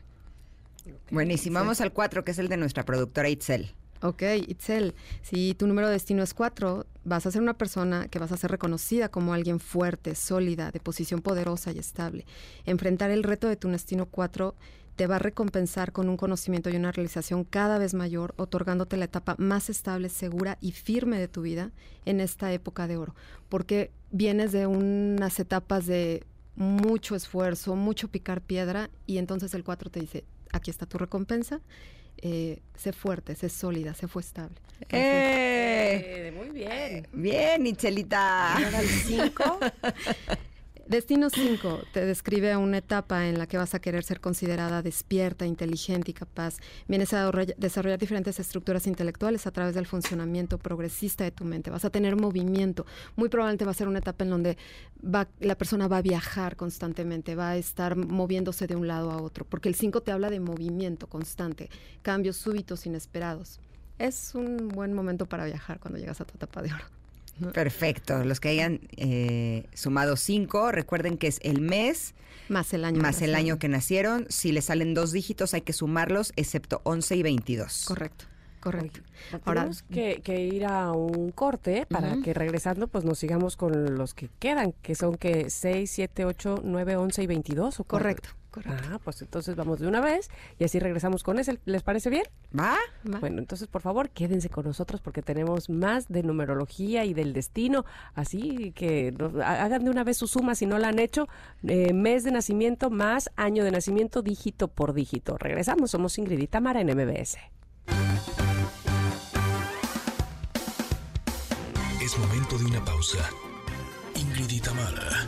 Buenísimo. Vamos al 4, que es el de nuestra productora Itzel. Ok, Itzel, si tu número de destino es 4, vas a ser una persona que vas a ser reconocida como alguien fuerte, sólida, de posición poderosa y estable. Enfrentar el reto de tu destino 4 te va a recompensar con un conocimiento y una realización cada vez mayor, otorgándote la etapa más estable, segura y firme de tu vida en esta época de oro. Porque vienes de unas etapas de mucho esfuerzo, mucho picar piedra y entonces el 4 te dice, aquí está tu recompensa, eh, sé fuerte, sé sólida, sé fue estable. Entonces, ¡Eh! Eh, muy bien. Bien. Ahora el 5. Destino 5 te describe una etapa en la que vas a querer ser considerada despierta, inteligente y capaz. Vienes a desarrolla- desarrollar diferentes estructuras intelectuales a través del funcionamiento progresista de tu mente. Vas a tener movimiento. Muy probablemente va a ser una etapa en donde va, la persona va a viajar constantemente, va a estar moviéndose de un lado a otro, porque el 5 te habla de movimiento constante, cambios súbitos, inesperados. Es un buen momento para viajar cuando llegas a tu etapa de oro. Perfecto. Los que hayan eh, sumado 5, recuerden que es el mes Más el año. más el año que nacieron. Si les salen dos dígitos, hay que sumarlos, excepto 11 y 22. Correcto, correcto. Ahora Ahora- tenemos que, que ir a un corte para Ujú. que regresando pues nos sigamos con los que quedan, que son que 6, 7, 8, 9, 11 y 22. ¿o cuál? Correcto, Correcto. Ah, pues entonces vamos de una vez y así regresamos con ese. ¿Les parece bien? ¿Va? Va. Bueno, entonces por favor quédense con nosotros porque tenemos más de numerología y del destino. Así que hagan de una vez su suma si no la han hecho. Eh, mes de nacimiento más año de nacimiento, dígito por dígito. Regresamos, somos Ingrid y Tamara en MBS. Es momento de una pausa. Ingrid y Tamara,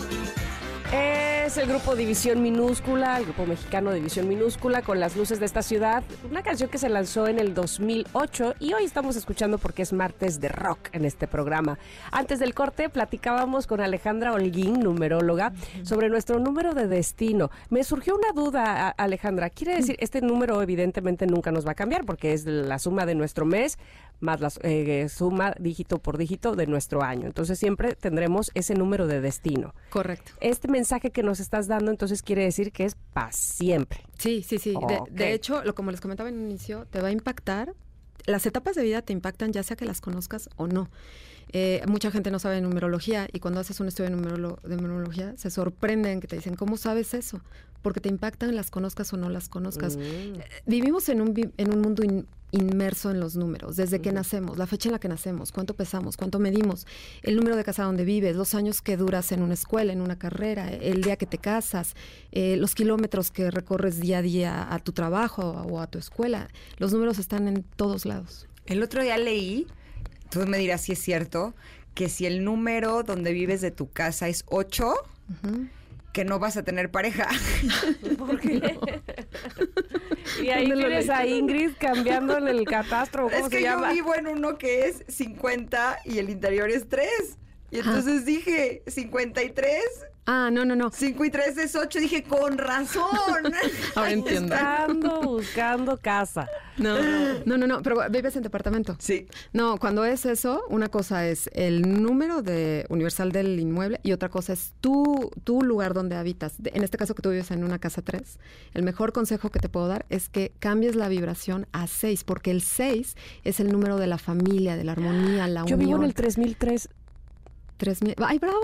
Es el grupo División Minúscula, el grupo mexicano División Minúscula con las luces de esta ciudad, una canción que se lanzó en el 2008 y hoy estamos escuchando porque es martes de rock en este programa. Antes del corte platicábamos con Alejandra Holguín, numeróloga, sobre nuestro número de destino. Me surgió una duda, Alejandra, quiere decir, este número evidentemente nunca nos va a cambiar porque es la suma de nuestro mes más la eh, suma dígito por dígito de nuestro año. Entonces siempre tendremos ese número de destino Correcto. este mensaje que nos estás dando entonces quiere decir que es para siempre. Sí, sí, sí. De, hecho, lo como les comentaba en un inicio, te va a impactar. Las etapas de vida te impactan ya sea que las conozcas o no. Eh, mucha gente no sabe de numerología y cuando haces un estudio de, numerolo- de numerología se sorprenden que te dicen, ¿cómo sabes eso? Porque te impactan las conozcas o no las conozcas. Eh, Vivimos en un, en un mundo in- inmerso en los números, desde que nacemos, la fecha en la que nacemos, cuánto pesamos, cuánto medimos, el número de casa donde vives, los años que duras en una escuela, en una carrera, el día que te casas, eh, los kilómetros que recorres día a día a tu trabajo o a tu escuela. Los números están en todos lados. El otro día leí, tú me dirás si es cierto, que si el número donde vives de tu casa es 8, que no vas a tener pareja. Y ahí ¿Dónde lo tienes a Ingrid cambiándole el catastro, ¿cómo es se que yo llama? vivo en uno que es 50 y el interior es 3. Y entonces dije, 53, Ah, no, no, no. 5 y 3 es 8. Dije, con razón. Ahora entiendo. Buscando, buscando casa. No, no, no, no, pero vives en departamento. Sí. No, cuando es eso, una cosa es el número de universal del inmueble y otra cosa es tu, tu lugar donde habitas. De- En este caso que tú vives en una casa 3, el mejor consejo que te puedo dar es que cambies la vibración a 6, porque el 6 es el número de la familia, de la armonía, la Yo unión. vivo en el 3003. Tres mil- ¡Ay, bravo!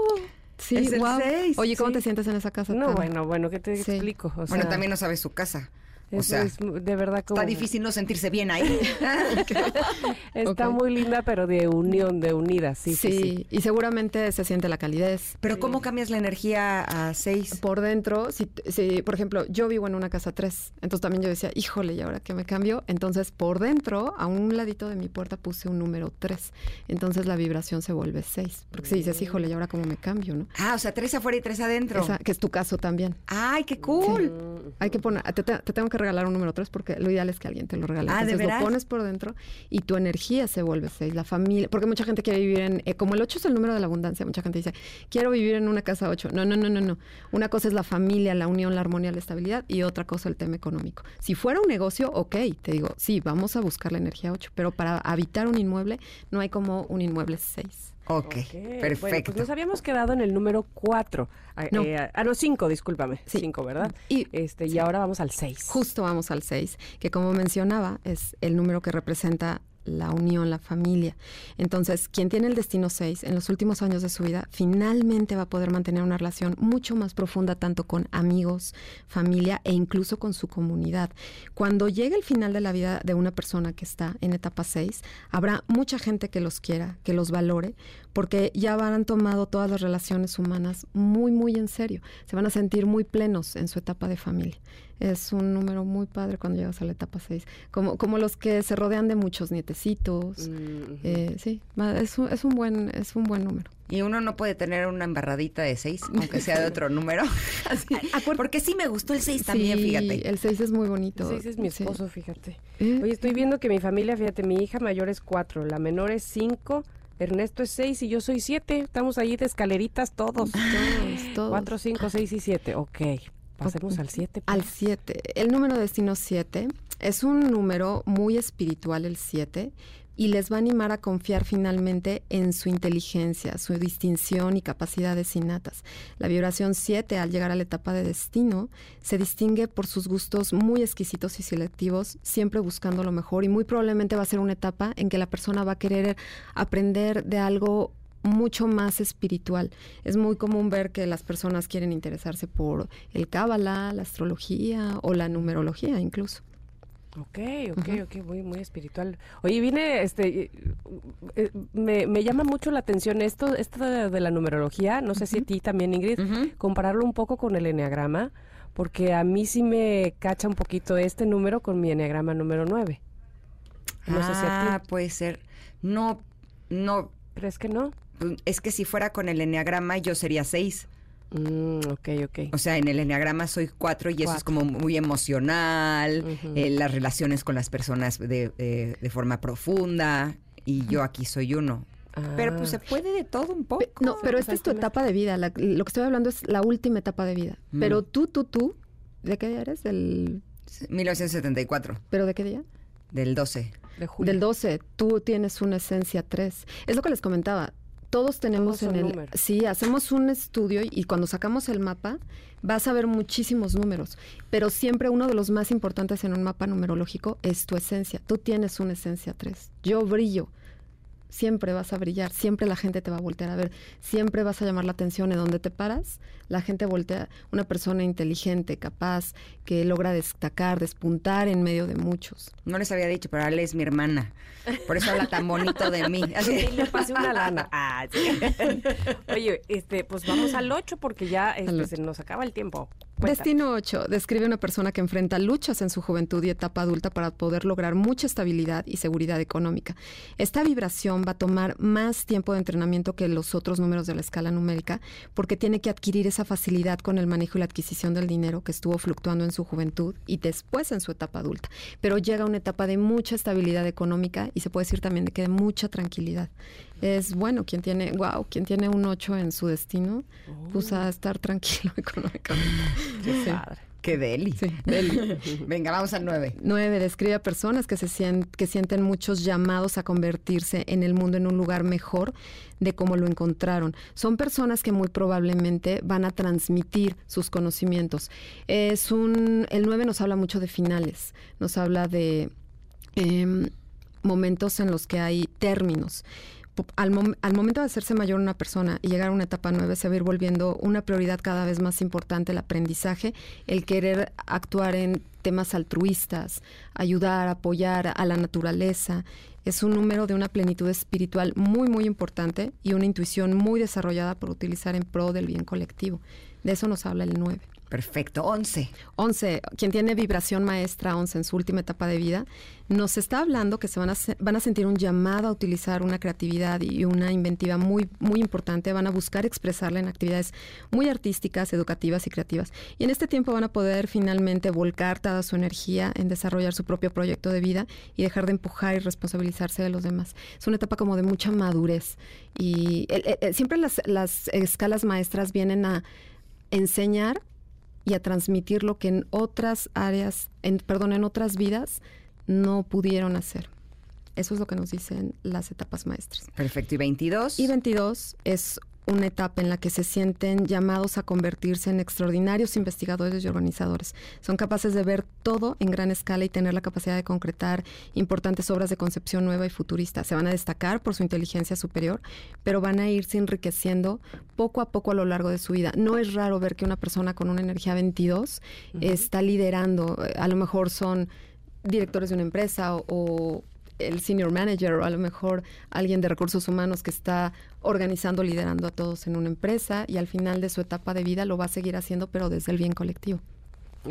Sí, Es el guau. seis, Oye, ¿cómo sí. te sientes en esa casa? No, tan- bueno, bueno, ¿qué te Sí. explico? O Bueno, sea, también no sabes su casa. O es- sea, es de verdad como... está difícil no sentirse bien ahí. Está muy linda, pero de unión, de unidas, sí, sí, sí. y seguramente se siente la calidez. Pero ¿cómo cambias la energía a 6? Por dentro, si, si, por ejemplo, yo vivo en una casa 3, entonces también yo decía, híjole, ¿y ahora qué me cambio? Entonces, por dentro, a un ladito de mi puerta puse un número 3. Entonces la vibración se vuelve 6. Porque si dices, híjole, ¿y ahora cómo me cambio? ¿no? Ah, o sea, 3 afuera y 3 adentro. Esa- que es tu caso también. Ay, qué cool. Hay que poner, te, te- te tengo que regalar un número 3 porque lo ideal es que alguien te lo regale. Ah, ¿de Entonces veras? lo pones por dentro y tu energía se vuelve 6. La familia, porque mucha gente quiere vivir en, eh, como el 8 es el número de la abundancia, mucha gente dice, quiero vivir en una casa 8. No, no, no, no, no. Una cosa es la familia, la unión, la armonía, la estabilidad y otra cosa el tema económico. Si fuera un negocio, ok, te digo, sí, vamos a buscar la energía 8, pero para habitar un inmueble no hay como un inmueble 6. Ok, Ok, Bueno, perfecto. pues nos habíamos quedado en el número 4. No. ah, no, 5, discúlpame. Sí. 5, ¿verdad? Y- este, y ahora vamos al 6. Justo vamos al 6, que como mencionaba es el número que representa la unión, la familia. Entonces, quien tiene el destino 6 en los últimos años de su vida, finalmente va a poder mantener una relación mucho más profunda tanto con amigos, familia e incluso con su comunidad. Cuando llegue el final de la vida de una persona que está en etapa 6, habrá mucha gente que los quiera, que los valore, porque ya habrán tomado todas las relaciones humanas muy, muy en serio. Se van a sentir muy plenos en su etapa de familia. Es un número muy padre cuando llegas a la etapa 6. Como, como los que se rodean de muchos nietecitos. Eh, sí, es un, es, un buen, es un buen número. Y uno no puede tener una embarradita de 6, aunque sea de otro número. Así. Porque sí me gustó el 6 también, Sí, fíjate. El 6 es muy bonito. Ese es mi Sí. esposo, fíjate. Eh, Oye, estoy viendo que mi familia, fíjate, mi hija mayor es 4, la menor es 5, Ernesto es 6 y yo soy 7. Estamos ahí de escaleritas todos. todos, todos. 4, 5, 6 y 7. Ok. Pasemos al 7. Al 7. El número destino 7 es un número muy espiritual, el 7, y les va a animar a confiar finalmente en su inteligencia, su distinción y capacidades innatas. La vibración 7, al llegar a la etapa de destino, se distingue por sus gustos muy exquisitos y selectivos, siempre buscando lo mejor y muy probablemente va a ser una etapa en que la persona va a querer aprender de algo mucho más espiritual. Es muy común ver que las personas quieren interesarse por el cábala, la astrología o la numerología incluso. Ok, ok, ok, muy, muy espiritual. Oye, viene, este, eh, me, me, llama mucho la atención esto, esto de, la numerología, no sé si a ti también, Ingrid, compararlo un poco con el enneagrama, porque a mí sí me cacha un poquito este número con mi enneagrama número 9. No sé si a ti. Ah, puede ser. No, no. ¿Crees que no? Es que si fuera con el enneagrama yo sería 6. Mm, ok, ok. O sea, en el enneagrama soy cuatro y eso es como muy emocional, eh, las relaciones con las personas de, de, forma profunda, y yo aquí soy uno. Pero pues se ah. puede de todo un poco. No, pero esta es tu etapa de vida. lo que estoy hablando es la última etapa de vida. Mm. Pero tú, tú, tú, ¿de qué día eres? Del 1974. ¿Pero de qué día? Del 12. De julio. Del 12. Tú tienes una esencia 3. Es lo que les comentaba todos tenemos en el... Sí, hacemos un estudio y cuando sacamos el mapa vas a ver muchísimos números, pero siempre uno de los más importantes en un mapa numerológico es tu esencia. Tú tienes una esencia 3. Yo brillo siempre vas a brillar, siempre la gente te va a voltear a ver, siempre vas a llamar la atención en donde te paras, la gente voltea, una persona inteligente, capaz, que logra destacar, despuntar en medio de muchos. No les había dicho, pero Ale es mi hermana, por eso habla tan bonito de mí. Así le pasé una lana. Ah, Oye, este, pues vamos al 8 porque ya este, se nos acaba el tiempo. Destino 8 describe una persona que enfrenta luchas en su juventud y etapa adulta para poder lograr mucha estabilidad y seguridad económica. Esta vibración va a tomar más tiempo de entrenamiento que los otros números de la escala numérica porque tiene que adquirir esa facilidad con el manejo y la adquisición del dinero que estuvo fluctuando en su juventud y después en su etapa adulta. Pero llega una etapa de mucha estabilidad económica y se puede decir también de que de mucha tranquilidad es bueno quien tiene, wow, quien tiene un 8 en su destino, pues a estar tranquilo económicamente. Qué padre. Qué deli. Sí, deli. Venga, vamos al 9. 9 describe a personas que, se sienten, que sienten muchos llamados a convertirse en el mundo en un lugar mejor de cómo lo encontraron. Son personas que muy probablemente van a transmitir sus conocimientos. Es un, el 9 nos habla mucho de finales, nos habla de em, momentos en los que hay términos al, momento de hacerse mayor una persona y llegar a una etapa nueva, se va a ir volviendo una prioridad cada vez más importante el aprendizaje, el querer actuar en temas altruistas, ayudar, apoyar a la naturaleza. Es un número de una plenitud espiritual muy, muy importante y una intuición muy desarrollada por utilizar en pro del bien colectivo. De eso nos habla el 9. Perfecto, 11. 11, quien tiene vibración maestra 11 en su última etapa de vida, nos está hablando que se van a, van a sentir un llamado a utilizar una creatividad y una inventiva muy, muy importante, van a buscar expresarla en actividades muy artísticas, educativas y creativas. Y en este tiempo van a poder finalmente volcar toda su energía en desarrollar su propio proyecto de vida y dejar de empujar y responsabilizarse de los demás. Es una etapa como de mucha madurez y siempre las, las escalas maestras vienen a enseñar y a transmitir lo que en otras áreas, en, perdón, en otras vidas no pudieron hacer. Eso es lo que nos dicen las etapas maestras. Perfecto. ¿Y 22? Y 22 es una etapa en la que se sienten llamados a convertirse en extraordinarios investigadores y organizadores. Son capaces de ver todo en gran escala y tener la capacidad de concretar importantes obras de concepción nueva y futurista. Se van a destacar por su inteligencia superior, pero van a irse enriqueciendo poco a poco a lo largo de su vida. No es raro ver que una persona con una energía 22 está liderando, a lo mejor son directores de una empresa o el senior manager o a lo mejor alguien de recursos humanos que está organizando, liderando a todos en una empresa y al final de su etapa de vida lo va a seguir haciendo, pero desde el bien colectivo.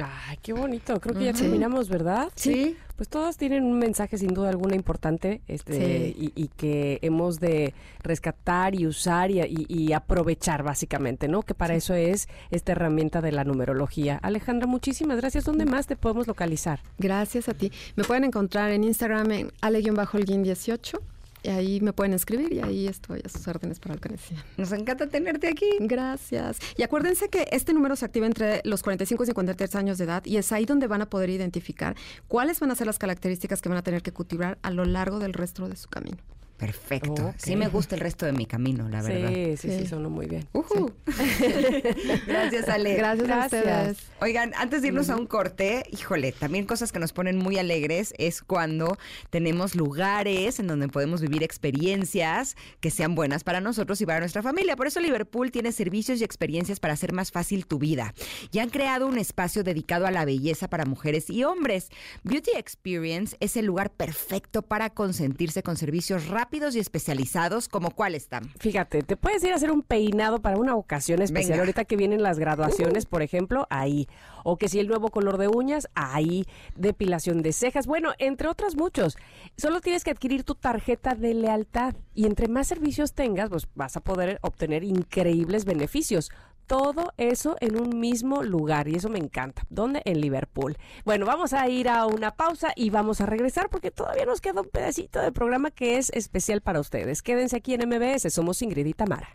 Ay, qué bonito. Creo que ya terminamos, ¿verdad? Sí. Pues todos tienen un mensaje sin duda alguna importante este, y, que hemos de rescatar y usar y, aprovechar básicamente, ¿no? Que para eso es esta herramienta de la numerología. Alejandra, muchísimas gracias. ¿Dónde más te podemos localizar? Gracias a ti. Me pueden encontrar en Instagram en ale-18 Y ahí me pueden escribir y ahí estoy a sus órdenes para necesiten. Nos encanta tenerte aquí. Gracias. Y acuérdense que este número se activa entre los 45 y 53 años de edad y es ahí donde van a poder identificar cuáles van a ser las características que van a tener que cultivar a lo largo del resto de su camino. Perfecto. Sí me gusta el resto de mi camino, la verdad. Sí, sí, sí, Sí. sonó muy bien. Ujú. Gracias, Ale. Gracias, a Gracias. ustedes. Oigan, antes de irnos a un corte, híjole, también cosas que nos ponen muy alegres es cuando tenemos lugares en donde podemos vivir experiencias que sean buenas para nosotros y para nuestra familia. Por eso Liverpool tiene servicios y experiencias para hacer más fácil tu vida. Y han creado un espacio dedicado a la belleza para mujeres y hombres. Beauty Experience es el lugar perfecto para consentirse con servicios rápidos y especializados como cuáles están. Fíjate, te puedes ir a hacer un peinado para una ocasión especial. Venga. Ahorita que vienen las graduaciones, por ejemplo, ahí. O que si el nuevo color de uñas, ahí. Depilación de cejas. Bueno, entre otros muchos. Solo tienes que adquirir tu tarjeta de lealtad. Y entre más servicios tengas, pues vas a poder obtener increíbles beneficios. Todo eso en un mismo lugar y eso me encanta. ¿Dónde? En Liverpool. Bueno, vamos a ir a una pausa y vamos a regresar porque todavía nos queda un pedacito del programa que es especial para ustedes. Quédense aquí en MBS, somos Ingrid y Tamara.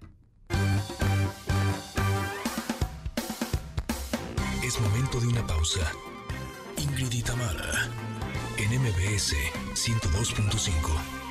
Es momento de una pausa. Ingrid y Tamara, en MBS 102.5.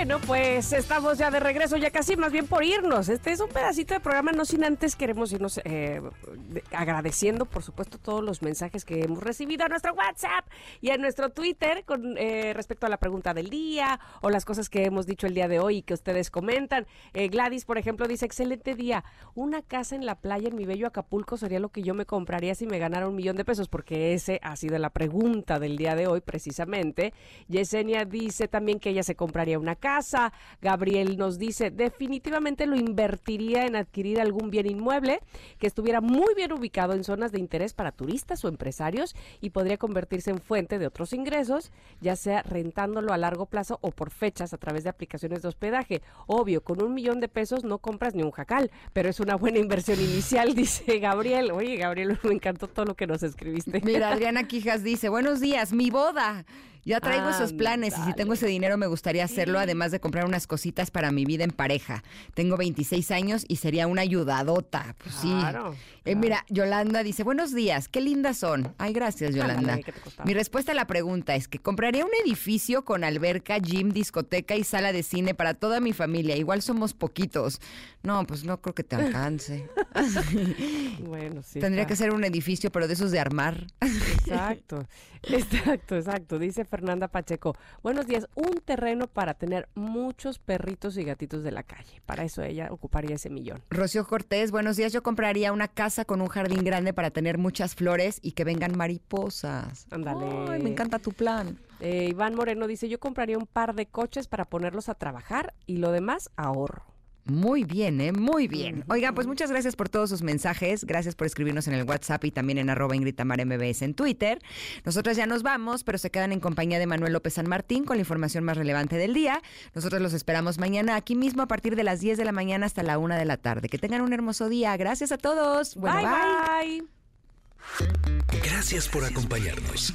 Bueno, pues estamos ya de regreso, ya casi más bien por irnos. Este es un pedacito de programa, no sin antes queremos irnos eh, de- agradeciendo, por supuesto, todos los mensajes que hemos recibido a nuestro WhatsApp y a nuestro Twitter con eh, respecto a la pregunta del día o las cosas que hemos dicho el día de hoy y que ustedes comentan. Eh, Gladys, por ejemplo, dice, excelente día, una casa en la playa en mi bello Acapulco sería lo que yo me compraría si me ganara un millón de pesos, porque ese ha sido la pregunta del día de hoy precisamente. Yesenia dice también que ella se compraría una casa. Gabriel nos dice, definitivamente lo invertiría en adquirir algún bien inmueble que estuviera muy bien ubicado en zonas de interés para turistas o empresarios y podría convertirse en fuente de otros ingresos, ya sea rentándolo a largo plazo o por fechas a través de aplicaciones de hospedaje. Obvio, con un millón de pesos no compras ni un jacal, pero es una buena inversión inicial, dice Gabriel. Oye, Gabriel, me encantó todo lo que nos escribiste. Mira, Adriana Quijas dice, buenos días, mi boda. Ya traigo esos planes y si tengo ese dinero me gustaría hacerlo, además de comprar unas cositas para mi vida en pareja. Tengo 26 años y sería una ayudadota. Pues sí. Claro, Eh, mira, Yolanda dice, buenos días, qué lindas son. Ay, gracias, Yolanda. Mi respuesta a la pregunta es que compraría un edificio con alberca, gym, discoteca y sala de cine para toda mi familia. Igual somos poquitos. No, pues no creo que te alcance. Bueno, sí. Tendría está. que ser un edificio, pero de esos de armar. Exacto, exacto, exacto. Dice Fernanda Pacheco, buenos días, un terreno para tener muchos perritos y gatitos de la calle. Para eso ella ocuparía ese millón. Rocío Cortés, buenos días. Yo compraría una casa con un jardín grande para tener muchas flores y que vengan mariposas. Ándale. Ay, me encanta tu plan. Eh, Iván Moreno dice, yo compraría un par de coches para ponerlos a trabajar y lo demás ahorro. Muy bien, ¿eh? Muy bien. Oigan, pues muchas gracias por todos sus mensajes. Gracias por escribirnos en el WhatsApp y también en arroba Ingrid Tamara MBS en Twitter. Nosotras ya nos vamos, pero se quedan en compañía de Manuel López San Martín con la información más relevante del día. Nosotros los esperamos mañana aquí mismo a partir de las 10 de la mañana hasta la 1 de la tarde. Que tengan un hermoso día. Gracias a todos. Bueno, bye. bye. Gracias por acompañarnos.